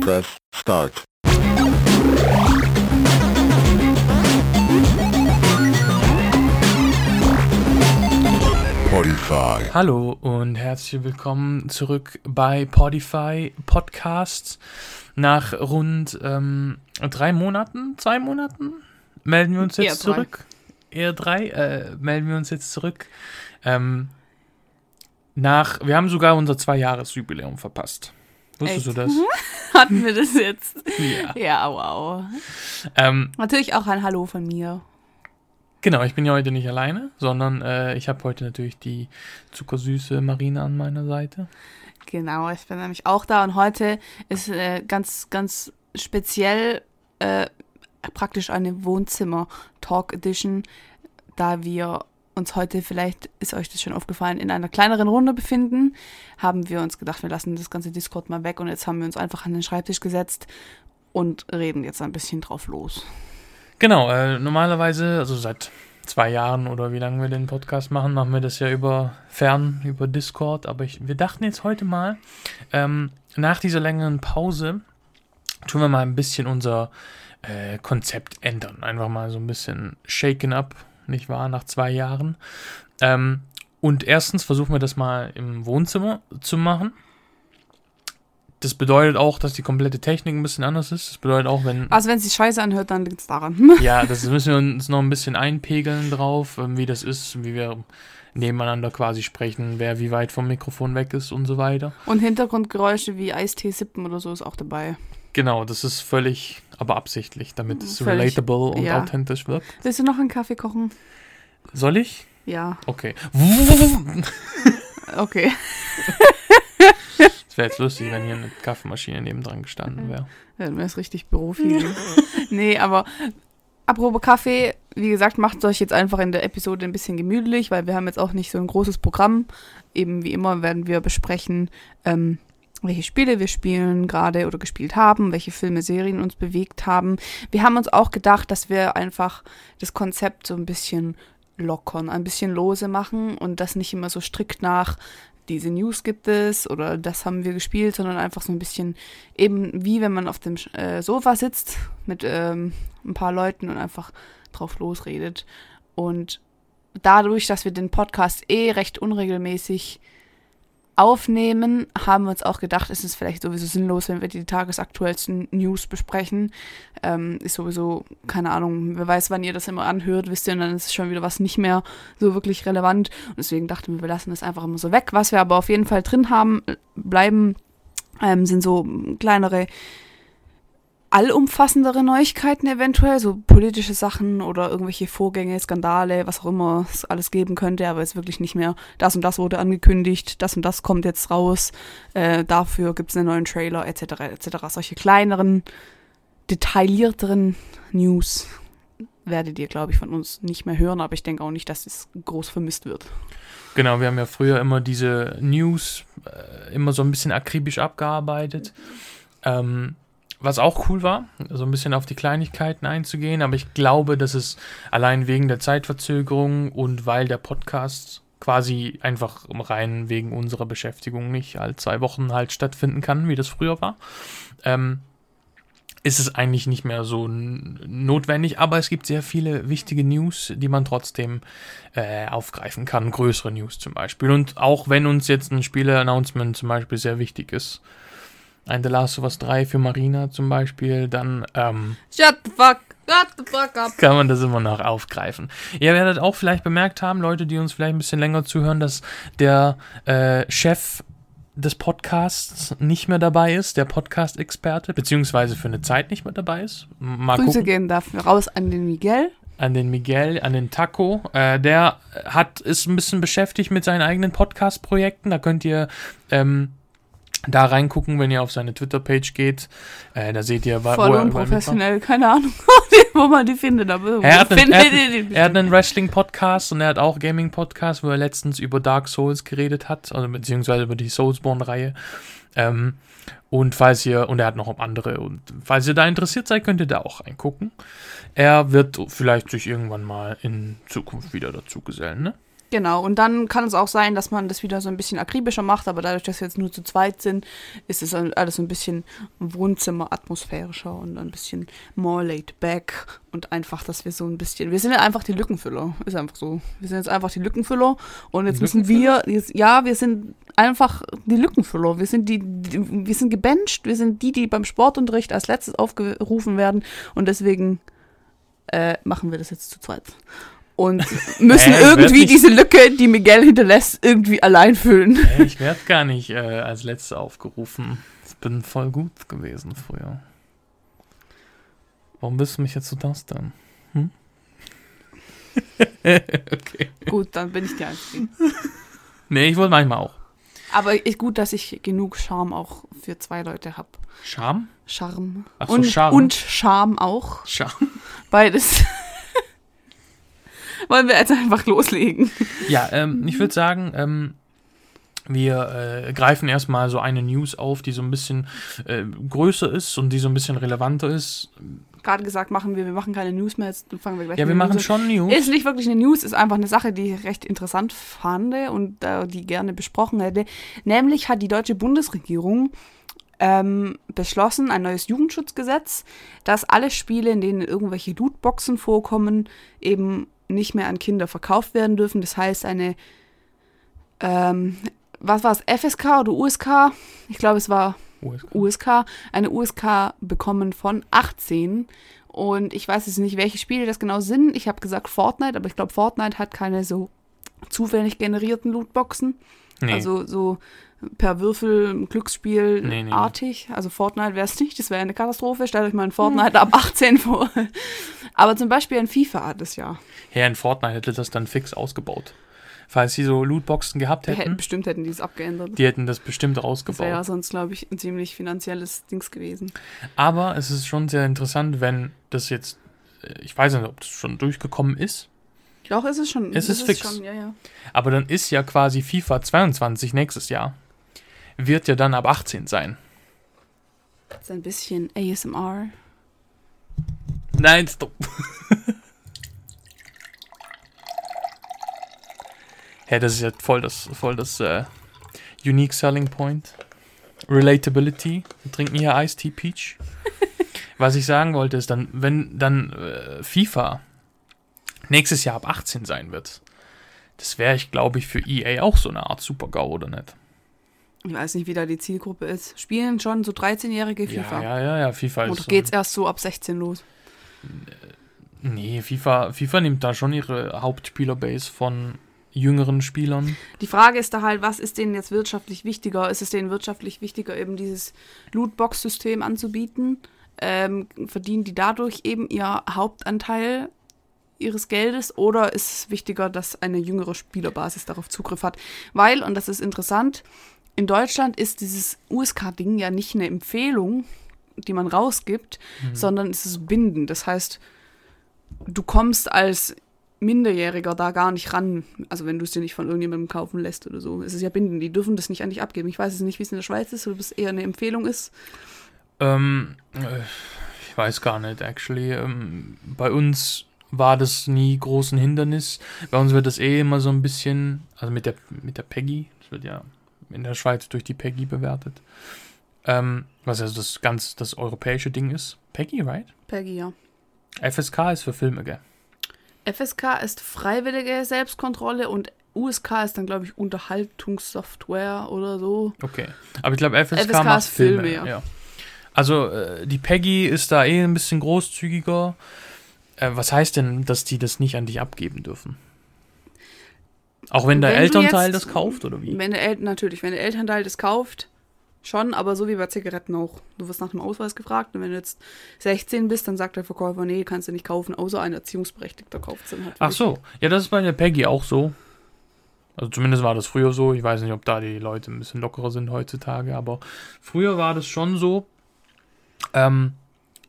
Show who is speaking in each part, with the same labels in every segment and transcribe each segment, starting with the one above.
Speaker 1: Press start. Podify.
Speaker 2: Hallo und herzlich willkommen zurück bei Podify Podcasts. Nach rund ähm, drei Monaten, zwei Monaten melden wir uns
Speaker 3: Eher
Speaker 2: jetzt
Speaker 3: drei.
Speaker 2: zurück. Eher drei, äh, melden wir uns jetzt zurück. Ähm, nach, wir haben sogar unser Zwei-Jahres-Jubiläum verpasst. Wusstest
Speaker 3: Echt?
Speaker 2: du das?
Speaker 3: Hatten wir das jetzt?
Speaker 2: ja.
Speaker 3: Ja, wow.
Speaker 2: Ähm,
Speaker 3: Natürlich auch ein Hallo von mir.
Speaker 2: genau, ich bin ja heute nicht alleine, sondern äh, ich habe heute natürlich die zuckersüße Marina an meiner Seite.
Speaker 3: Genau, ich bin nämlich auch da und heute ist äh, ganz, ganz speziell äh, praktisch eine Wohnzimmer-Talk-Edition, da wir uns heute, vielleicht ist euch das schon aufgefallen, in einer kleineren Runde befinden, haben wir uns gedacht, wir lassen das ganze Discord mal weg und jetzt haben wir uns einfach an den Schreibtisch gesetzt und reden jetzt ein bisschen drauf los.
Speaker 2: Genau, äh, normalerweise, also seit zwei Jahren oder wie lange wir den Podcast machen, machen wir das ja über fern, über Discord. Aber ich, wir dachten jetzt heute mal, ähm, nach dieser längeren Pause tun wir mal ein bisschen unser äh, Konzept ändern. Einfach mal so ein bisschen shaken up, nicht wahr, nach zwei Jahren. Ähm, und erstens versuchen wir das mal im Wohnzimmer zu machen. Das bedeutet auch, dass die komplette Technik ein bisschen anders ist. Das bedeutet auch, wenn
Speaker 3: Also wenn es sich scheiße anhört, dann liegt es daran.
Speaker 2: ja, das müssen wir uns noch ein bisschen einpegeln drauf, ähm, wie das ist, wie wir nebeneinander quasi sprechen, wer wie weit vom Mikrofon weg ist und so weiter.
Speaker 3: Und Hintergrundgeräusche wie Eistee sippen oder so ist auch dabei.
Speaker 2: Genau, das ist völlig, aber absichtlich, damit es
Speaker 3: Völlig,
Speaker 2: relatable und
Speaker 3: ja.
Speaker 2: authentisch wird.
Speaker 3: Willst du noch einen Kaffee kochen?
Speaker 2: Soll ich?
Speaker 3: Ja,
Speaker 2: Okay.
Speaker 3: okay.
Speaker 2: Es wäre jetzt lustig, wenn hier eine Kaffeemaschine nebendran gestanden wäre.
Speaker 3: Ja, Dann wäre es richtig Bürofeeling. nee, aber apropos Kaffee, wie gesagt, macht euch jetzt einfach in der Episode ein bisschen gemütlich, weil wir haben jetzt auch nicht so ein großes Programm. Eben wie immer werden wir besprechen, ähm, welche Spiele wir spielen gerade oder gespielt haben, welche Filme, Serien uns bewegt haben. Wir haben uns auch gedacht, dass wir einfach das Konzept so ein bisschen lockern, ein bisschen lose machen und das nicht immer so strikt nach diese News gibt es oder das haben wir gespielt, sondern einfach so ein bisschen eben wie wenn man auf dem äh, Sofa sitzt mit ähm, ein paar Leuten und einfach drauf losredet. Und dadurch, dass wir den Podcast eh recht unregelmäßig aufnehmen, haben wir uns auch gedacht, es ist vielleicht sowieso sinnlos, wenn wir die tagesaktuellsten News besprechen. Ähm, ist sowieso, keine Ahnung, wer weiß, wann ihr das immer anhört, wisst ihr, und dann ist schon wieder was nicht mehr so wirklich relevant. Und deswegen dachten wir, wir lassen das einfach immer so weg. Was wir aber auf jeden Fall drin haben, bleiben, ähm, sind so kleinere allumfassendere Neuigkeiten eventuell, so politische Sachen oder irgendwelche Vorgänge, Skandale, was auch immer es alles geben könnte, aber jetzt wirklich nicht mehr, das und das wurde angekündigt, das und das kommt jetzt raus, äh, dafür gibt es einen neuen Trailer, etc., etc. Solche kleineren, detaillierteren News werdet ihr, glaube ich, von uns nicht mehr hören, aber ich denke auch nicht, dass es groß vermisst wird.
Speaker 2: Genau, wir haben ja früher immer diese News äh, immer so ein bisschen akribisch abgearbeitet. Ähm, was auch cool war, so ein bisschen auf die Kleinigkeiten einzugehen, aber ich glaube, dass es allein wegen der Zeitverzögerung und weil der Podcast quasi einfach rein wegen unserer Beschäftigung nicht alle zwei Wochen halt stattfinden kann, wie das früher war, ähm, ist es eigentlich nicht mehr so notwendig, aber es gibt sehr viele wichtige News, die man trotzdem äh, aufgreifen kann, größere News zum Beispiel. Und auch wenn uns jetzt ein Spiele-Announcement zum Beispiel sehr wichtig ist, ein The Last of Us 3 für Marina zum Beispiel, dann ähm,
Speaker 3: Shut the fuck, shut the fuck up.
Speaker 2: kann man das immer noch aufgreifen. Ihr werdet auch vielleicht bemerkt haben, Leute, die uns vielleicht ein bisschen länger zuhören, dass der äh, Chef des Podcasts nicht mehr dabei ist, der Podcast-Experte, beziehungsweise für eine Zeit nicht mehr dabei ist. Mal
Speaker 3: Grüße
Speaker 2: gucken.
Speaker 3: gehen dafür raus an den Miguel.
Speaker 2: An den Miguel, an den Taco. Äh, der hat ist ein bisschen beschäftigt mit seinen eigenen Podcast-Projekten. Da könnt ihr ähm, da reingucken, wenn ihr auf seine Twitter-Page geht. Äh, da seht ihr,
Speaker 3: Voll
Speaker 2: wo er
Speaker 3: unprofessionell, keine Ahnung, wo man die findet, aber
Speaker 2: Er hat, einen, einen- einen Wrestling-Podcast und er hat auch Gaming-Podcast, wo er letztens über Dark Souls geredet hat, also beziehungsweise über die Soulsborne-Reihe. Ähm, und falls ihr, und er hat noch andere, und falls ihr da interessiert seid, könnt ihr da auch reingucken. Er wird vielleicht sich irgendwann mal in Zukunft wieder dazu gesellen, ne?
Speaker 3: Genau, und dann kann es auch sein, dass man das wieder so ein bisschen akribischer macht, aber dadurch, dass wir jetzt nur zu zweit sind, ist es alles so ein bisschen Wohnzimmer-atmosphärischer und ein bisschen more laid back und einfach, dass wir so ein bisschen, wir sind ja einfach die Lückenfüller, ist einfach so. Wir sind jetzt einfach die Lückenfüller und jetzt müssen wir, jetzt, ja, wir sind einfach die Lückenfüller. Wir sind die, die, wir sind gebencht, wir sind die, die beim Sportunterricht als letztes aufgerufen werden und deswegen äh, machen wir das jetzt zu zweit und müssen
Speaker 2: Äh,
Speaker 3: irgendwie
Speaker 2: nicht-
Speaker 3: diese Lücke, die Miguel hinterlässt, irgendwie allein füllen.
Speaker 2: Ey, ich werde gar nicht äh, als Letzter aufgerufen. Ich bin voll gut gewesen früher. Warum bist du mich jetzt so das dann? Hm? okay.
Speaker 3: Gut, dann bin ich die Einzige.
Speaker 2: Nee, ich wollte manchmal auch.
Speaker 3: Aber ist gut, dass ich genug Charme auch für zwei Leute habe.
Speaker 2: Scham?
Speaker 3: Charme.
Speaker 2: Ach so,
Speaker 3: und,
Speaker 2: Charme.
Speaker 3: und Charme auch.
Speaker 2: Scham.
Speaker 3: Beides. Wollen wir jetzt einfach loslegen?
Speaker 2: Ja, ähm, ich würde sagen, ähm, wir äh, greifen erstmal so eine News auf, die so ein bisschen äh, größer ist und die so ein bisschen relevanter ist.
Speaker 3: Gerade gesagt, machen wir, wir machen keine News mehr, jetzt fangen wir gleich
Speaker 2: Ja, wir machen
Speaker 3: News an.
Speaker 2: schon News.
Speaker 3: Ist nicht wirklich eine News, ist einfach eine Sache, die ich recht interessant fand und äh, die gerne besprochen hätte. Nämlich hat die deutsche Bundesregierung ähm, beschlossen, ein neues Jugendschutzgesetz, dass alle Spiele, in denen irgendwelche Lootboxen vorkommen, eben nicht mehr an Kinder verkauft werden dürfen. Das heißt, eine, ähm, was war es, FSK oder USK? Ich glaube, es war
Speaker 2: USK.
Speaker 3: USK, eine USK bekommen von 18. Und ich weiß jetzt nicht, welche Spiele das genau sind. Ich habe gesagt Fortnite, aber ich glaube, Fortnite hat keine so zufällig generierten Lootboxen.
Speaker 2: Nee.
Speaker 3: Also so per Würfel, Glücksspiel
Speaker 2: Nee, nee.
Speaker 3: artig. Also Fortnite wäre es nicht, das wäre eine Katastrophe. Stellt euch mal ein Fortnite ab 18 vor. Aber zum Beispiel ein FIFA hat es ja.
Speaker 2: Ja, in Fortnite hätte das dann fix ausgebaut. Falls sie so Lootboxen gehabt
Speaker 3: hätten,
Speaker 2: hätten,
Speaker 3: bestimmt hätten die es abgeändert.
Speaker 2: die hätten das bestimmt
Speaker 3: Das
Speaker 2: ausgebaut.
Speaker 3: wäre ja sonst, glaube ich, ein ziemlich finanzielles Dings gewesen.
Speaker 2: Aber es ist schon sehr interessant, wenn das jetzt, äh, ich weiß nicht, ob das schon durchgekommen ist,
Speaker 3: Doch, ist es schon.
Speaker 2: Es ist fix.
Speaker 3: Schon, ja, ja.
Speaker 2: aber dann ist ja quasi FIFA 22 nächstes Jahr. Wird ja dann ab 18 sein.
Speaker 3: Das ist ein bisschen ASMR.
Speaker 2: Nein, stopp. Hä, das ist ja voll das, voll das äh, Unique Selling Point. Relatability. Wir trinken hier Ice Tea Peach. Was ich sagen wollte, ist dann, wenn dann äh, FIFA nächstes Jahr ab 18 sein wird, das wäre ich, glaube ich, für EA auch so eine Art Super-GAU, oder nicht?
Speaker 3: Ich weiß nicht, wie da die Zielgruppe ist. Spielen schon so 13-jährige FIFA.
Speaker 2: Ja, ja, ja, ja, FIFA
Speaker 3: Oder
Speaker 2: ist.
Speaker 3: geht's erst so ab 16 los?
Speaker 2: Nee, FIFA, FIFA nimmt da schon ihre Hauptspielerbase von jüngeren Spielern.
Speaker 3: Die Frage ist da halt, was ist denen jetzt wirtschaftlich wichtiger? Ist es denen wirtschaftlich wichtiger, eben dieses Lootbox-System anzubieten? Ähm, verdienen die dadurch eben ihr Hauptanteil ihres Geldes oder ist es wichtiger, dass eine jüngere Spielerbasis darauf Zugriff hat? Weil, und das ist interessant, in Deutschland ist dieses USK-Ding ja nicht eine Empfehlung, die man rausgibt, sondern es ist bindend. Das heißt, du kommst als Minderjähriger da gar nicht ran. Also wenn du es dir nicht von irgendjemandem kaufen lässt oder so. Es ist ja bindend. Die dürfen das nicht an dich abgeben. Ich weiß jetzt nicht, wie es in der Schweiz ist, ob es eher eine Empfehlung ist.
Speaker 2: Ähm, äh, ich weiß gar nicht, actually. Ähm, bei uns war das nie groß ein Hindernis. Bei uns wird das eh immer so ein bisschen, also mit der, mit der Peggy, das wird ja in der Schweiz durch die Peggy bewertet. Ähm, was also das ganz das europäische Ding ist. Peggy, right?
Speaker 3: Peggy, ja.
Speaker 2: FSK ist für Filme, gell?
Speaker 3: FSK ist freiwillige Selbstkontrolle und USK ist dann, glaube ich, Unterhaltungssoftware oder so.
Speaker 2: Okay. Aber ich glaube, FSK,
Speaker 3: FSK
Speaker 2: macht
Speaker 3: ist Filme,
Speaker 2: Filme.
Speaker 3: ja.
Speaker 2: Also äh, die Peggy ist da eh ein bisschen großzügiger. Äh, was heißt denn, dass die das nicht an dich abgeben dürfen? Auch wenn der
Speaker 3: Wenn
Speaker 2: Elternteil
Speaker 3: jetzt-
Speaker 2: das kauft, oder wie?
Speaker 3: Wenn der El natürlich, wenn der Elternteil das kauft, schon, aber so wie bei Zigaretten auch. Du wirst nach dem Ausweis gefragt und wenn du jetzt 16 bist, dann sagt der Verkäufer, nee, kannst du nicht kaufen, außer ein Erziehungsberechtigter kauft es dann halt.
Speaker 2: Ach so, ja, das ist bei der Peggy auch so. Also zumindest war das früher so. Ich weiß nicht, ob da die Leute ein bisschen lockerer sind heutzutage, aber früher war das schon so. Ähm,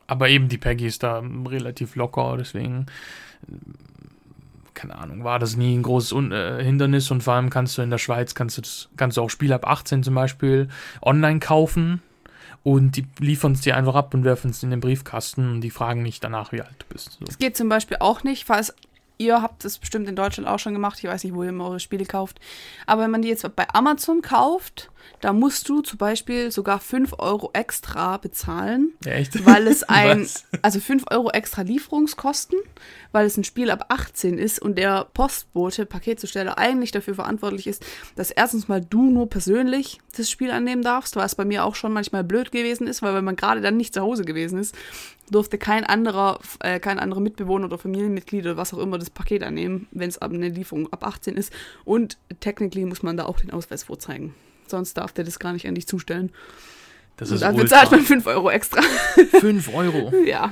Speaker 2: aber eben die Peggy ist da relativ locker, deswegen, keine Ahnung, war das nie ein großes Un äh, Hindernis und vor allem kannst du in der Schweiz, kannst du, das, kannst du auch Spiele ab 18 zum Beispiel online kaufen und die liefern es dir einfach ab und werfen es in den Briefkasten und die fragen nicht danach, wie alt du bist. So.
Speaker 3: Es geht zum Beispiel auch nicht, falls ihr habt es bestimmt in Deutschland auch schon gemacht. Ich weiß nicht, wo ihr immer eure Spiele kauft. Aber wenn man die jetzt bei Amazon kauft, da musst du zum Beispiel sogar 5 Euro extra bezahlen,
Speaker 2: Echt?
Speaker 3: weil es ein,
Speaker 2: Was?
Speaker 3: also 5 Euro extra Lieferungskosten, weil es ein Spiel ab 18 ist und der Postbote, Paketzusteller eigentlich dafür verantwortlich ist, dass erstens mal du nur persönlich das Spiel annehmen darfst, was bei mir auch schon manchmal blöd gewesen ist, weil wenn man gerade dann nicht zu Hause gewesen ist, durfte kein anderer, äh, kein anderer Mitbewohner oder Familienmitglied oder was auch immer das Paket annehmen, wenn es ab eine Lieferung ab 18 ist. Und technically muss man da auch den Ausweis vorzeigen. Sonst darf der das gar nicht an dich zustellen.
Speaker 2: Das ist
Speaker 3: dafür zahlt man 5 Euro extra.
Speaker 2: 5 Euro.
Speaker 3: ja.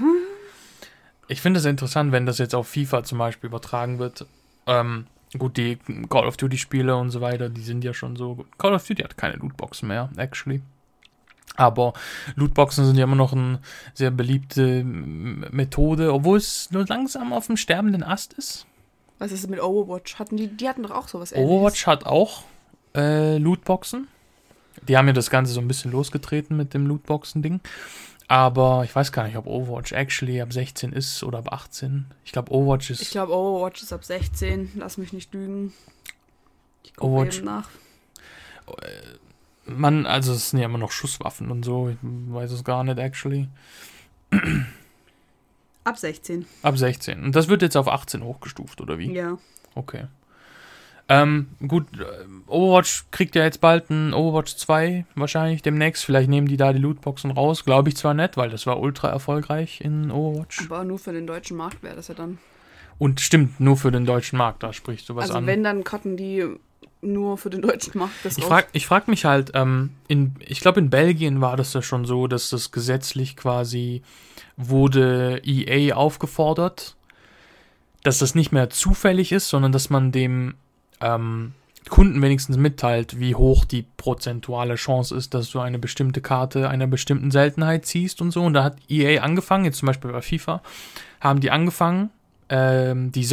Speaker 2: Ich finde es interessant, wenn das jetzt auf FIFA zum Beispiel übertragen wird. Ähm, gut, die Call of Duty Spiele und so weiter, die sind ja schon so. Call of Duty hat keine Lootboxen mehr, actually. Aber Lootboxen sind ja immer noch eine sehr beliebte Methode, obwohl es nur langsam auf dem sterbenden Ast ist.
Speaker 3: Was ist mit Overwatch? Hatten die, die hatten doch auch sowas ähnliches.
Speaker 2: Overwatch hat auch äh, Lootboxen. Die haben ja das Ganze so ein bisschen losgetreten mit dem Lootboxen-Ding. Aber ich weiß gar nicht, ob Overwatch actually ab 16 ist oder ab 18. Ich glaube, Overwatch ist.
Speaker 3: Ich glaube, Overwatch ist ab 16. Lass mich nicht lügen. Ich gucke
Speaker 2: Overwatch-
Speaker 3: eben nach.
Speaker 2: Man, also es sind ja immer noch Schusswaffen und so. Ich weiß es gar nicht, actually.
Speaker 3: Ab 16.
Speaker 2: Ab 16. Und das wird jetzt auf 18 hochgestuft, oder wie?
Speaker 3: Ja.
Speaker 2: Okay. Ähm, gut, äh, Overwatch kriegt ja jetzt bald ein Overwatch 2 wahrscheinlich demnächst. Vielleicht nehmen die da die Lootboxen raus. Glaube ich zwar nicht, weil das war ultra erfolgreich in Overwatch.
Speaker 3: Aber nur für den deutschen Markt wäre das ja dann.
Speaker 2: Und stimmt, nur für den deutschen Markt, da sprichst du was
Speaker 3: also
Speaker 2: an.
Speaker 3: wenn, dann cutten die nur für den deutschen Markt das
Speaker 2: ich frage frag mich halt, ähm, in, ich glaube in Belgien war das ja schon so, dass das gesetzlich quasi wurde EA aufgefordert, dass das nicht mehr zufällig ist, sondern dass man dem ähm, Kunden wenigstens mitteilt, wie hoch die prozentuale Chance ist, dass du eine bestimmte Karte einer bestimmten Seltenheit ziehst und so. Und da hat EA angefangen, jetzt zum Beispiel bei FIFA, haben die angefangen, ähm, die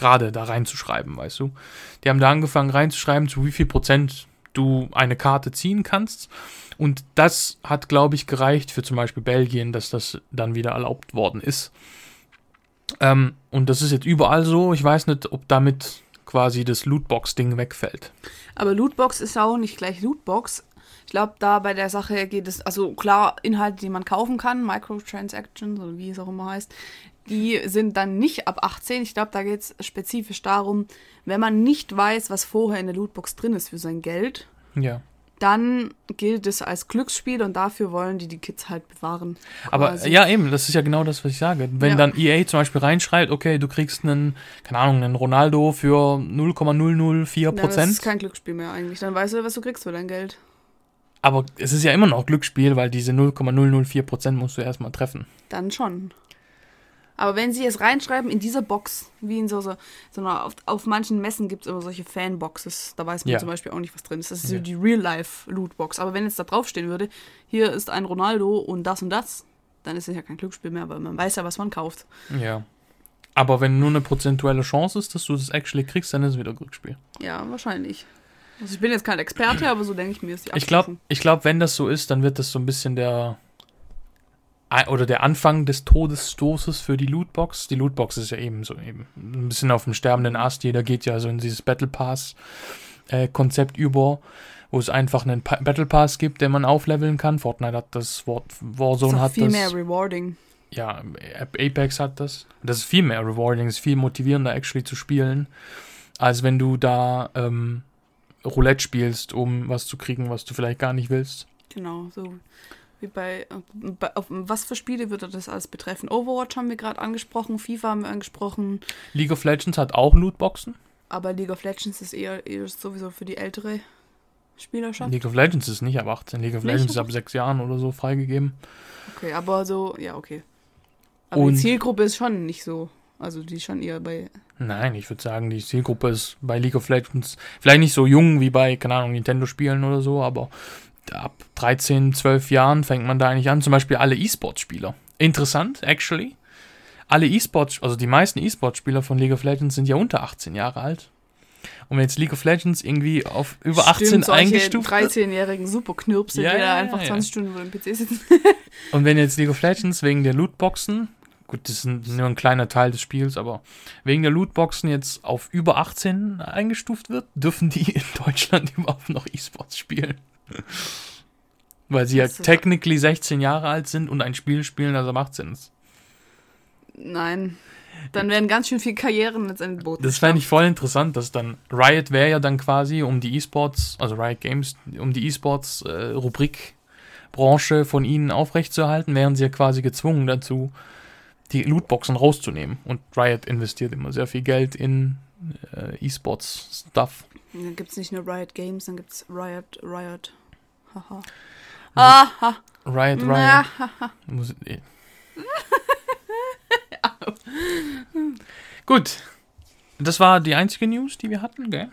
Speaker 2: Seltenheitsgrade da reinzuschreiben, weißt du. Die haben da angefangen reinzuschreiben, zu wie viel Prozent du eine Karte ziehen kannst. Und das hat, glaube ich, gereicht für zum Beispiel Belgien, dass das dann wieder erlaubt worden ist. Ähm, und das ist jetzt überall so. Ich weiß nicht, ob damit quasi das Lootbox-Ding wegfällt.
Speaker 3: Aber Lootbox ist auch nicht gleich Lootbox. Ich glaube, da bei der Sache geht es, also klar, Inhalte, die man kaufen kann, Microtransactions oder wie es auch immer heißt, die sind dann nicht ab 18. Ich glaube, da geht es spezifisch darum, wenn man nicht weiß, was vorher in der Lootbox drin ist für sein Geld,
Speaker 2: Ja.
Speaker 3: dann gilt es als Glücksspiel und dafür wollen die die Kids halt bewahren.
Speaker 2: Aber
Speaker 3: quasi.
Speaker 2: ja, eben, das ist ja genau das, was ich sage. Wenn
Speaker 3: Ja.
Speaker 2: dann EA zum Beispiel reinschreibt, okay, du kriegst einen, keine Ahnung, einen Ronaldo für 0,004
Speaker 3: Ja, das
Speaker 2: Prozent.
Speaker 3: ist kein Glücksspiel mehr eigentlich. Dann weißt du, was du kriegst für dein Geld.
Speaker 2: aber es ist ja immer noch Glücksspiel, weil diese 0,004 Prozent musst du erstmal treffen.
Speaker 3: Dann schon. Aber wenn sie es reinschreiben in dieser Box, wie in so, so, so einer, auf, auf manchen Messen gibt es immer solche Fanboxes, da weiß man
Speaker 2: Ja.
Speaker 3: zum Beispiel auch nicht, was drin ist. Das ist
Speaker 2: Ja.
Speaker 3: so die Real-Life-Lootbox. Aber wenn jetzt da draufstehen würde, hier ist ein Ronaldo und das und das, dann ist es ja kein Glücksspiel mehr, weil man weiß ja, was man kauft.
Speaker 2: Ja. Aber wenn nur eine prozentuelle Chance ist, dass du das actually kriegst, dann ist es wieder Glücksspiel.
Speaker 3: Ja, wahrscheinlich. Also ich bin jetzt kein Experte, aber so denke ich mir, ist die
Speaker 2: Ich glaube, ich glaub, wenn das so ist, dann wird das so ein bisschen der oder der Anfang des Todesstoßes für die Lootbox. Die Lootbox ist ja eben so eben ein bisschen auf dem sterbenden Ast. Jeder geht ja so in dieses Battle Pass äh, Konzept über, wo es einfach einen pa Battle Pass gibt, den man aufleveln kann. Fortnite hat das, War Warzone hat
Speaker 3: viel
Speaker 2: das.
Speaker 3: mehr rewarding.
Speaker 2: ja, Apex hat das. Das ist viel mehr rewarding, ist viel motivierender actually zu spielen, als wenn du da ähm, Roulette spielst, um was zu kriegen, was du vielleicht gar nicht willst.
Speaker 3: Genau, so wie bei, äh, bei auf, was für Spiele würde das alles betreffen? Overwatch haben wir gerade angesprochen, FIFA haben wir angesprochen,
Speaker 2: League of Legends hat auch Lootboxen.
Speaker 3: aber League of Legends ist eher, eher sowieso für die ältere Spielerschaft.
Speaker 2: League of Legends ist nicht ab 18. League of
Speaker 3: Nicht?
Speaker 2: Legends ist ab 6 Jahren oder so freigegeben.
Speaker 3: Okay, aber so, ja, okay. Aber
Speaker 2: Und-
Speaker 3: die Zielgruppe ist schon nicht so. Also die ist schon eher bei.
Speaker 2: Nein, ich würde sagen, die Zielgruppe ist bei League of Legends vielleicht nicht so jung wie bei, keine Ahnung, Nintendo-Spielen oder so, aber ab 13, 12 Jahren fängt man da eigentlich an. Zum Beispiel alle E-Sport-Spieler. Interessant, actually. Alle E-Sport, also die meisten E-Sport-Spieler von League of Legends sind ja unter 18 Jahre alt. Und wenn jetzt League of Legends irgendwie auf über 18
Speaker 3: Stimmt, solche
Speaker 2: eingestuft wird,
Speaker 3: 13-jährigen Superknirpse,
Speaker 2: Ja,
Speaker 3: die
Speaker 2: ja,
Speaker 3: da
Speaker 2: ja,
Speaker 3: einfach
Speaker 2: ja.
Speaker 3: 20 Stunden vor dem PC sitzen.
Speaker 2: und wenn jetzt League of Legends wegen der Lootboxen Gut, das ist nur ein kleiner Teil des Spiels, aber wegen der Lootboxen jetzt auf über 18 eingestuft wird, dürfen die in Deutschland überhaupt noch E-Sports spielen. Weil sie ja technically 16 Jahre alt sind und ein Spiel spielen, das ab 18 ist.
Speaker 3: Nein. Dann werden ganz schön viele Karrieren letztendlich geboten.
Speaker 2: Das fände ich voll interessant, dass dann Riot wäre ja dann quasi um die E-Sports, also Riot Games, um die E-Sports-Rubrik-Branche von ihnen aufrechtzuerhalten, wären sie ja quasi gezwungen dazu, die Lootboxen rauszunehmen. Und Riot investiert immer sehr viel Geld in äh, E-Sports-Stuff.
Speaker 3: Dann gibt es nicht nur Riot Games, dann gibt es Riot, Riot. Haha. Aha.
Speaker 2: Riot, Riot. Muss, eh. Gut. Das war die einzige News, die wir hatten, gell?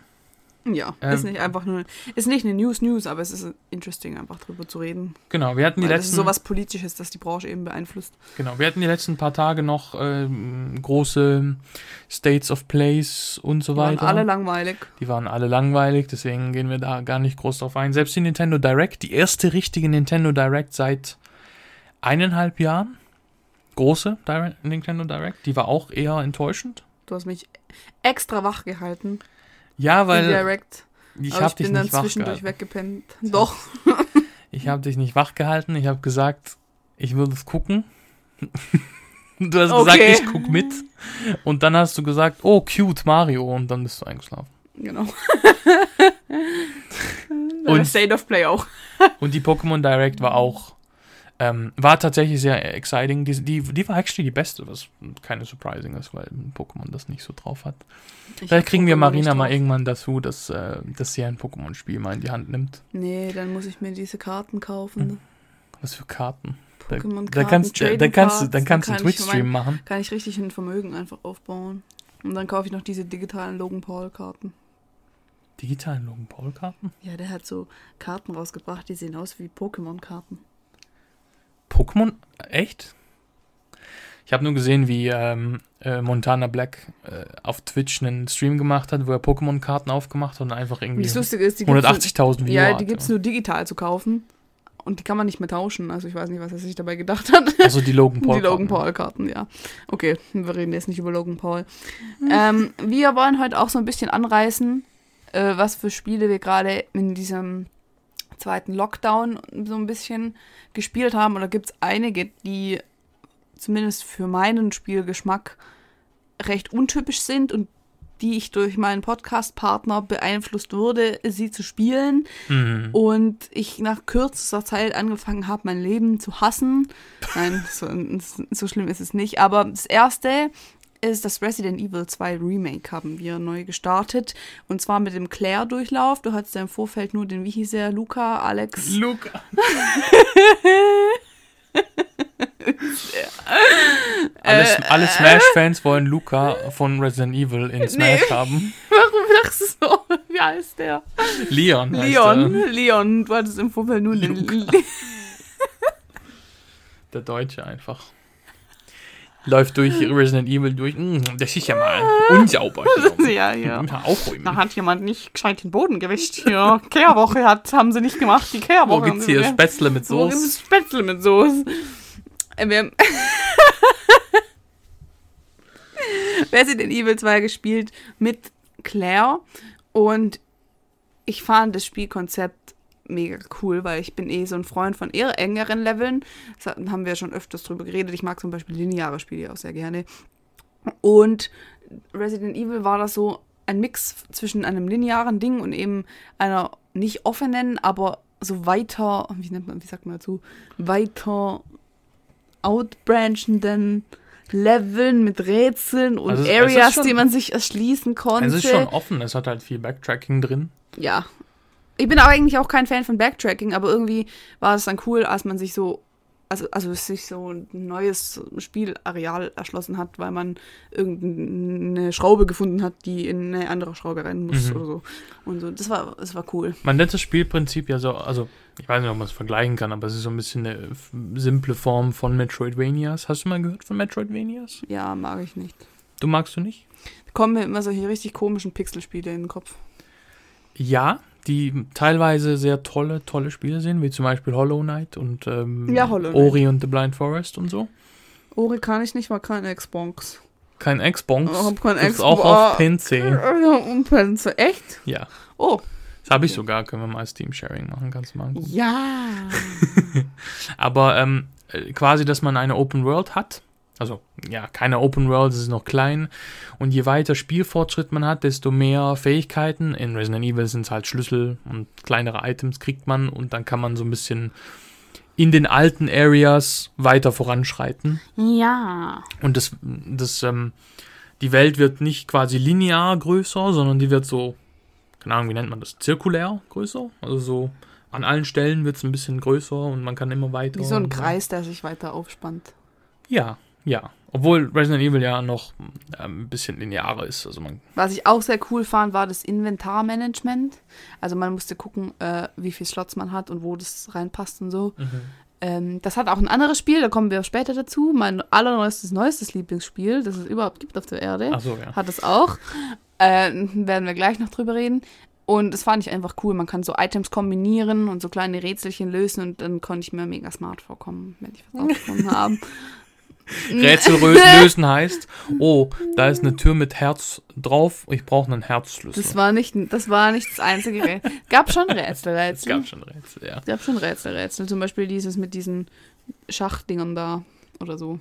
Speaker 3: Ja, ist
Speaker 2: Ähm,
Speaker 3: nicht einfach nur, ist nicht eine News News, aber es ist interesting, einfach drüber zu reden.
Speaker 2: Genau, wir hatten die
Speaker 3: Weil das ist
Speaker 2: letzten.
Speaker 3: sowas Politisches, das die Branche eben beeinflusst.
Speaker 2: Genau, wir hatten die letzten paar Tage noch ähm, große States of Plays und so
Speaker 3: Die waren
Speaker 2: weiter.
Speaker 3: alle langweilig.
Speaker 2: die waren alle langweilig, deswegen gehen wir da gar nicht groß drauf ein. Selbst die Nintendo Direct, die erste richtige Nintendo Direct seit eineinhalb Jahren, große Direct, Nintendo Direct, die war auch eher enttäuschend.
Speaker 3: Du hast mich extra wach gehalten.
Speaker 2: Ja, weil
Speaker 3: Direct.
Speaker 2: ich
Speaker 3: aber
Speaker 2: habe
Speaker 3: ich
Speaker 2: dich
Speaker 3: bin dann zwischendurch weggepennt. Doch.
Speaker 2: Ich habe dich nicht wach gehalten. Ich habe gesagt, ich würde es gucken. du hast
Speaker 3: Okay.
Speaker 2: gesagt, ich guck mit. Und dann hast du gesagt, oh, cute Mario. Und dann bist du eingeschlafen.
Speaker 3: Genau.
Speaker 2: Und
Speaker 3: State of Play auch.
Speaker 2: Und die Pokémon Direct war auch, ähm, war tatsächlich sehr exciting. Die, die, die war actually die beste, was keine surprising ist, weil Pokémon das nicht so drauf hat.
Speaker 3: Ich
Speaker 2: Vielleicht kriegen wir
Speaker 3: Pokémon
Speaker 2: Marina
Speaker 3: nicht
Speaker 2: mal irgendwann dazu, dass, äh, dass sie ein Pokémon-Spiel mal in die Hand nimmt.
Speaker 3: Nee, dann muss ich mir diese Karten kaufen.
Speaker 2: Was für Karten.
Speaker 3: Pokémon-Karten.
Speaker 2: da kannst, da, da
Speaker 3: Trading
Speaker 2: kannst, du-
Speaker 3: Cards,
Speaker 2: dann kannst du einen Twitch-Stream machen.
Speaker 3: Kann ich richtig ein Vermögen einfach aufbauen. Und dann kaufe ich noch diese digitalen Logan Paul-Karten.
Speaker 2: Digitalen Logan Paul-Karten?
Speaker 3: Ja, der hat so Karten rausgebracht, die sehen aus wie Pokémon-Karten.
Speaker 2: Pokémon? Echt? Ich habe nur gesehen, wie ähm, äh, Montana Black äh, auf Twitch einen Stream gemacht hat, wo er Pokémon-Karten aufgemacht hat und einfach irgendwie
Speaker 3: Das Lustige ist, die gibt's
Speaker 2: 180.000
Speaker 3: nur,
Speaker 2: Viewer
Speaker 3: Ja, die gibt es nur digital zu kaufen. Und die kann man nicht mehr tauschen. Also ich weiß nicht, was er sich dabei gedacht hat.
Speaker 2: Also die Logan Paul.
Speaker 3: Die Logan Paul-Karten, ja. Okay, wir reden jetzt nicht über Logan Paul. Ähm, wir wollen heute auch so ein bisschen anreißen, äh, was für Spiele wir gerade in diesem zweiten Lockdown so ein bisschen gespielt haben. Oder gibt es einige, die zumindest für meinen Spielgeschmack recht untypisch sind und die ich durch meinen Podcast-Partner beeinflusst wurde, sie zu spielen
Speaker 2: Mhm.
Speaker 3: und ich nach kürzester Zeit angefangen habe, mein Leben zu hassen. Nein, so, so schlimm ist es nicht. Aber das erste ist das Resident Evil 2 Remake haben wir neu gestartet. Und zwar mit dem Claire-Durchlauf. Du hattest ja im Vorfeld nur den, wie hieß er, Luca, Alex.
Speaker 2: Luca. alle,
Speaker 3: Äh,
Speaker 2: alle Smash-Fans wollen Luca von Resident Evil in Smash haben.
Speaker 3: Warum lachst du so? Wie heißt der?
Speaker 2: Leon. heißt
Speaker 3: Leon.
Speaker 2: er.
Speaker 3: Leon. Du hattest im Vorfeld nur den.
Speaker 2: Der Deutsche einfach. Läuft durch Resident Evil durch. "Mm, Das ist ja mal unsauber. hier."
Speaker 3: ja, ja.
Speaker 2: Aufräumen.
Speaker 3: Da hat jemand nicht gescheit den Boden gewischt hier. Kehrwoche hat, haben sie nicht gemacht, die Kehrwoche.
Speaker 2: Wo gibt's hier Spätzle mit
Speaker 3: So
Speaker 2: Soße?
Speaker 3: Spätzle mit Soße. Äh, Wir Resident Evil 2 gespielt mit Claire und ich fand das Spielkonzept mega cool, weil ich bin eh so ein Freund von eher engeren Leveln. Das haben wir schon öfters drüber geredet. Ich mag zum Beispiel lineare Spiele auch sehr gerne. Und Resident Evil war das so ein Mix zwischen einem linearen Ding und eben einer nicht offenen, aber so weiter, wie nennt man, wie sagt man dazu, weiter outbranchenden Leveln mit Rätseln und
Speaker 2: Also
Speaker 3: Areas,
Speaker 2: schon-
Speaker 3: die man sich erschließen konnte.
Speaker 2: Es ist schon offen, es hat halt viel Backtracking drin.
Speaker 3: Ja. Ich bin aber eigentlich auch kein Fan von Backtracking, aber irgendwie war es dann cool, als man sich so, also, also sich so ein neues Spielareal erschlossen hat, weil man irgendeine Schraube gefunden hat, die in eine andere Schraube rein muss
Speaker 2: Mhm.
Speaker 3: oder so. Und so, das war, das war cool.
Speaker 2: Man nennt das Spielprinzip ja so, also ich weiß nicht, ob man es vergleichen kann, aber es ist so ein bisschen eine simple Form von Metroidvanias. Hast du mal gehört von Metroidvanias?
Speaker 3: Ja, mag ich nicht.
Speaker 2: Du magst du nicht?
Speaker 3: Kommen mir immer solche richtig komischen Pixelspiele in den Kopf.
Speaker 2: Ja, die teilweise sehr tolle, tolle Spiele sind, wie zum Beispiel Hollow Knight und ähm,
Speaker 3: Ja, Hollow Knight.
Speaker 2: Ori und The Blind Forest und so.
Speaker 3: Ori kann ich nicht, war keine Xbox.
Speaker 2: Kein Xbox.
Speaker 3: Ich hab kein Xbox.
Speaker 2: auch auf PC.
Speaker 3: Und Penze. Echt?
Speaker 2: Ja.
Speaker 3: Oh.
Speaker 2: Das habe ich sogar. Können wir mal Steam Sharing machen, kannst du mal angucken.
Speaker 3: Ja.
Speaker 2: Aber ähm, äh, quasi, dass man eine Open World hat. Also, ja, keine Open World, es ist noch klein. Und je weiter Spielfortschritt man hat, desto mehr Fähigkeiten. In Resident Evil sind es halt Schlüssel und kleinere Items kriegt man. Und dann kann man so ein bisschen in den alten Areas weiter voranschreiten.
Speaker 3: Ja.
Speaker 2: Und das, das, ähm, die Welt wird nicht quasi linear größer, sondern die wird so, keine Ahnung, wie nennt man das, zirkulär größer. Also so an allen Stellen wird es ein bisschen größer und man kann immer weiter.
Speaker 3: Wie so ein Kreis, der sich weiter aufspannt.
Speaker 2: Ja, ja. Obwohl Resident Evil ja noch ähm, ein bisschen linearer ist. Also man,
Speaker 3: Was ich auch sehr cool fand, war das Inventarmanagement. Also man musste gucken, äh, wie viele Slots man hat und wo das reinpasst und so. Ähm, das hat auch ein anderes Spiel, da kommen wir später dazu. Mein allerneuestes, neuestes Lieblingsspiel, das es überhaupt gibt auf der Erde,
Speaker 2: so, ja.
Speaker 3: hat es auch. Äh, werden wir gleich noch drüber reden. Und das fand ich einfach cool. Man kann so Items kombinieren und so kleine Rätselchen lösen und dann konnte ich mir mega smart vorkommen, wenn ich was ausgefunden habe.
Speaker 2: Rätsel lösen heißt, oh, da ist eine Tür mit Herz drauf, ich brauche einen Herzschlüssel.
Speaker 3: Das war nicht, das war nicht das einzige Rätsel. Gab schon Rätsel,
Speaker 2: es
Speaker 3: Rätsel.
Speaker 2: gab schon Rätsel, ja.
Speaker 3: Es gab schon Rätsel, Rätsel. Zum Beispiel dieses mit diesen Schachdingern da oder so.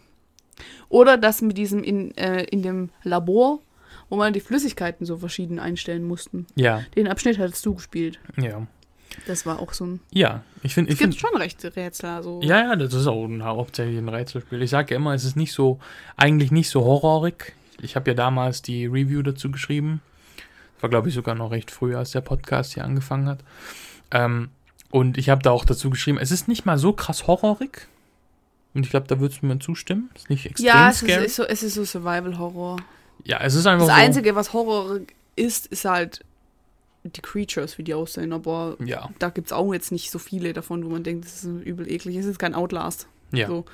Speaker 3: Oder das mit diesem in, äh, in dem Labor, wo man die Flüssigkeiten so verschieden einstellen mussten.
Speaker 2: Ja,
Speaker 3: Den Abschnitt hattest du gespielt.
Speaker 2: ja.
Speaker 3: Das war auch so ein.
Speaker 2: Ja, ich finde,
Speaker 3: Es gibt schon rechte Rätsel. Also.
Speaker 2: ja, ja, das ist auch ein, hauptsächlich ein Rätselspiel. Ich sage ja immer, es ist nicht so, eigentlich nicht so horrorig. Ich habe ja damals die Review dazu geschrieben. Das war, glaube ich, sogar noch recht früh, als der Podcast hier angefangen hat. Ähm, und ich habe da auch dazu geschrieben, es ist nicht mal so krass horrorig. Und ich glaube, da würdest du mir zustimmen. Es ist nicht extrem
Speaker 3: Ja, es ist,
Speaker 2: scary.
Speaker 3: ist so, es ist so Survival-Horror.
Speaker 2: ja, es ist einfach
Speaker 3: Das
Speaker 2: so.
Speaker 3: Einzige, was Horror ist, ist halt die Creatures, wie die aussehen. Aber
Speaker 2: Ja,
Speaker 3: da gibt es auch jetzt nicht so viele davon, wo man denkt, das ist übel eklig. Es ist kein Outlast.
Speaker 2: ja.
Speaker 3: So.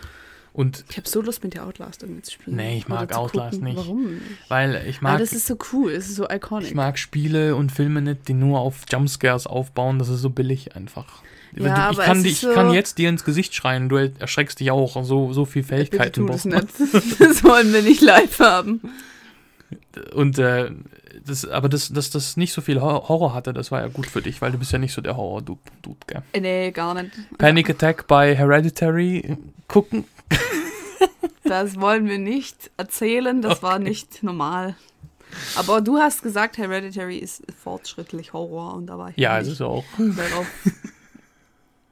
Speaker 2: Und
Speaker 3: Ich habe so Lust, mit der Outlast irgendwie zu spielen.
Speaker 2: Nee, ich mag Outlast nicht.
Speaker 3: Warum
Speaker 2: weil ich
Speaker 3: Ah,
Speaker 2: mag,
Speaker 3: das ist so cool, es ist so iconic.
Speaker 2: ich mag Spiele und Filme nicht, die nur auf Jumpscares aufbauen. Das ist so billig einfach.
Speaker 3: Ja,
Speaker 2: ich,
Speaker 3: aber
Speaker 2: kann ich kann
Speaker 3: so-
Speaker 2: jetzt dir ins Gesicht schreien, du erschreckst dich auch. So, so viel
Speaker 3: Bitte
Speaker 2: Fähigkeiten
Speaker 3: tu
Speaker 2: braucht
Speaker 3: das nicht. Das wollen wir nicht live haben.
Speaker 2: Und äh, das, aber dass das, das nicht so viel Hor- Horror hatte, das war ja gut für dich, weil du bist ja nicht so der Horror-Dude, gell?
Speaker 3: Nee, gar nicht.
Speaker 2: Panic Attack bei Hereditary gucken.
Speaker 3: Das wollen wir nicht erzählen, das war
Speaker 2: Okay.
Speaker 3: nicht normal. Aber du hast gesagt, Hereditary ist fortschrittlich Horror und da war ich
Speaker 2: Ja,
Speaker 3: nicht
Speaker 2: es ist auch.
Speaker 3: darauf.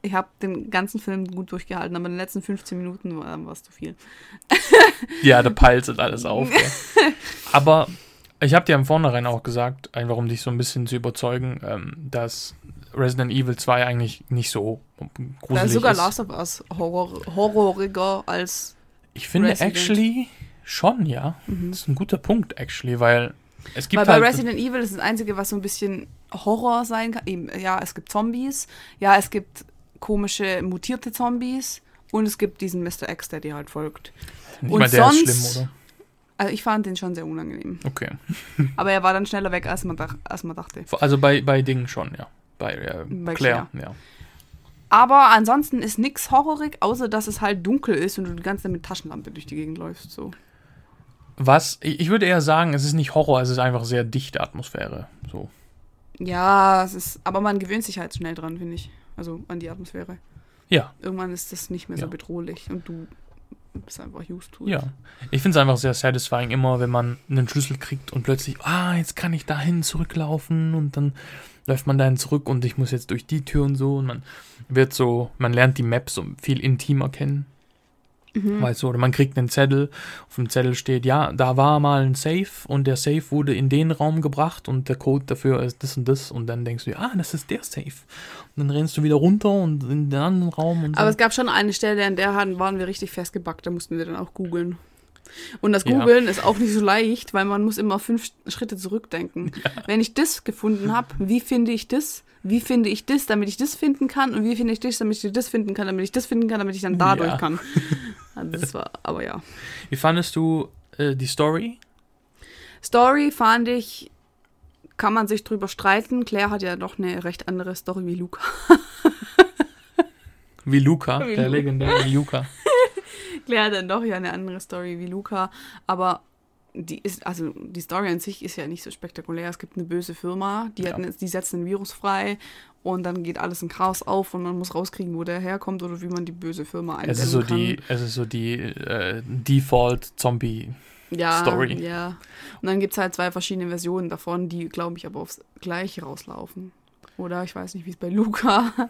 Speaker 3: Ich habe den ganzen Film gut durchgehalten, aber in den letzten 15 Minuten war es zu viel.
Speaker 2: Ja, der peilt und alles auf. Ja. Aber ich habe dir im Vornherein auch gesagt, einfach um dich so ein bisschen zu überzeugen, ähm, dass Resident Evil 2 eigentlich nicht so
Speaker 3: Da
Speaker 2: gruselig
Speaker 3: ist sogar. Last of Us Horror, horroriger als.
Speaker 2: Ich finde
Speaker 3: Resident.
Speaker 2: actually schon, ja.
Speaker 3: Mhm.
Speaker 2: Das ist ein guter Punkt, actually, weil es gibt
Speaker 3: Weil bei
Speaker 2: halt.
Speaker 3: Resident Evil ist das Einzige, was so ein bisschen Horror sein kann. Eben, ja, es gibt Zombies, ja, es gibt komische mutierte Zombies und es gibt diesen Mr. X, der dir halt folgt.
Speaker 2: nicht
Speaker 3: und
Speaker 2: mal der ist
Speaker 3: sonst-
Speaker 2: schlimm,
Speaker 3: Also ich fand den schon sehr unangenehm.
Speaker 2: oder? Okay.
Speaker 3: Aber er war dann schneller weg, als man, dach, als man dachte.
Speaker 2: Also bei, bei Dingen schon, ja. Bei, äh,
Speaker 3: Bei
Speaker 2: Claire, ja.
Speaker 3: Aber ansonsten ist nix horrorig, außer dass es halt dunkel ist und du die ganze Zeit mit Taschenlampe durch die Gegend läufst. So.
Speaker 2: Was, ich ich würde eher sagen, es ist nicht Horror, es ist einfach sehr dichte Atmosphäre. So.
Speaker 3: Ja, es ist, aber man gewöhnt sich halt schnell dran, finde ich. Also an die Atmosphäre.
Speaker 2: Ja,
Speaker 3: Irgendwann ist das nicht mehr so
Speaker 2: Ja.
Speaker 3: bedrohlich und du bist einfach used to it.
Speaker 2: ja. Ich finde es einfach sehr satisfying, immer wenn man einen Schlüssel kriegt und plötzlich, ah, jetzt kann ich dahin zurücklaufen und dann läuft man dahin zurück und ich muss jetzt durch die Tür und so und man wird so, man lernt die Map so viel intimer kennen.
Speaker 3: Mhm.
Speaker 2: Weißt du, oder man kriegt einen Zettel, auf dem Zettel steht, ja, da war mal ein Safe und der Safe wurde in den Raum gebracht und der Code dafür ist das und das und dann denkst du, ah, das ist der Safe. Und dann rennst du wieder runter und in den anderen Raum und so.
Speaker 3: Aber es gab schon eine Stelle, an der waren wir richtig festgebackt, da mussten wir dann auch googeln. Und das
Speaker 2: Ja.
Speaker 3: Googeln ist auch nicht so leicht, weil man muss immer fünf Schritte zurückdenken. Wenn ich das gefunden habe, wie finde ich das? Wie finde ich das, damit ich das finden kann? Und wie finde ich das, damit ich das finden kann, damit ich das finden kann, damit ich dann dadurch
Speaker 2: Ja.
Speaker 3: kann? Also das war, aber ja.
Speaker 2: Wie fandest du äh, die Story?
Speaker 3: Story fand ich, kann man sich drüber streiten. Claire hat ja doch eine recht andere Story wie Luca.
Speaker 2: Wie Luca,
Speaker 3: Wie
Speaker 2: der legendäre Luca.
Speaker 3: Claire hat dann doch ja eine andere Story wie Luca, aber die ist, also die Story an sich ist ja nicht so spektakulär. Es gibt eine böse Firma, die,
Speaker 2: Ja.
Speaker 3: hat, die setzt ein Virus frei und dann geht alles in Chaos auf und man muss rauskriegen, wo der herkommt oder wie man die böse Firma eindämmen
Speaker 2: Es ist so
Speaker 3: kann.
Speaker 2: die, es ist so die äh, Default Zombie.
Speaker 3: ja,
Speaker 2: Story.
Speaker 3: Ja. Und dann gibt es halt zwei verschiedene Versionen davon, die, glaube ich, aber aufs Gleiche rauslaufen. Oder ich weiß nicht, wie es bei Luca.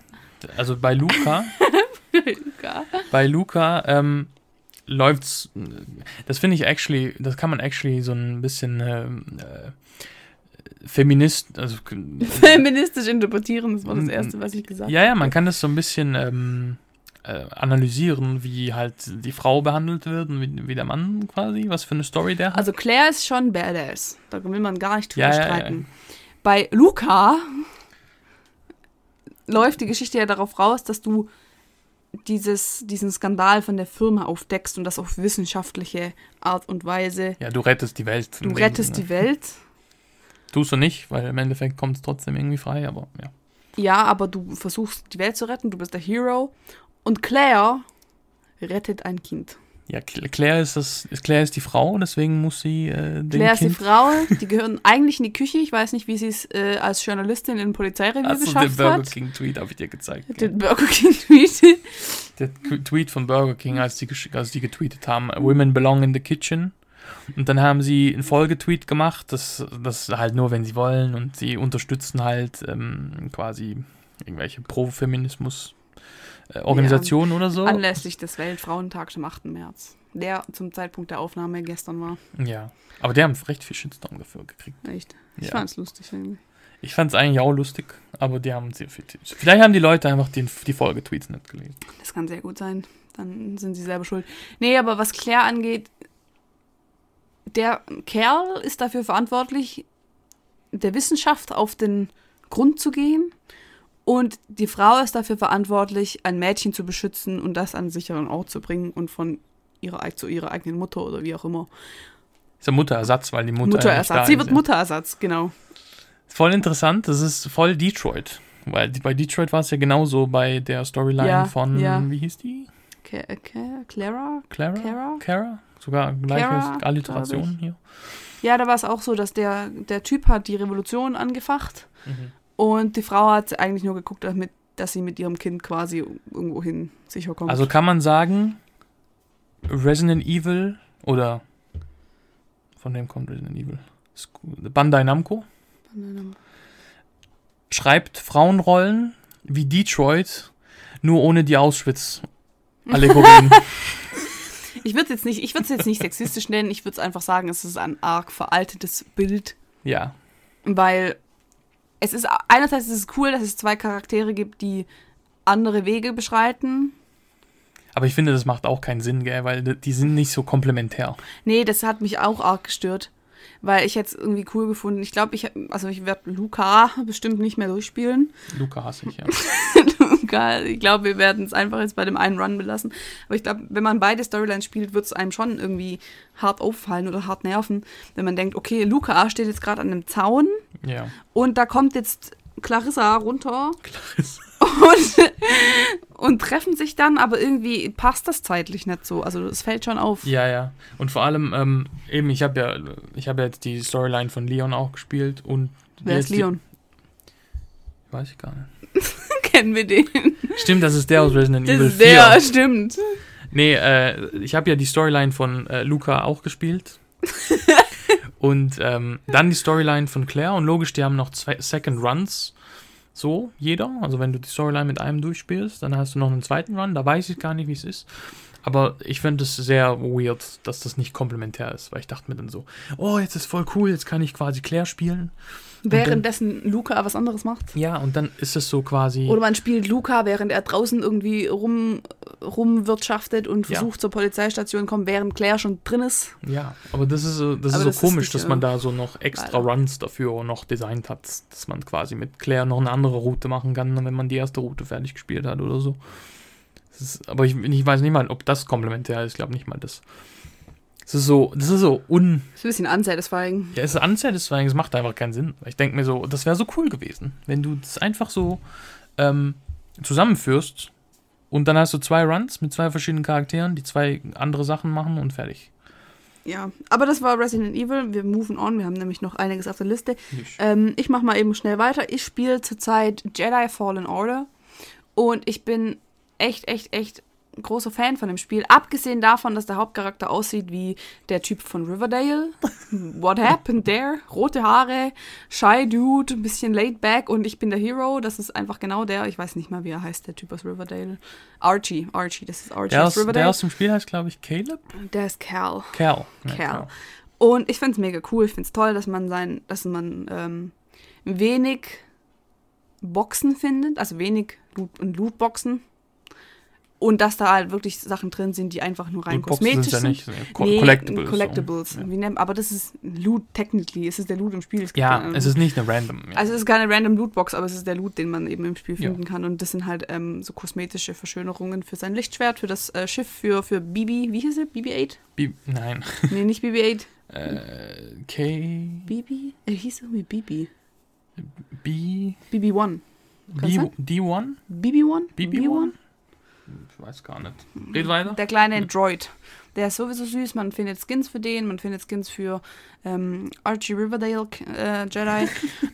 Speaker 2: Also bei Luca,
Speaker 3: Luca.
Speaker 2: bei Luca ähm, läuft's. Das finde ich actually, das kann man actually so ein bisschen ähm, äh, Feminist, also
Speaker 3: Feministisch interpretieren, das war das Erste, was ich gesagt
Speaker 2: Ja, ja, man kann das so ein bisschen ähm, äh, analysieren, wie halt die Frau behandelt wird und wie, wie der Mann quasi, was für eine Story der hat.
Speaker 3: Also Claire ist schon badass. Da will man gar nicht drüber
Speaker 2: Ja, ja,
Speaker 3: streiten. Bei Luca läuft die Geschichte ja darauf raus, dass du dieses, diesen Skandal von der Firma aufdeckst und das auf wissenschaftliche Art und Weise.
Speaker 2: Ja, du rettest die Welt.
Speaker 3: Du rettest die Welt.
Speaker 2: Tust du nicht, weil im Endeffekt kommt es trotzdem irgendwie frei, aber ja.
Speaker 3: Ja, aber du versuchst die Welt zu retten, du bist der Hero. Und Claire rettet ein Kind.
Speaker 2: Ja, Cl- Claire ist das, Claire ist die Frau, deswegen muss sie äh, den
Speaker 3: Claire ist die
Speaker 2: Kind.
Speaker 3: Frau, die gehören eigentlich in die Küche. Ich weiß nicht, wie sie es äh, als Journalistin in Polizeirevier
Speaker 2: Also den
Speaker 3: geschafft
Speaker 2: Burger
Speaker 3: hat.
Speaker 2: King Tweet habe ich dir gezeigt. ja.
Speaker 3: Den Burger King Tweet.
Speaker 2: Der Tweet von Burger King, als die, als die getweetet haben, Women belong in the kitchen. Und dann haben sie einen Folgetweet gemacht, das, das halt nur, wenn sie wollen und sie unterstützen halt ähm, quasi irgendwelche Pro-Feminismus-Organisationen oder so.
Speaker 3: Anlässlich des Weltfrauentags am 8. März. Der zum Zeitpunkt der Aufnahme gestern war.
Speaker 2: Ja, aber die haben recht viel Shitstorm dafür gekriegt.
Speaker 3: Echt. Ich
Speaker 2: Ja.
Speaker 3: fand's lustig irgendwie.
Speaker 2: Ich fand es eigentlich auch lustig, aber die haben sehr viel. Vielleicht haben die Leute einfach die, die Folgetweets nicht gelesen.
Speaker 3: Das kann sehr gut sein. Dann sind sie selber schuld. Nee, aber was Claire angeht, der Kerl ist dafür verantwortlich, der Wissenschaft auf den Grund zu gehen. Und die Frau ist dafür verantwortlich, ein Mädchen zu beschützen und das an einen sicheren Ort zu bringen und von ihrer, zu ihrer eigenen Mutter oder wie auch immer.
Speaker 2: Ist ja Mutterersatz, weil die Mutter. ja
Speaker 3: Mutterersatz.
Speaker 2: da
Speaker 3: Sie wird
Speaker 2: ja.
Speaker 3: Mutterersatz, genau.
Speaker 2: Voll interessant, das ist voll Detroit. Weil bei Detroit war es ja genauso bei der Storyline
Speaker 3: Ja,
Speaker 2: von,
Speaker 3: ja.
Speaker 2: wie hieß die?
Speaker 3: Ca- Clara?
Speaker 2: Clara?
Speaker 3: Cara?
Speaker 2: Cara? Sogar gleiche Alliteration hier.
Speaker 3: Ja, da war es auch so, dass der, der Typ hat die Revolution angefacht und die Frau hat eigentlich nur geguckt, damit, dass sie mit ihrem Kind quasi irgendwo hin sicher kommt.
Speaker 2: Also kann man sagen, Resident Evil oder von wem kommt Resident Evil? Scu- Bandai Namco schreibt Frauenrollen wie Detroit, nur ohne die Auschwitz-Allegorien.
Speaker 3: ich würde es jetzt nicht, ich würde es jetzt nicht sexistisch nennen, ich würde es einfach sagen, es ist ein arg veraltetes Bild,
Speaker 2: ja,
Speaker 3: weil es ist einerseits ist es cool, dass es zwei Charaktere gibt, die andere Wege beschreiten.
Speaker 2: aber ich finde, das macht auch keinen Sinn, gell, weil die sind nicht so komplementär.
Speaker 3: Nee, das hat mich auch arg gestört, weil ich jetzt irgendwie cool gefunden. Ich glaube, ich also ich werde Luca bestimmt nicht mehr durchspielen.
Speaker 2: Luca hasse ich, ja.
Speaker 3: Luca, ich glaube, wir werden es einfach jetzt bei dem einen Run belassen. Aber ich glaube, wenn man beide Storylines spielt, wird es einem schon irgendwie hart auffallen oder hart nerven, wenn man denkt, okay, Luca steht jetzt gerade an einem Zaun
Speaker 2: ja.
Speaker 3: und da kommt jetzt Clarissa runter und, und treffen sich dann, aber irgendwie passt das zeitlich nicht so. Also es fällt schon auf.
Speaker 2: Ja, ja. Und vor allem, ähm, eben, ich habe ja, ich habe ja jetzt die Storyline von Leon auch gespielt und
Speaker 3: Wer ist
Speaker 2: die-
Speaker 3: Leon?
Speaker 2: Weiß ich gar nicht.
Speaker 3: Kennen wir den?
Speaker 2: Stimmt, das ist der aus Resident
Speaker 3: Das
Speaker 2: Evil
Speaker 3: ist
Speaker 2: 4.
Speaker 3: der, stimmt.
Speaker 2: Nee, äh, ich habe ja die Storyline von äh, Luca auch gespielt. und ähm, dann die Storyline von Claire und logisch, die haben noch zwei Second Runs. So, jeder. Also wenn du die Storyline mit einem durchspielst, dann hast du noch einen zweiten Run. Da weiß ich gar nicht, wie es ist. Aber ich finde es sehr weird, dass das nicht komplementär ist, weil ich dachte mir dann so, oh, jetzt ist voll cool, jetzt kann ich quasi Claire spielen.
Speaker 3: Währenddessen Luca was anderes macht.
Speaker 2: Ja, und dann ist es so quasi.
Speaker 3: Oder man spielt Luca, während er draußen irgendwie rum, rumwirtschaftet und
Speaker 2: Ja.
Speaker 3: versucht zur Polizeistation kommt, während Claire schon drin ist.
Speaker 2: Ja, aber das ist so, das
Speaker 3: Aber
Speaker 2: ist so
Speaker 3: das ist
Speaker 2: komisch,
Speaker 3: nicht,
Speaker 2: dass
Speaker 3: äh,
Speaker 2: man da so noch extra
Speaker 3: leider.
Speaker 2: Runs dafür noch designt hat, dass man quasi mit Claire noch eine andere Route machen kann, wenn man die erste Route fertig gespielt hat oder so. Ist, aber ich, ich weiß nicht mal, ob das komplementär ist. Ich glaube nicht mal das. Das ist so, das ist so un.
Speaker 3: Das ist ein bisschen unsatisfying.
Speaker 2: Ja, es ist unsatisfying, es macht einfach keinen Sinn. Ich denke mir so, das wäre so cool gewesen, wenn du das einfach so ähm, zusammenführst Und dann hast du zwei Runs mit zwei verschiedenen Charakteren, die zwei andere Sachen machen und fertig.
Speaker 3: Ja, aber das war Resident Evil. Wir moven on. Wir haben nämlich noch einiges auf der Liste. Ähm, ich mache mal eben schnell weiter. Ich spiele zurzeit Jedi Fallen Order und ich bin echt, echt, echt großer Fan von dem Spiel. Abgesehen davon, dass der Hauptcharakter aussieht wie der Typ von Riverdale. What happened there? Rote Haare, shy Dude, ein bisschen laid back und ich bin der Hero. Das ist einfach genau der. Ich weiß nicht mal, wie er heißt, der Typ aus Riverdale. Archie, Archie, das ist Archie
Speaker 2: Der
Speaker 3: aus
Speaker 2: aus, der
Speaker 3: Riverdale.
Speaker 2: aus dem Spiel heißt, glaube ich, Caleb?
Speaker 3: der ist Cal.
Speaker 2: Cal.
Speaker 3: Kerl. Und ich finde es mega cool. Ich finde es toll, dass man sein, dass man ähm, wenig Boxen findet, also wenig Loot und Lootboxen. Und dass da halt wirklich Sachen drin sind, die einfach nur rein
Speaker 2: Lootboxen
Speaker 3: kosmetisch
Speaker 2: sind ja
Speaker 3: sind.
Speaker 2: nicht so- Co
Speaker 3: Nee,
Speaker 2: Collectibles.
Speaker 3: Collectibles.
Speaker 2: So. Ja,
Speaker 3: aber das ist Loot, technically. Es ist der Loot im Spiel. Es
Speaker 2: ja
Speaker 3: keine-
Speaker 2: es ist nicht eine random. Ja.
Speaker 3: also es ist keine random Lootbox, aber es ist der Loot, den man eben im Spiel finden kann. Und das sind halt ähm, so kosmetische Verschönerungen für sein Lichtschwert, für das äh, Schiff, für, für BB, wie hieß er? BB-8?
Speaker 2: Bi Nein.
Speaker 3: nee, nicht BB-8.
Speaker 2: Äh, K.
Speaker 3: BB? Er hieß irgendwie BB.
Speaker 2: B.
Speaker 3: BB-1. Kann
Speaker 2: B
Speaker 3: sein?
Speaker 2: D1?
Speaker 3: BB-1?
Speaker 2: BB1? Ich weiß gar nicht. Red weiter.
Speaker 3: Der kleine Droid. Der ist sowieso süß. Man findet Skins für den, man findet Skins für ähm, Archie Riverdale äh, Jedi.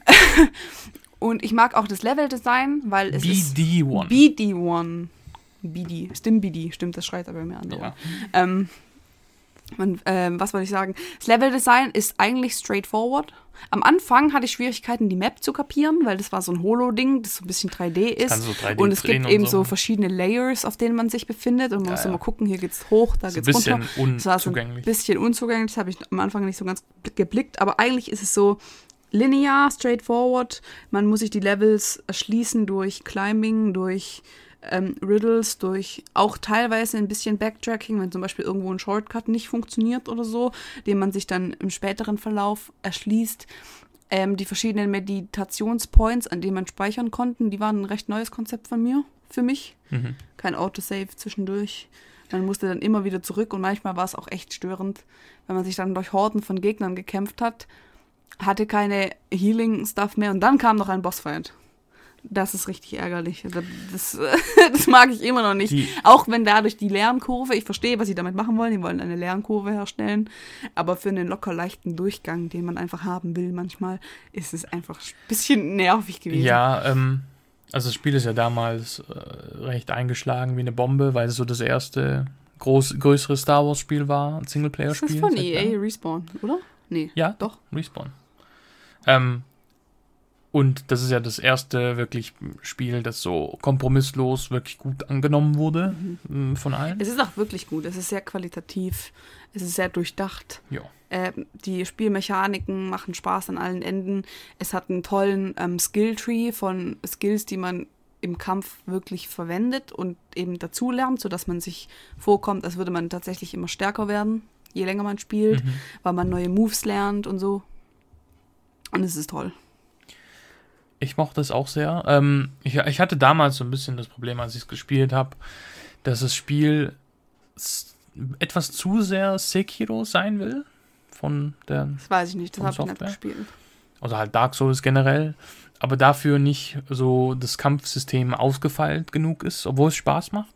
Speaker 3: Und ich mag auch das Level-Design, weil es ist
Speaker 2: BD1.
Speaker 3: BD-1. BD. Stimmt, BD. Stimmt, das schreit aber mehr an.
Speaker 2: Ja.
Speaker 3: Ähm, man, ähm, was wollte ich sagen? Das Level-Design ist eigentlich straightforward. Am Anfang hatte ich Schwierigkeiten, die Map zu kapieren, weil das war so ein Holo-Ding, das so ein bisschen 3D ist.
Speaker 2: so 3D
Speaker 3: und es gibt
Speaker 2: und
Speaker 3: eben
Speaker 2: so.
Speaker 3: so verschiedene Layers, auf denen man sich befindet. Und man
Speaker 2: Ja,
Speaker 3: muss
Speaker 2: ja.
Speaker 3: immer gucken, hier geht's hoch, da
Speaker 2: So ein
Speaker 3: geht's runter. Das war so ein bisschen unzugänglich, das habe ich am Anfang nicht so ganz geblickt, aber eigentlich ist es so linear, straightforward. Man muss sich die Levels erschließen durch Climbing, durch ähm, Riddles, durch auch teilweise ein bisschen Backtracking, wenn zum Beispiel irgendwo ein Shortcut nicht funktioniert oder so, den man sich dann im späteren Verlauf erschließt. Ähm, die verschiedenen Meditationspoints, an denen man speichern konnten, die waren ein recht neues Konzept von mir, für mich
Speaker 2: Mhm.
Speaker 3: kein Autosave zwischendurch. Man musste dann immer wieder zurück und manchmal war es auch echt störend, wenn man sich dann durch Horden von Gegnern gekämpft hat, hatte keine Healing-Stuff mehr und dann kam noch ein Bossfight. Das ist richtig ärgerlich. Das, das mag ich immer noch nicht.
Speaker 2: Die-
Speaker 3: Auch wenn dadurch die Lernkurve, ich verstehe, was sie damit machen wollen, die wollen eine Lernkurve herstellen, aber für einen locker leichten Durchgang, den man einfach haben will manchmal, ist es einfach ein bisschen nervig gewesen.
Speaker 2: Ja, ähm, also das Spiel ist ja damals äh, recht eingeschlagen wie eine Bombe, weil es so das erste groß, größere Star Wars Spiel war, ein
Speaker 3: Das
Speaker 2: Singleplayer-Spiel.
Speaker 3: ist von EA
Speaker 2: Jahren.
Speaker 3: Respawn, oder? Nee.
Speaker 2: Ja,
Speaker 3: Doch.
Speaker 2: Respawn. Ähm, und das ist ja das erste wirklich Spiel, das so kompromisslos wirklich gut angenommen wurde ähm, von allen.
Speaker 3: Es ist auch wirklich gut. Es ist sehr qualitativ. Es ist sehr durchdacht.
Speaker 2: Ja.
Speaker 3: Ähm, die Spielmechaniken machen Spaß an allen Enden. Es hat einen tollen ähm, Skilltree von Skills, die man im Kampf wirklich verwendet und eben dazulernt, sodass man sich vorkommt, als würde man tatsächlich immer stärker werden, je länger man spielt,
Speaker 2: Mhm.
Speaker 3: weil man neue Moves lernt und so. Und es ist toll.
Speaker 2: Ich mochte es auch sehr. Ähm, ich, ich hatte damals so ein bisschen das Problem, als ich es gespielt habe, dass das Spiel etwas zu sehr Sekiro sein will. Von der,
Speaker 3: Das weiß ich nicht, das habe ich nicht
Speaker 2: Software?
Speaker 3: gespielt.
Speaker 2: also halt Dark Souls generell, aber dafür nicht so das Kampfsystem ausgefeilt genug ist, obwohl es Spaß macht.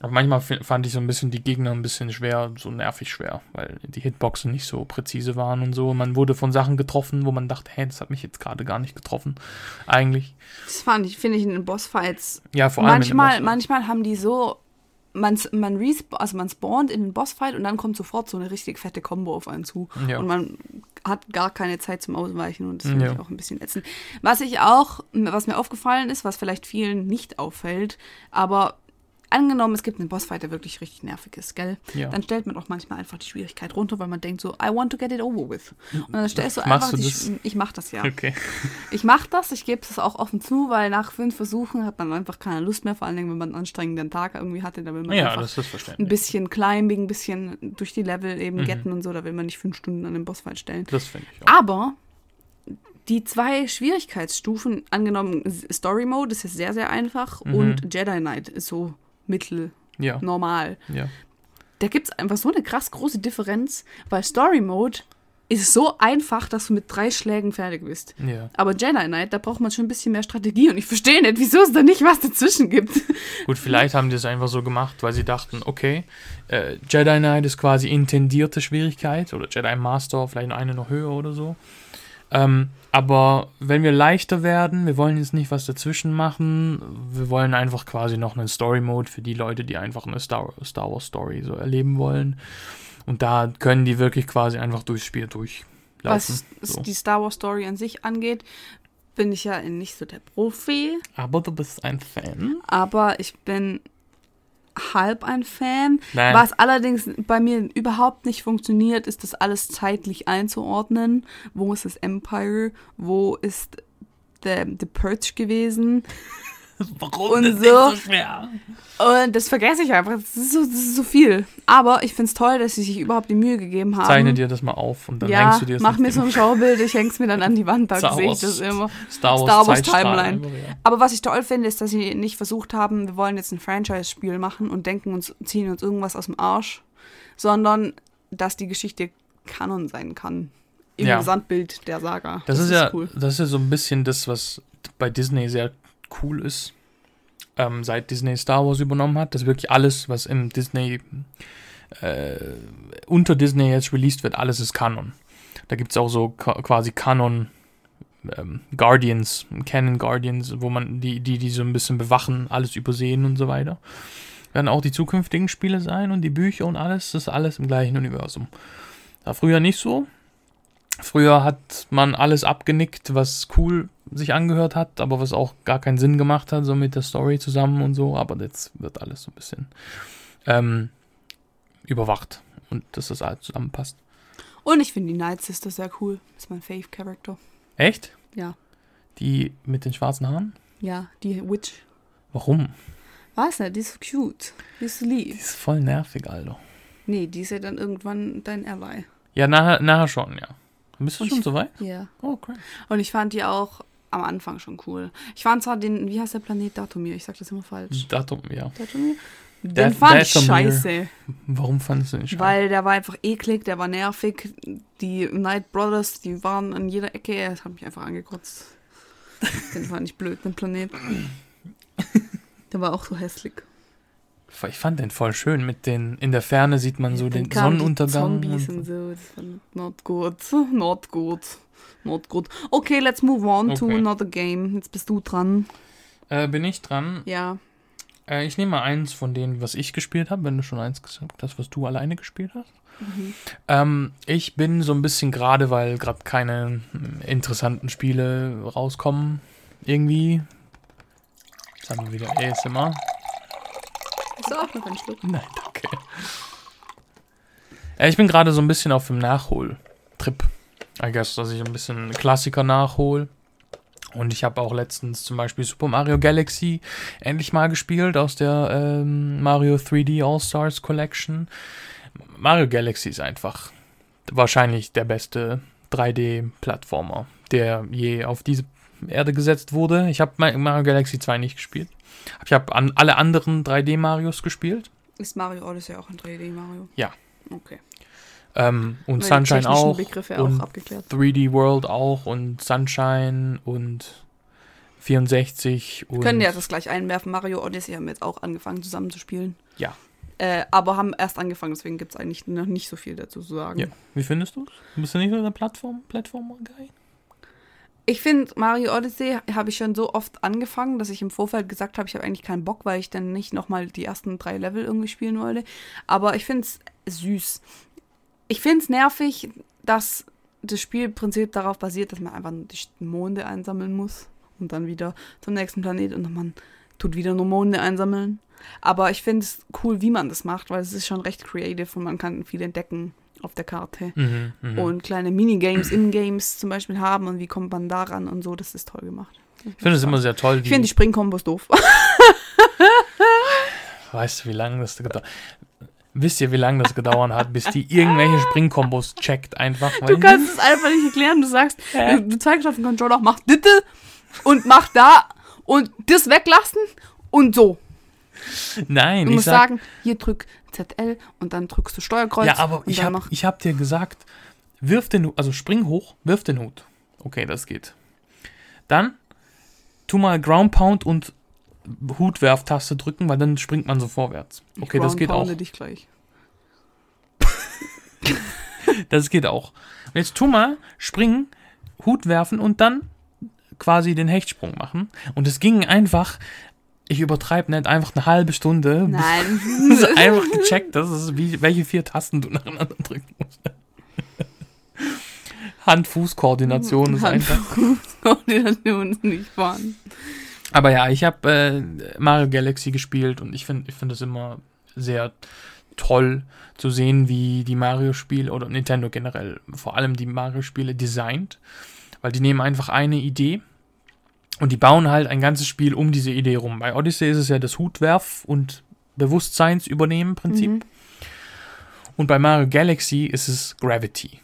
Speaker 2: Aber manchmal fand ich so ein bisschen die Gegner ein bisschen schwer, so nervig schwer, weil die Hitboxen nicht so präzise waren und so. Man wurde von Sachen getroffen, wo man dachte, hey, das hat mich jetzt gerade gar nicht getroffen. Eigentlich.
Speaker 3: Das fand ich, finde ich in den Bossfights
Speaker 2: Ja, vor allem
Speaker 3: manchmal, manchmal haben die so, man, man, also man spawnt in den Bossfight und dann kommt sofort so eine richtig fette Combo auf einen zu.
Speaker 2: Ja.
Speaker 3: Und man hat gar keine Zeit zum Ausweichen und das finde
Speaker 2: Ja.
Speaker 3: ich auch ein bisschen ätzend. Was ich auch, was mir aufgefallen ist, was vielleicht vielen nicht auffällt, aber angenommen, es gibt einen Bossfight, der wirklich richtig nervig ist, gell?
Speaker 2: Ja.
Speaker 3: Dann stellt man auch manchmal einfach die Schwierigkeit runter, weil man denkt so, I want to get it over with. Und dann stellst du
Speaker 2: Machst
Speaker 3: einfach
Speaker 2: du
Speaker 3: die,
Speaker 2: das?
Speaker 3: Ich mach das ja.
Speaker 2: Okay.
Speaker 3: Ich mache das, ich gebe es auch offen zu, weil nach fünf Versuchen hat man einfach keine Lust mehr, vor allem wenn man einen anstrengenden Tag irgendwie hatte, da will man
Speaker 2: Ja,
Speaker 3: einfach ein bisschen Climbing, ein bisschen durch die Level eben
Speaker 2: Mhm.
Speaker 3: getten und so, da will man nicht fünf Stunden an den Bossfight stellen.
Speaker 2: Das finde ich auch.
Speaker 3: Aber die zwei Schwierigkeitsstufen, angenommen Story Mode ist jetzt sehr, sehr einfach
Speaker 2: Mhm.
Speaker 3: und Jedi Knight ist so mittel,
Speaker 2: Ja,
Speaker 3: normal.
Speaker 2: ja.
Speaker 3: Da gibt es einfach so eine krass große Differenz, weil Story Mode ist so einfach, dass du mit drei Schlägen fertig bist.
Speaker 2: Ja.
Speaker 3: Aber Jedi Knight, da braucht man schon ein bisschen mehr Strategie und ich verstehe nicht, wieso es da nicht was dazwischen gibt.
Speaker 2: Gut, vielleicht haben die es einfach so gemacht, weil sie dachten, okay, äh, Jedi Knight ist quasi intendierte Schwierigkeit oder Jedi Master, vielleicht eine noch höher oder so. Ähm, aber wenn wir leichter werden, wir wollen jetzt nicht was dazwischen machen, wir wollen einfach quasi noch einen Story Mode für die Leute, die einfach eine Star, Star Wars Story so erleben wollen. Und da können die wirklich quasi einfach durchs Spiel durchlaufen.
Speaker 3: Was
Speaker 2: so.
Speaker 3: die Star Wars Story an sich angeht, bin ich ja nicht so der Profi,
Speaker 2: Aber du bist ein Fan.
Speaker 3: aber ich bin halb ein Fan.
Speaker 2: Nein.
Speaker 3: Was allerdings bei mir überhaupt nicht funktioniert, ist das alles zeitlich einzuordnen. Wo ist das Empire? Wo ist der, der Purge gewesen?
Speaker 2: Warum
Speaker 3: Und
Speaker 2: ist
Speaker 3: so-
Speaker 2: das so schwer?
Speaker 3: Und das vergesse ich einfach. Das ist so, das ist so viel. Aber ich finde es toll, dass sie sich überhaupt die Mühe gegeben haben.
Speaker 2: Zeichne dir das mal auf und dann
Speaker 3: ja,
Speaker 2: hängst du dir das
Speaker 3: mach mir so ein Schaubild, ich häng's mir dann an die Wand, da sehe ich das immer.
Speaker 2: Star Wars,
Speaker 3: Star Wars. Timeline. Aber was ich toll finde, ist, dass sie nicht versucht haben, wir wollen jetzt ein Franchise-Spiel machen und denken uns, ziehen uns irgendwas aus dem Arsch, sondern dass die Geschichte Kanon sein kann. Im
Speaker 2: Ja.
Speaker 3: Gesamtbild der Saga.
Speaker 2: Das, ist ja,
Speaker 3: cool.
Speaker 2: das ist ja so ein bisschen das, was bei Disney sehr cool ist. Ähm, seit Disney Star Wars übernommen hat, dass wirklich alles, was im Disney äh, unter Disney jetzt released wird, alles ist Kanon. Da gibt es auch so quasi Kanon ähm, Guardians, Canon Guardians, wo man die, die, die so ein bisschen bewachen, alles übersehen und so weiter. Werden auch die zukünftigen Spiele sein und die Bücher und alles, das ist alles im gleichen Universum. War früher nicht so. Früher hat man alles abgenickt, was cool sich angehört hat, aber was auch gar keinen Sinn gemacht hat, so mit der Story zusammen und so. Aber jetzt wird alles so ein bisschen ähm, überwacht und dass das alles zusammenpasst.
Speaker 3: Und ich finde die Night Sister sehr cool. Ist mein Fave-Character.
Speaker 2: Echt?
Speaker 3: Ja.
Speaker 2: Die mit den schwarzen Haaren?
Speaker 3: Ja, die Witch.
Speaker 2: Warum?
Speaker 3: Weiß nicht, die ist so cute. Die ist so
Speaker 2: Die
Speaker 3: lieb.
Speaker 2: ist voll nervig, Alter.
Speaker 3: Nee, die ist ja dann irgendwann dein Ally.
Speaker 2: Ja, nachher, nachher schon, ja. Bist du schon
Speaker 3: ich-
Speaker 2: soweit?
Speaker 3: Ja.
Speaker 2: Oh, great.
Speaker 3: Und ich fand die auch am Anfang schon cool. Ich fand zwar den, wie heißt der Planet Datumir? Ich sag das immer falsch.
Speaker 2: Datum, ja.
Speaker 3: Datumir? Den
Speaker 2: Dat-
Speaker 3: fand ich
Speaker 2: Datumir.
Speaker 3: scheiße,
Speaker 2: Warum fandest du den scheiße?
Speaker 3: weil der war einfach eklig, der war nervig. Die Night Brothers, die waren an jeder Ecke, das hat mich einfach angekotzt. Den fand ich blöd, den Planet. Der war auch so hässlich.
Speaker 2: Ich fand den voll schön. Mit den, in der Ferne sieht man so den Sonnenuntergang.
Speaker 3: Zombies
Speaker 2: und
Speaker 3: und so, das not good, not good, not good. Okay, let's move on to
Speaker 2: Okay.
Speaker 3: another game. Jetzt bist du dran.
Speaker 2: Äh, bin ich dran?
Speaker 3: Ja.
Speaker 2: Äh, ich nehme mal eins von denen, was ich gespielt habe, wenn du schon eins gesagt hast, was du alleine gespielt hast.
Speaker 3: Mhm.
Speaker 2: Ähm, ich bin so ein bisschen gerade, weil gerade keine hm, interessanten Spiele rauskommen. Irgendwie. Jetzt haben wir wieder ASMR.
Speaker 3: Hast du auch noch einen Schluck?
Speaker 2: Nein, danke. Äh, ich bin gerade so ein bisschen auf dem Nachholtrip. I guess, dass ich ein bisschen Klassiker nachhol. Und ich habe auch letztens zum Beispiel Super Mario Galaxy endlich mal gespielt aus der ähm, Mario 3D All-Stars Collection. Mario Galaxy ist einfach wahrscheinlich der beste 3D-Plattformer, der je auf diese Erde gesetzt wurde. Ich habe Mario Galaxy 2 nicht gespielt. Ich habe an alle anderen 3D-Marios gespielt.
Speaker 3: Ist Mario Odyssey auch ein 3D Mario?
Speaker 2: Ja.
Speaker 3: Okay.
Speaker 2: Ähm, und
Speaker 3: Weil
Speaker 2: Sunshine auch.
Speaker 3: Begriffe
Speaker 2: und
Speaker 3: auch abgeklärt.
Speaker 2: 3D World auch. Und Sunshine und 64. Und
Speaker 3: Wir können ja das gleich einwerfen. Mario Odyssey haben wir jetzt auch angefangen zusammen zu spielen.
Speaker 2: Ja.
Speaker 3: Äh, aber haben erst angefangen, deswegen gibt es eigentlich noch nicht so viel dazu zu sagen.
Speaker 2: Ja. Wie findest du es? Bist du nicht so der Plattform, Plattformer-Guy?
Speaker 3: Ich finde, Mario Odyssey habe ich schon so oft angefangen, dass ich im Vorfeld gesagt habe, ich habe eigentlich keinen Bock, weil ich dann nicht nochmal die ersten drei Level irgendwie spielen wollte. Aber ich finde es süß. Ich finde es nervig, dass das Spielprinzip darauf basiert, dass man einfach die Monde einsammeln muss und dann wieder zum nächsten Planet und man tut wieder nur Monde einsammeln. Aber ich finde es cool, wie man das macht, weil es ist schon recht creative und man kann viel entdecken auf der Karte
Speaker 2: Mhm, mhm.
Speaker 3: und kleine Minigames in Games zum Beispiel haben und wie kommt man daran und so, das ist toll gemacht.
Speaker 2: ich finde es immer sehr toll.
Speaker 3: Ich finde die Springkombos doof.
Speaker 2: Weißt du, wie lange das gedauert Wisst ihr, wie lange das gedauert hat, bis die irgendwelche Springkombos checkt einfach?
Speaker 3: Du kannst es einfach nicht erklären. Du sagst, du, du zeigst auf den Controller, mach ditte und mach da und das weglassen und so.
Speaker 2: Nein,
Speaker 3: Du
Speaker 2: ich
Speaker 3: musst
Speaker 2: sag,
Speaker 3: sagen, hier drück ZL und dann drückst du Steuerkreuz.
Speaker 2: ja, aber ich habe hab dir gesagt, wirf den Hut, also spring hoch, wirf den Hut. Okay, das geht. Dann tu mal Ground Pound und Hutwerftaste drücken, weil dann springt man so vorwärts. Okay, das geht auch.
Speaker 3: dich gleich.
Speaker 2: Das geht auch. Und jetzt tu mal springen, Hut werfen und dann quasi den Hechtsprung machen. Und es ging einfach, ich übertreibe nicht, einfach eine halbe Stunde.
Speaker 3: Nein.
Speaker 2: bis einfach gecheckt, das ist wie, welche vier Tasten du nacheinander drücken musst. Hand-Fuß-Koordination ist einfach.
Speaker 3: Koordination ist nicht vorhanden.
Speaker 2: Aber ja, ich habe äh, Mario Galaxy gespielt und ich finde ich find es immer sehr toll zu sehen, wie die Mario-Spiele oder Nintendo generell, vor allem die Mario-Spiele designt. Weil die nehmen einfach eine Idee und die bauen halt ein ganzes Spiel um diese Idee rum. Bei Odyssey ist es ja das Hutwerf- und Bewusstseinsübernehmen Prinzip.
Speaker 3: Mhm.
Speaker 2: Und bei Mario Galaxy ist es Gravity,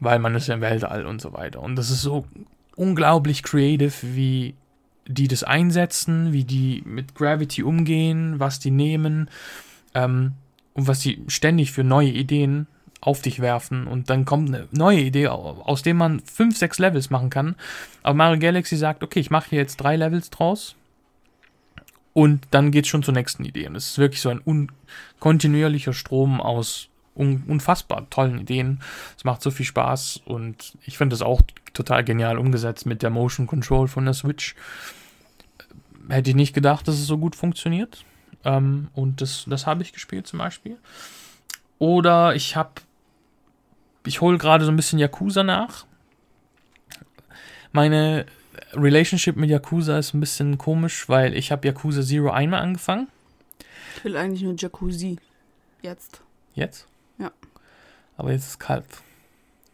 Speaker 2: weil man ist ja im Weltall und so weiter. Und das ist so unglaublich creative, wie die das einsetzen, wie die mit Gravity umgehen, was die nehmen ähm, und was die ständig für neue Ideen auf dich werfen. Und dann kommt eine neue Idee, au- aus dem man fünf, sechs Levels machen kann. Aber Mario Galaxy sagt, okay, ich mache hier jetzt drei Levels draus. Und dann geht's schon zur nächsten Idee. Und es ist wirklich so ein kontinuierlicher Strom aus un unfassbar tollen Ideen. Es macht so viel Spaß und ich finde das auch total genial umgesetzt mit der Motion Control von der Switch. Hätte ich nicht gedacht, dass es so gut funktioniert. Ähm, und das, das habe ich gespielt zum Beispiel. Oder ich habe, ich hole gerade so ein bisschen Yakuza nach. Meine Relationship mit Yakuza ist ein bisschen komisch, weil ich habe Yakuza Zero einmal angefangen.
Speaker 3: Ich will eigentlich nur Jacuzzi. Jetzt.
Speaker 2: Jetzt?
Speaker 3: Ja.
Speaker 2: Aber jetzt ist es kalt.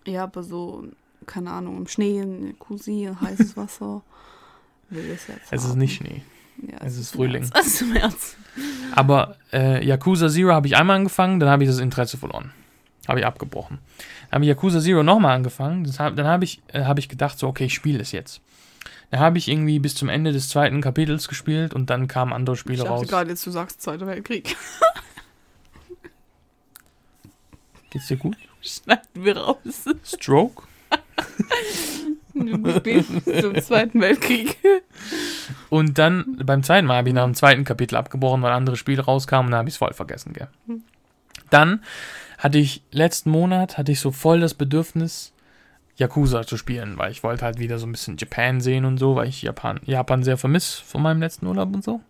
Speaker 3: Ja, aber so, keine Ahnung, im Schnee, in Jacuzzi, heißes Wasser. Will es jetzt.
Speaker 2: Es ist nicht Schnee.
Speaker 3: Ja,
Speaker 2: es ist
Speaker 3: im
Speaker 2: Frühling.
Speaker 3: März. Es ist im März.
Speaker 2: Aber äh, Yakuza Zero habe ich einmal angefangen, dann habe ich das Interesse verloren. Habe ich abgebrochen. Dann habe ich Yakuza Zero nochmal angefangen. Hab, dann habe ich, äh, hab ich gedacht, so, okay, ich spiele es jetzt. Dann habe ich irgendwie bis zum Ende des zweiten Kapitels gespielt und dann kamen andere
Speaker 3: Ich
Speaker 2: Spiele
Speaker 3: dachte
Speaker 2: raus.
Speaker 3: gerade jetzt, du sagst Zweiter Weltkrieg.
Speaker 2: Geht's dir gut?
Speaker 3: Schneiden wir raus.
Speaker 2: Stroke?
Speaker 3: Zum Zweiten Weltkrieg.
Speaker 2: Und dann beim zweiten Mal habe ich nach dem zweiten Kapitel abgebrochen, weil andere Spiele rauskamen und dann habe ich es voll vergessen, gell. Dann hatte ich letzten Monat hatte ich so voll das Bedürfnis Yakuza zu spielen, weil ich wollte halt wieder so ein bisschen Japan sehen und so, weil ich Japan, Japan sehr vermisse von meinem letzten Urlaub und so.